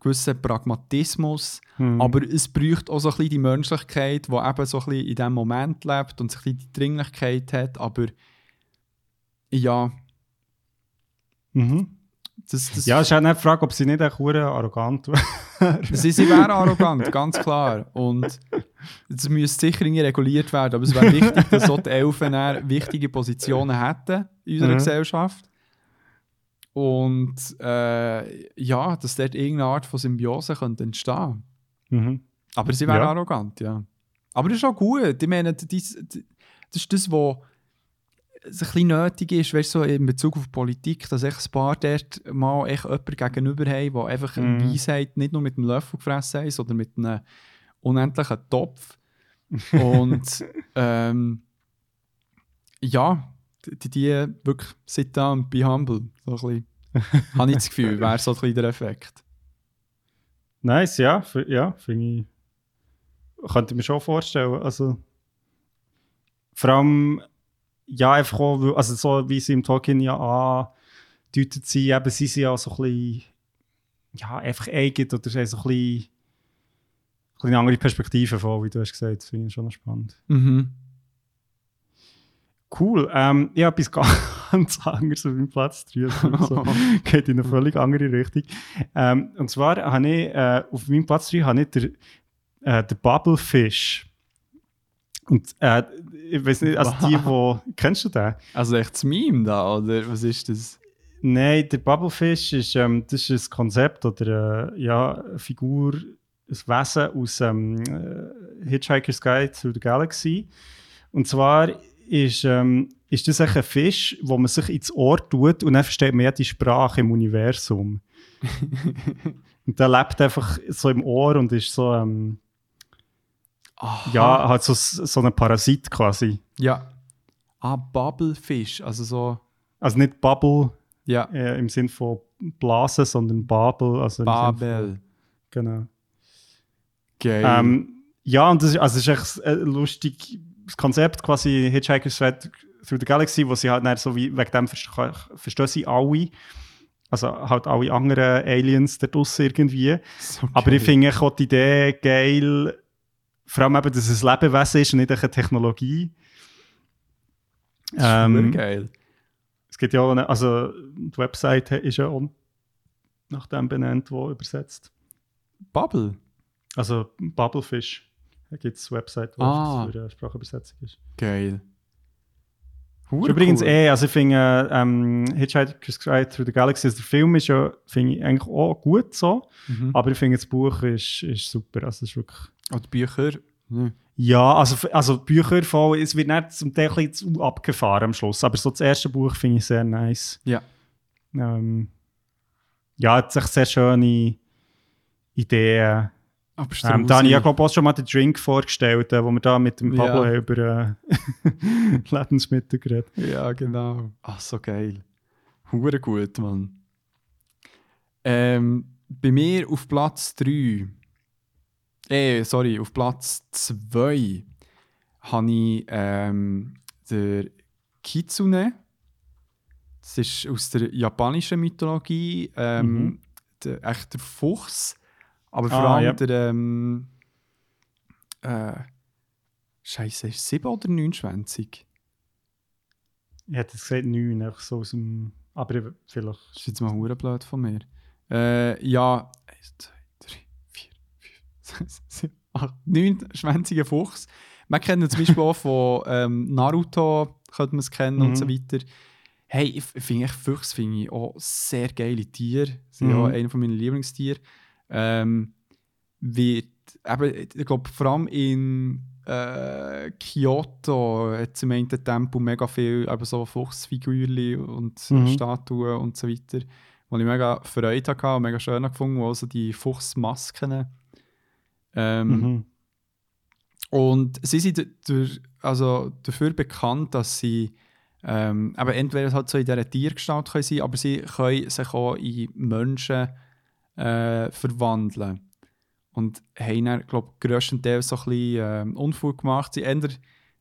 gewissen Pragmatismus. Mhm. Aber es braucht auch so ein bisschen die Menschlichkeit, die eben so ein bisschen in diesem Moment lebt und so ein bisschen die Dringlichkeit hat. Aber ja, Mhm. das, das, Ja, es ist auch nicht die Frage, ob sie nicht hure arrogant wäre. sie, sie wären arrogant, ganz klar. Und es müsste sicher irgendwie reguliert werden. Aber es wäre wichtig, dass so die Elfen wichtige Positionen hätten in unserer Mhm. Gesellschaft. Und äh, ja, dass dort irgendeine Art von Symbiose könnte entstehen Mhm. Aber sie wären Ja. arrogant, ja. Aber das ist auch gut. Ich meine, das, das ist das, was ein bisschen nötig ist, weißt, du, so in Bezug auf Politik, dass echt ein paar dort mal echt jemanden gegenüber haben, der einfach eine Mhm. Weisheit nicht nur mit einem Löffel gefressen hat, sondern mit einem unendlichen Topf. Und [laughs] ähm, ja, die, die wirklich sit down be humble. So ein bisschen, [laughs] habe ich das Gefühl, wäre so ein bisschen der Effekt. Nice, ja, ja, finde ich. Könnte ich mir schon vorstellen. Also, vor allem, ja, einfach auch, also so wie sie im Tolkien ja andeutet sind, eben, sie sind ja so ein bisschen, ja, einfach eigen oder sie so ein bisschen, ein bisschen eine andere Perspektive von, wie du hast gesagt. Das finde ich schon spannend. Mhm. Cool. Ähm, ich habe etwas [laughs] ganz anderes auf meinem Platz 3. Also, [laughs] geht in eine völlig andere Richtung. Ähm, und zwar habe ich äh, auf meinem Platz 3 habe ich den, äh, den Bubblefish. Und äh, ich weiß nicht, also die, wo. Kennst du den? Also echt das Meme da, oder was ist das? Nein, der Bubblefish ist, ähm, das ist ein Konzept oder äh, ja, eine Figur, ein Wesen aus ähm, äh, Hitchhiker's Guide to the Galaxy. Und zwar ist, ähm, ist das ein Fisch, wo man sich ins Ohr tut und dann versteht man ja die Sprache im Universum. [laughs] und der lebt einfach so im Ohr und ist so, ähm, ja, halt so, so ein Parasit quasi. Ja. Ah, Bubblefish, also so, Also nicht Bubble ja, äh, im Sinn von Blase, sondern Babel. Also Sinn von- Babel. Genau. Geil. Ähm, ja, und das ist, also es ist echt ein lustiges Konzept, quasi Hitchhiker's Guide Through the Galaxy, wo sie halt dann so wie, wegen dem verste verstehen sie alle, also halt alle anderen Aliens da draussen irgendwie. so Aber ich finde auch die Idee geil, vor allem eben, dass es ein Lebewesen ist und nicht eine Technologie. Das ist Ähm, geil. es gibt ja auch, eine, also die Website ist ja auch nach dem benannt, wo übersetzt. Bubble? Also Bubblefish. Da gibt es eine Website, wo Ah. für eine Sprachübersetzung ist. Geil. Hure übrigens cool. eh, also ich finde ähm, Hitchhiker's Guide Through the Galaxy, also der Film ist ja, finde ich eigentlich auch gut so, Mhm. aber ich finde das Buch ist, ist super, also ist wirklich... Und die Bücher? Ne. Ja, also, also die Bücher voll, es wird nicht zum Teil ein bisschen zu abgefahren am Schluss, aber so das erste Buch finde ich sehr nice. Ja. Ähm, ja, es hat sich sehr schöne Ideen. Aber Ähm, da habe ich ja, glaube auch schon mal den Drink vorgestellt, äh, wo wir da mit dem Ja. Pablo haben über äh, [laughs] Lebensmittel geredet Ja, genau. Ach, so geil. Hure gut, Mann. Ähm, bei mir auf Platz 3, eh, sorry, auf Platz 2 habe ich ähm, der Kitsune. Das ist aus der japanischen Mythologie ähm, Mhm. der, echt der Fuchs, aber vor Ah, allem ja. der ähm, äh, Scheiße, ist es 7 oder 29? Ich hätte es gesagt, neun, einfach so aus dem. Aber ich- vielleicht. Das ist jetzt mal hure blöd von mir. Äh, ja, 1, 2, 3, 4, 5, 6, 7, 8, 9 schwänzige Fuchs. Man kennt ihn zum Beispiel auch von [laughs] ähm, Naruto, könnte man es kennen und Mhm. so weiter. Hey, ich finde Füchse finde ich auch sehr geile Tiere. Sie sind Mhm. auch einer meiner Lieblingstiere. Ähm, wird, eben, ich glaube, vor allem in äh, Kyoto hat im einen Tempel mega viel eben so Fuchsfigürchen und Mhm. Statuen und so weiter, wo ich mega Freude hatte und mega schön gefunden, wo also die Fuchsmasken. Ähm, Mhm. und sie sind durch, also dafür bekannt, dass sie ähm, aber entweder halt so in dieser Tiergestalt können sein, aber sie können sich auch in Menschen äh, verwandeln. Und haben dann, glaube ich, grösstenteils so ein bisschen ähm, Unfug gemacht. Sie ändern,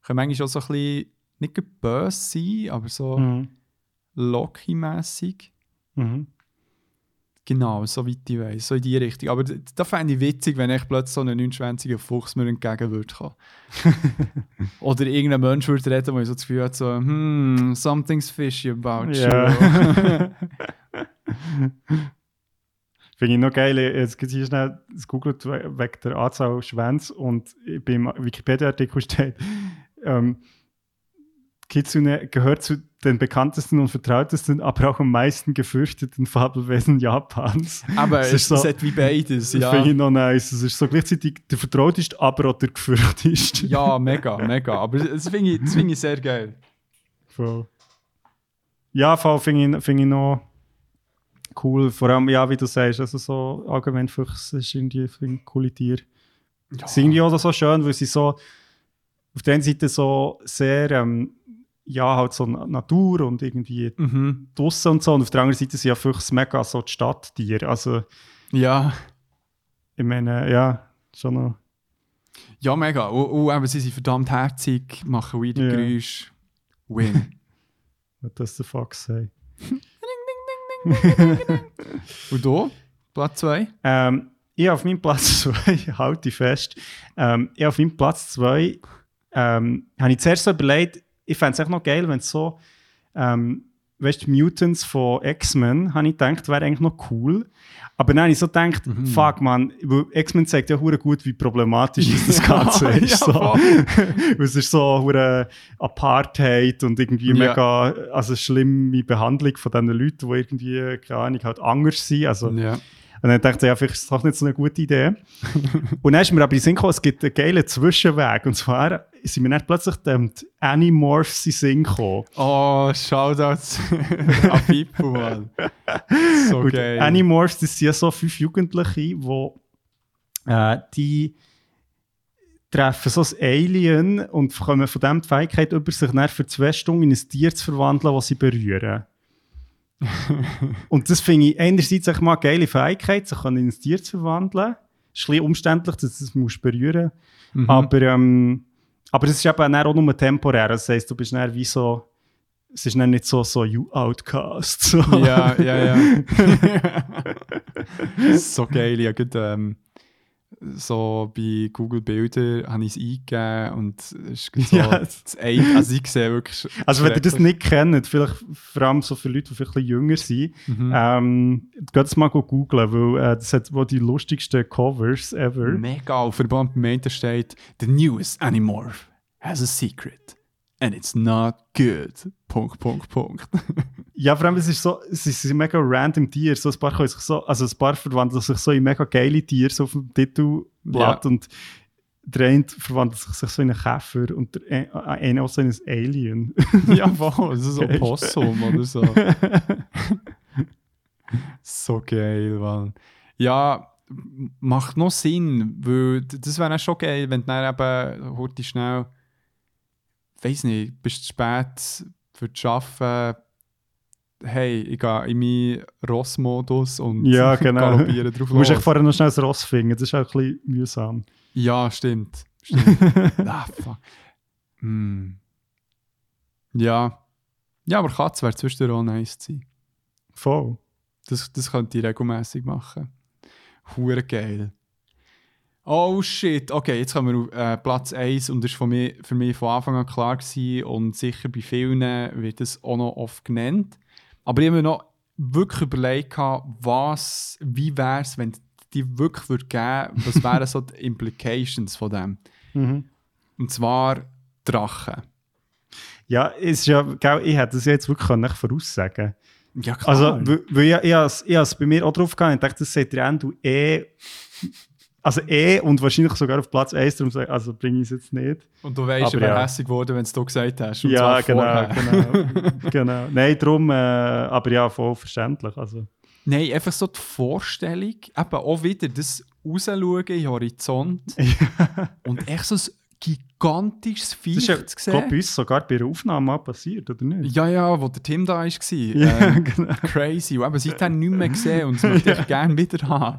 können manchmal auch so ein bisschen, nicht böse sein, aber so Mhm. Loki-mässig. Mhm. Genau, soweit ich weiß, so in die Richtung. Aber da fände ich witzig, wenn ich plötzlich so einen 29 Fuchs mir entgegen würde kommen. [laughs] Oder irgendein Mensch würde reden, der so das Gefühl hat, so, hmm, something's fishy about Ja. you. [laughs] [laughs] Finde ich noch geil, jetzt gibt hier schnell das googelt we- wegen der Anzahl Schwänze und beim Wikipedia-Artikel [laughs] steht, ähm, Kitsune gehört zu den bekanntesten und vertrautesten, aber auch am meisten gefürchteten Fabelwesen Japans. Aber es ist so- ist hat wie beides, Das ja. finde ich noch nice. Es ist so gleichzeitig der vertrauteste, aber auch der gefürchteste. Ja, [laughs] mega, mega. Aber das finde ich, das finde ich sehr geil. Voll. Ja, voll finde ich, find ich noch cool. Vor allem, ja, wie du sagst, also so allgemein Füchse ist irgendwie finde ich, coole Tiere. Ja. Sie sind ja auch so schön, weil sie so auf der einen Seite so sehr, ähm, ja, halt so Na- Natur und irgendwie Mhm. draussen und so. Und auf der anderen Seite sind ja Füchse mega so die Stadttiere. Also, Ja. ich meine, ja, schon noch. Ja, mega. Und, und eben, sie sind verdammt herzig, machen weirde Ja. Geräusche. Win. [laughs] What does the fox say? [laughs] [laughs] Und du? Platz 2? Ähm, ich auf meinem Platz [laughs] 2, halte ich fest, ähm, ich auf meinem Platz 2 ähm, habe ich zuerst so überlegt, ich fände es echt noch geil, wenn es so, ähm, weißt du, Mutants von X-Men, habe ich gedacht, wäre eigentlich noch cool. Aber habe ich so gedacht, Mhm. fuck man, X-Men zeigt ja hure gut, wie problematisch [laughs] das Ganze Ja, ist. so. [laughs] es ist so hure Apartheid und irgendwie Ja. mega, also schlimme Behandlung von diesen Leuten, die irgendwie, keine Ahnung, halt anders sind. Also. Und dann dachte ich, ja, vielleicht ist das doch nicht so eine gute Idee. [laughs] und dann ist mir aber in den Sinn gekommen, es gibt einen geilen Zwischenweg. Und zwar sind mir dann plötzlich dem die Animorphs in den Sinn gekommen. Oh, Shoutouts [laughs] an Pipo, Mann. So Und geil. Animorphs, das sind ja so fünf Jugendliche, die äh, die treffen so ein Alien und bekommen von dem die Fähigkeit über sich für zwei Stunden in ein Tier zu verwandeln, das sie berühren. [laughs] und das finde ich einerseits echt mal eine geile Fähigkeit, sich in ein Tier zu verwandeln. Es ist ein bisschen umständlich, dass du es musst berühren Mhm. aber, ähm, aber es ist eben auch nur temporär. Das heisst, du bist dann wie so. Es ist nicht so, so you outcast. So. [laughs] Ja, ja, ja. [laughs] so geil. Ich habe gerade, ähm, so bei Google Bilder habe ich es eingegeben und es ist so [laughs] Ja. das eine, also ich sehe wirklich Also, wenn ihr das nicht kennt, vielleicht vor allem so für Leute, die vielleicht ein bisschen jünger sind, Mhm. ähm, geht es mal googlen, weil äh, das hat wohl die lustigsten Covers ever. Mega. Auf der Band beim einen steht The newest Animorph has a secret. And it's not good. Punkt, Punkt, Punkt. [laughs] Ja, vor allem, es ist so, es ist ein mega random Tier. So ein paar können sich so, also ein paar verwandeln sich so in mega geile Tiere so auf dem Titelblatt Ja. und der eine verwandelt sich so in einen Käfer und der äh, eine auch so in ein Alien. [laughs] ja, voll. [laughs] Das ist so Geil. Possum oder so. [laughs] so geil, Mann. Ja, macht noch Sinn, weil das wäre auch schon geil, wenn du dann eben heute schnell, weiß nicht, bist du spät für das Arbeiten, hey, ich gehe in meinen Ross-Modus und Ja, [laughs] genau. galoppiere drauf [laughs] Du musst echt los. vorher noch schnell das Ross finden, das ist auch ein bisschen mühsam. Ja, stimmt. [laughs] stimmt. ah, fuck. Hm. Ja. Ja, aber Katze wäre zwischendurch auch nice zu sein. Voll. Das, das könnte ich regelmäßig machen. Hure geil. Oh shit, okay, jetzt kommen wir auf äh, Platz 1 und das war von mir, für mich von Anfang an klar gewesen und sicher bei vielen wird es auch noch oft genannt. Aber ich habe mir noch wirklich überlegt, was, wie wäre es, wenn die wirklich würde geben was wären so die [laughs] Implications von dem. Mhm. Und zwar Drachen. Ja, ist ja, gell, ich hätte das jetzt wirklich nicht voraussagen Ja, klar. Also, weil ich, ich, has- ich has bei mir auch drauf gehabt, ich dachte, das sagt Endo eh. Also eh und wahrscheinlich sogar auf Platz 1, darum sag- also bringe ich es jetzt nicht. und du weißt, aber wäre ja. hässlich geworden, wenn du es gesagt hast. Und ja, zwar genau, genau, [laughs] genau. Nein, darum, äh, aber ja, voll verständlich. Also. Nein, einfach so die Vorstellung, eben auch wieder das Rausschauen in den Horizont [laughs] und echt so ein gigantisches Viech Das ist ja, zu sehen. glaub, bei uns sogar bei der Aufnahme passiert, oder nicht? Ja, ja, wo der Tim da war. Ja, ähm, [laughs] genau. Crazy. Und eben seitdem nicht mehr gesehen und das möchte ich gerne wieder haben.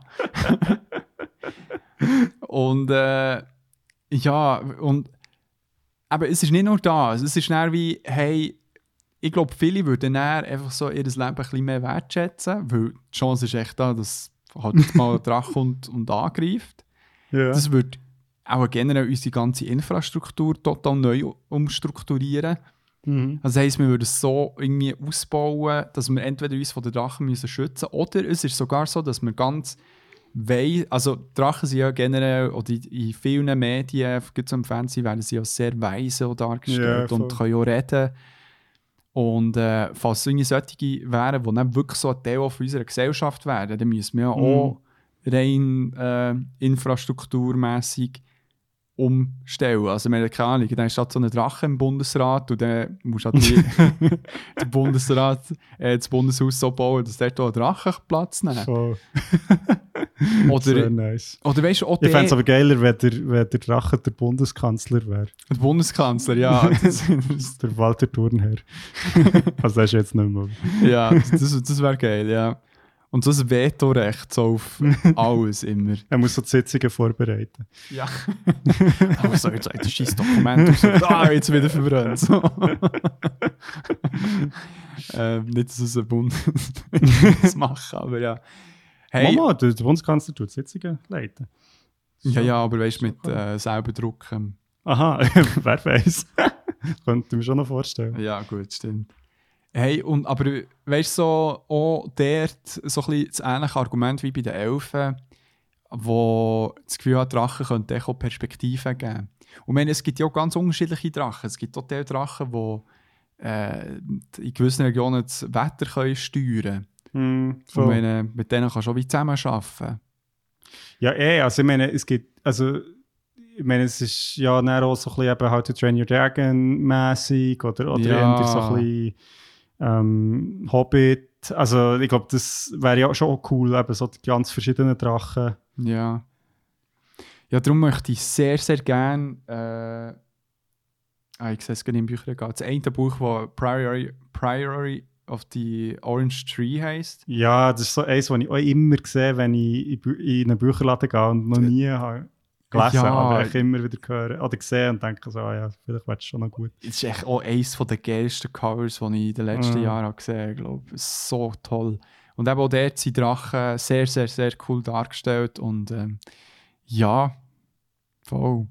Und äh, ja, und aber es ist nicht nur das. Es ist dann wie, hey, ich glaube, viele würden dann einfach so ihr Leben ein bisschen mehr wertschätzen, weil die Chance ist echt da, dass halt mal [laughs] ein Drache kommt und angreift. Ja. Das würde auch generell unsere ganze Infrastruktur total neu umstrukturieren. Mhm. Das heisst, wir würden es so irgendwie ausbauen, dass wir entweder uns von den Drachen müssen schützen oder es ist sogar so, dass wir ganz wei also Drachen sind ja generell, oder in- vielen Medien, es im Fernsehen, werden sie ja sehr weise dargestellt Ja, und können auch reden. Und äh, falls es irgendwie solche wären, die dann wirklich so ein Teil von unserer Gesellschaft wären, dann müssen wir ja Mhm. auch rein äh, infrastrukturmässig umstellen. Also, ich meine, keine Ahnung, dann ist halt so ein Drache im Bundesrat und dann musst du halt [laughs] den Bundesrat, äh, das Bundeshaus so bauen, dass dort auch ein Drache Platz Voll. [laughs] Oder, Sehr nice. oder weißt du, auch Ich fände es aber geiler, wenn der, wenn der Drache der Bundeskanzler wäre. der Bundeskanzler, ja. [laughs] Der Walter Thurnherr. [laughs] also das ist jetzt nicht mehr. ja, das, das wäre geil, ja. Und so ein Vetorecht so auf alles immer. Er muss so die Sitzungen vorbereiten. Ja. [laughs] Aber so, jetzt ein scheiß Dokument aus. Ah, jetzt wieder verbrannt. So. ähm, nicht, dass es ein Bund das machen, aber ja. Hey, Mama, der, der Bundeskanzler tut Sitzungen leiten. ja, ja, aber weißt du, mit äh, selber drucken. Aha, [laughs] wer weiß. [laughs] Könnte ich mir schon noch vorstellen. Ja, gut, stimmt. Hey, und, aber weißt du, so, auch dort so ein bisschen das ähnliche Argument wie bei den Elfen, wo das Gefühl hat, Drachen könnten auch Perspektiven geben. Und meine, es gibt ja auch ganz unterschiedliche Drachen. Es gibt auch die Drachen, die äh, in gewissen Regionen das Wetter können steuern können. Voll. ich meine, mit denen kannst du auch wie zusammen arbeiten. Ja, eh, also ich meine, es gibt, also ich meine, es ist ja dann auch so ein bisschen eben How to Train Your Dragon mäßig oder, oder Ja. so ein bisschen ähm, Hobbit. Also ich glaube, das wäre ja schon cool, eben so die ganz verschiedenen Drachen. Ja. Ja, darum möchte ich sehr, sehr gerne. Äh, ah, ich sehe es gerade im Bücherregal. Das eine Buch, das Priory, Priory of the Orange Tree heisst. Ja, das ist so eins, was ich auch immer sehe, wenn ich in, einen Bücherladen gehe und noch nie habe gelesen Ja. aber ich immer wieder höre oder gesehen und denke so, ah ja, vielleicht wäre es schon noch gut. Das ist echt auch eines der geilsten Covers, die ich in den letzten Mhm. Jahren gesehen habe. glaube ich. So toll. Und eben auch dort sind Drachen sehr, sehr, sehr cool dargestellt. Und ähm, ja, voll.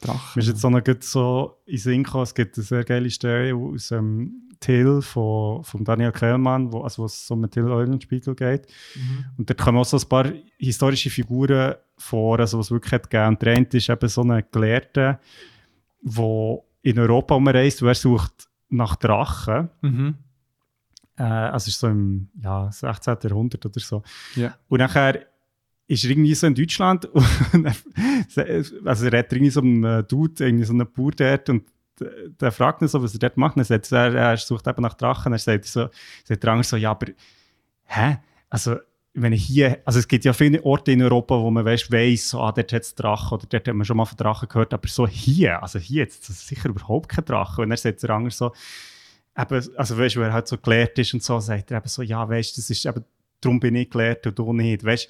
Drachen. Mir ist jetzt auch noch so in Sinn gekommen, es gibt eine sehr geile Stelle aus ähm, Till von, von Daniel Kellmann, wo, also wo es um den Till Eulenspiegel geht. Mhm. Und da kommen auch so ein paar historische Figuren vor, also was wirklich hat gegeben. Und der eine ist eben so ein Gelehrter, der in Europa umreist und er sucht nach Drachen. Mhm. Äh, also ist so im ja, 16. Jahrhundert oder so. Ja. Und nachher ist er irgendwie so in Deutschland [laughs] und er, also er hat irgendwie so einen Dude, irgendwie so einen Bauer dort und der, fragt ihn so, was er dort macht. Er, sagt, er, er sucht eben nach Drachen. Er sagt so, sagt der andere so, ja, aber hä? Also wenn ich hier, also es gibt ja viele Orte in Europa, wo man weiss, weiss so, ah, dort hat es Drachen oder dort hat man schon mal von Drachen gehört, aber so hier, also hier jetzt, das ist sicher überhaupt kein Drache. Und er sagt der andere so, eben, also weißt du, wo er halt so gelehrt ist und so, sagt er eben so, ja, weißt du, das ist eben, darum bin ich gelehrt und du nicht, weißt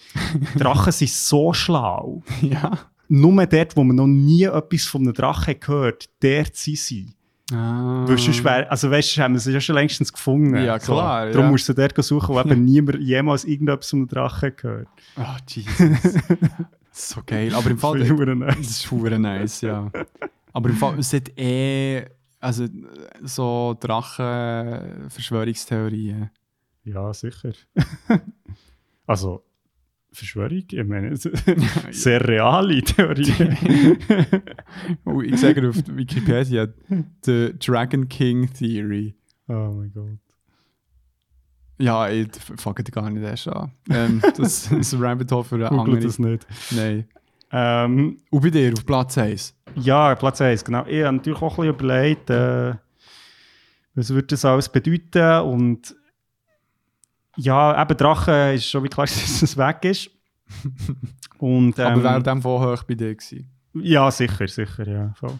du, [laughs] Drachen sind so schlau. Ja. Nur dort, wo man noch nie etwas von einem Drachen gehört, dort sind sie. Ah. Wär, also weißt du, haben wir sie ja schon längstens gefunden. Ja, klar, So. Darum ja. musst du dort suchen, wo eben [laughs] niemand jemals irgendetwas von einem Drachen gehört. Oh, Jesus. [laughs] so geil. Aber im Fall, Das ist verdammt das nice. ist nice, ja. Aber im Fall, es hat eh, also so Drachen-Verschwörungstheorien. Ja, sicher. [laughs] also, Verschwörung, ich meine, [laughs] sehr reale Theorie. [laughs] Oh, ich sage auf Wikipedia, The Dragon King Theory. oh mein Gott. Ja, ich fange gar nicht erst an. Ähm, das, das [laughs] ist ein Rabbit Hole für eine Google andere. das nicht. Nein. Ähm, Und bei dir, auf Platz 1? ja, Platz 1, genau. Ich habe natürlich auch ein bisschen überlegt, äh, was würde das alles bedeuten und ja, eben Drachen ist schon wie klar, [laughs] dass es weg ist. Und, Aber ähm, wäre dem von hoch bei dir gewesen? Ja, sicher, sicher, ja. Voll.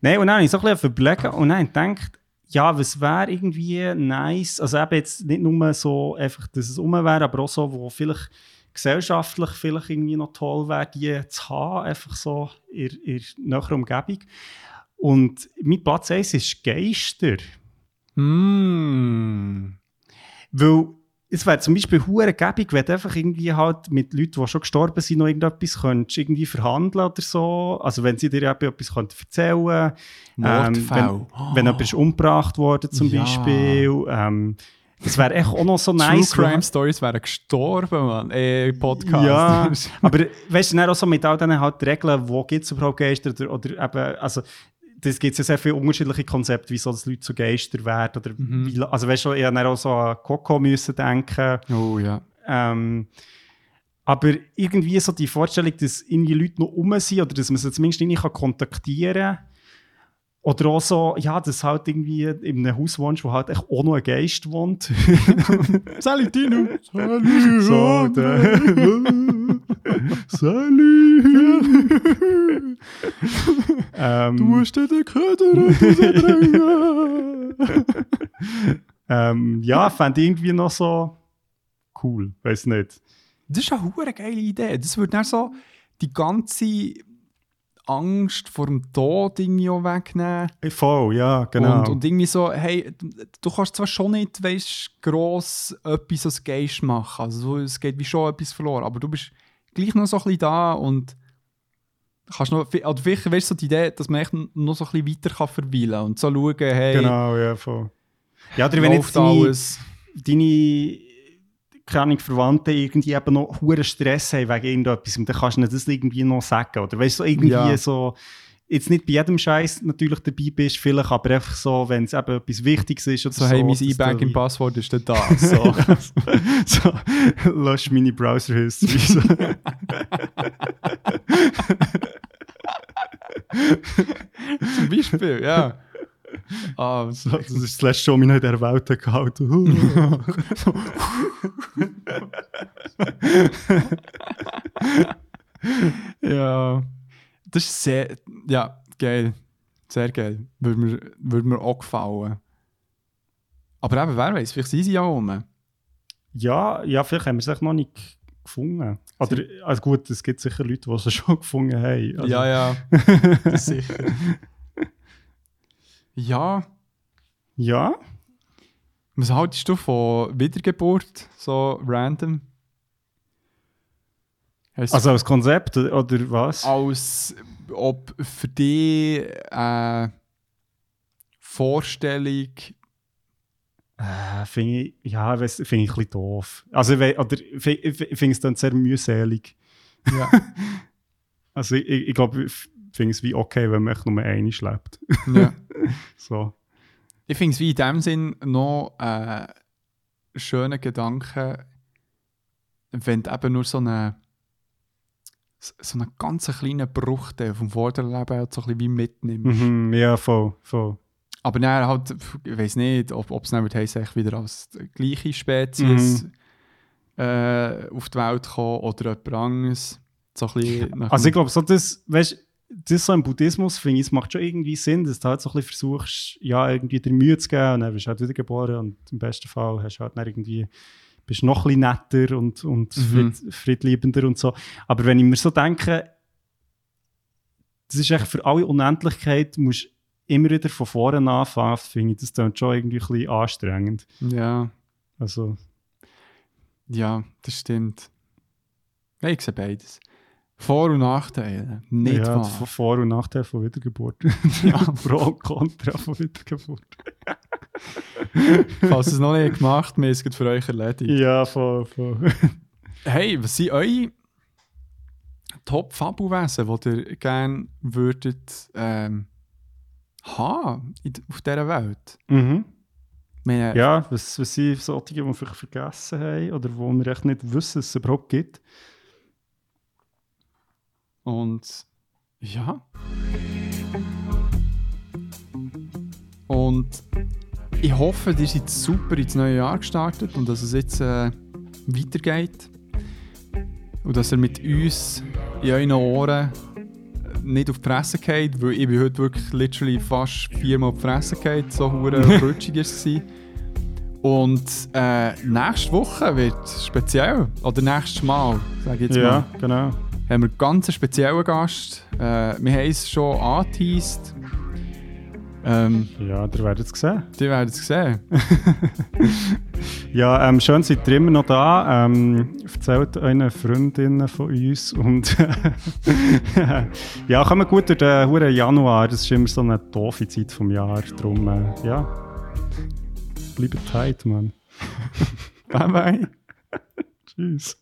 Nein, und dann habe ich so ein bisschen überlegt und dann gedacht, ja, was wäre irgendwie nice, also eben jetzt nicht nur so einfach, dass es um wäre, aber auch so, wo vielleicht gesellschaftlich vielleicht irgendwie noch toll wäre, die zu haben, einfach so in, in näherer Umgebung. Und mein Platz 1 ist Geister. Mm. Weil es wäre zum Beispiel hure gäbig, wenn du einfach irgendwie halt mit Leuten, die schon gestorben sind, noch irgendetwas könntest, irgendwie verhandeln oder so. Also wenn sie dir etwas könnten erzählen Mordfall. Ähm, wenn, wenn jemand ist umgebracht worden zum Ja. Beispiel. Ähm, das wäre echt auch noch so True nice. weil- Crime Stories wären gestorben, Mann. Äh, Podcast. Ja, [laughs] aber weißt du, dann auch so mit all diesen halt Regeln, wo gibt es überhaupt Geister oder, oder eben, also das gibt ja sehr viele unterschiedliche Konzepte, wieso das Leute zu Geister werden oder Mhm. wie, also weißt du, ich dann auch so an Coco müssen denken. oh ja. Ähm, aber irgendwie so die Vorstellung, dass irgendwie Leute noch um sind oder dass man sie zumindest kann kontaktieren kann. Oder auch so, ja, dass halt irgendwie in einem Haus wohnst, wo halt echt auch noch ein Geist wohnt. [laughs] Salut, [laughs] Tino. [laughs] der. Salut! ähm, Du musst dir den Köder ähm, ja, fände ich irgendwie noch so cool, weiß nicht. Das ist eine hure geile Idee. Das würde dann so die ganze Angst vor dem Tod irgendwie auch wegnehmen. Voll, ja, genau. Und, und irgendwie so, hey, du- kannst zwar schon nicht, weißt gross etwas als Geist machen. Also so, es geht wie schon etwas verloren, aber du bist gleich noch so ein bisschen da und kannst noch, oder vielleicht weißt du so die Idee, dass man echt noch so ein bisschen weiter kann verweilen kann und so schauen, hey, genau, ja, voll. Ja, oder wenn jetzt deine, alles. deine keine Verwandten irgendwie eben noch hohen Stress haben wegen irgendetwas und dann kannst du das irgendwie noch sagen. Oder weißt du, so irgendwie Ja. so, jetzt nicht bei jedem Scheiß natürlich dabei bist, vielleicht, aber einfach so, wenn es eben etwas Wichtiges ist oder So, so. hey, mein dass du E-Banking-Passwort ist dann da. [laughs] So. so, lösch meine Browser-History. So. [laughs] Zum Beispiel, ja. [laughs] Ah, so, das ist das letzte, was mich in dieser Welt gehalten ja. Das ist sehr, ja, geil. Sehr geil. Würde mir, würde mir auch gefallen. Aber eben, wer weiß, vielleicht sind sie ja rum. Ja, ja, vielleicht haben wir es echt noch nicht gefunden. Oder, also gut, es gibt sicher Leute, die es [laughs] schon gefunden haben. Also, ja, ja. [laughs] Das sicher. ja. Ja, Was haltest du von Wiedergeburt? So random? Hast also als Konzept oder was? als ob für dich eine Vorstellung Äh, finde ich, ja, finde ich ein bisschen doof. Also, oder finde es dann sehr mühselig. ja, [laughs] Also, ich, ich, ich glaube, ich finde es wie okay, wenn man echt nur eine schleppt. ja. [laughs] So. Ich finde es wie in dem Sinn noch ein schöner Gedanke, wenn du eben nur so einen so einen ganz kleinen Bruchteil vom vorderen Leben halt so ein bisschen wie mitnimmst. Mhm, ja, voll, voll. Aber dann halt, ich weiß nicht, ob es wird heissen, ich wieder als gleiche Spezies äh, auf die Welt kommen oder jemand anderes. So ein bisschen Also, ich glaube, so das, weißt das so im Buddhismus, finde ich, es macht schon irgendwie Sinn, dass du halt so ein bisschen versuchst, ja, irgendwie dir Mühe zu geben und dann bist du halt wiedergeboren und im besten Fall hast du halt dann irgendwie bist noch ein bisschen netter und, und Mhm. fried, friedliebender und so. Aber wenn ich mir so denke, das ist echt für alle Unendlichkeit, musst du immer wieder von vorne anfangen, finde ich, das dann schon irgendwie ein bisschen anstrengend. ja, Also, ja, das stimmt. Ja, ich sehe beides. Vor- und Nachteile. Nicht ja, wahr? von Vor- und Nachteil von Wiedergeburt. ja, [laughs] [laughs] Pro und Contra von Wiedergeburt. [laughs] Falls ihr es noch nicht gemacht habt, wir haben es für euch erledigt. Ja, voll, voll. Hey, was sind eure Top-Fabelwesen, die ihr gerne würdet ähm, haben in, auf dieser Welt? Mhm. Meine, Ja, was, was sind solche, die wir vielleicht vergessen haben oder wo wir echt nicht wissen, dass es überhaupt gibt? Und ja. Und ich hoffe, ihr seid super ins neue Jahr gestartet und dass es jetzt äh, weitergeht. Und dass ihr mit uns in euren Ohren nicht auf die Fresse gefallen, weil ich bin heute wirklich literally fast viermal auf die Fresse gefallen, so hure [laughs] rutschig war es. Und äh, nächste Woche wird speziell, oder nächstes Mal, sage ich jetzt Ja, mal, genau. haben wir einen ganz speziellen Gast. Äh, wir haben es schon angeteased. Ähm, Ja, ihr werdet es sehen. die werden es sehen. [laughs] Ja, ähm, schön seid ihr immer noch da. Ähm, erzählt euren Freundinnen von uns. Und [laughs] ja, kommen gut durch den huren Januar. Das ist immer so eine doofe Zeit vom Jahr. Darum, äh, ja, bleibt tight, Mann. [laughs] Bye bye. Tschüss.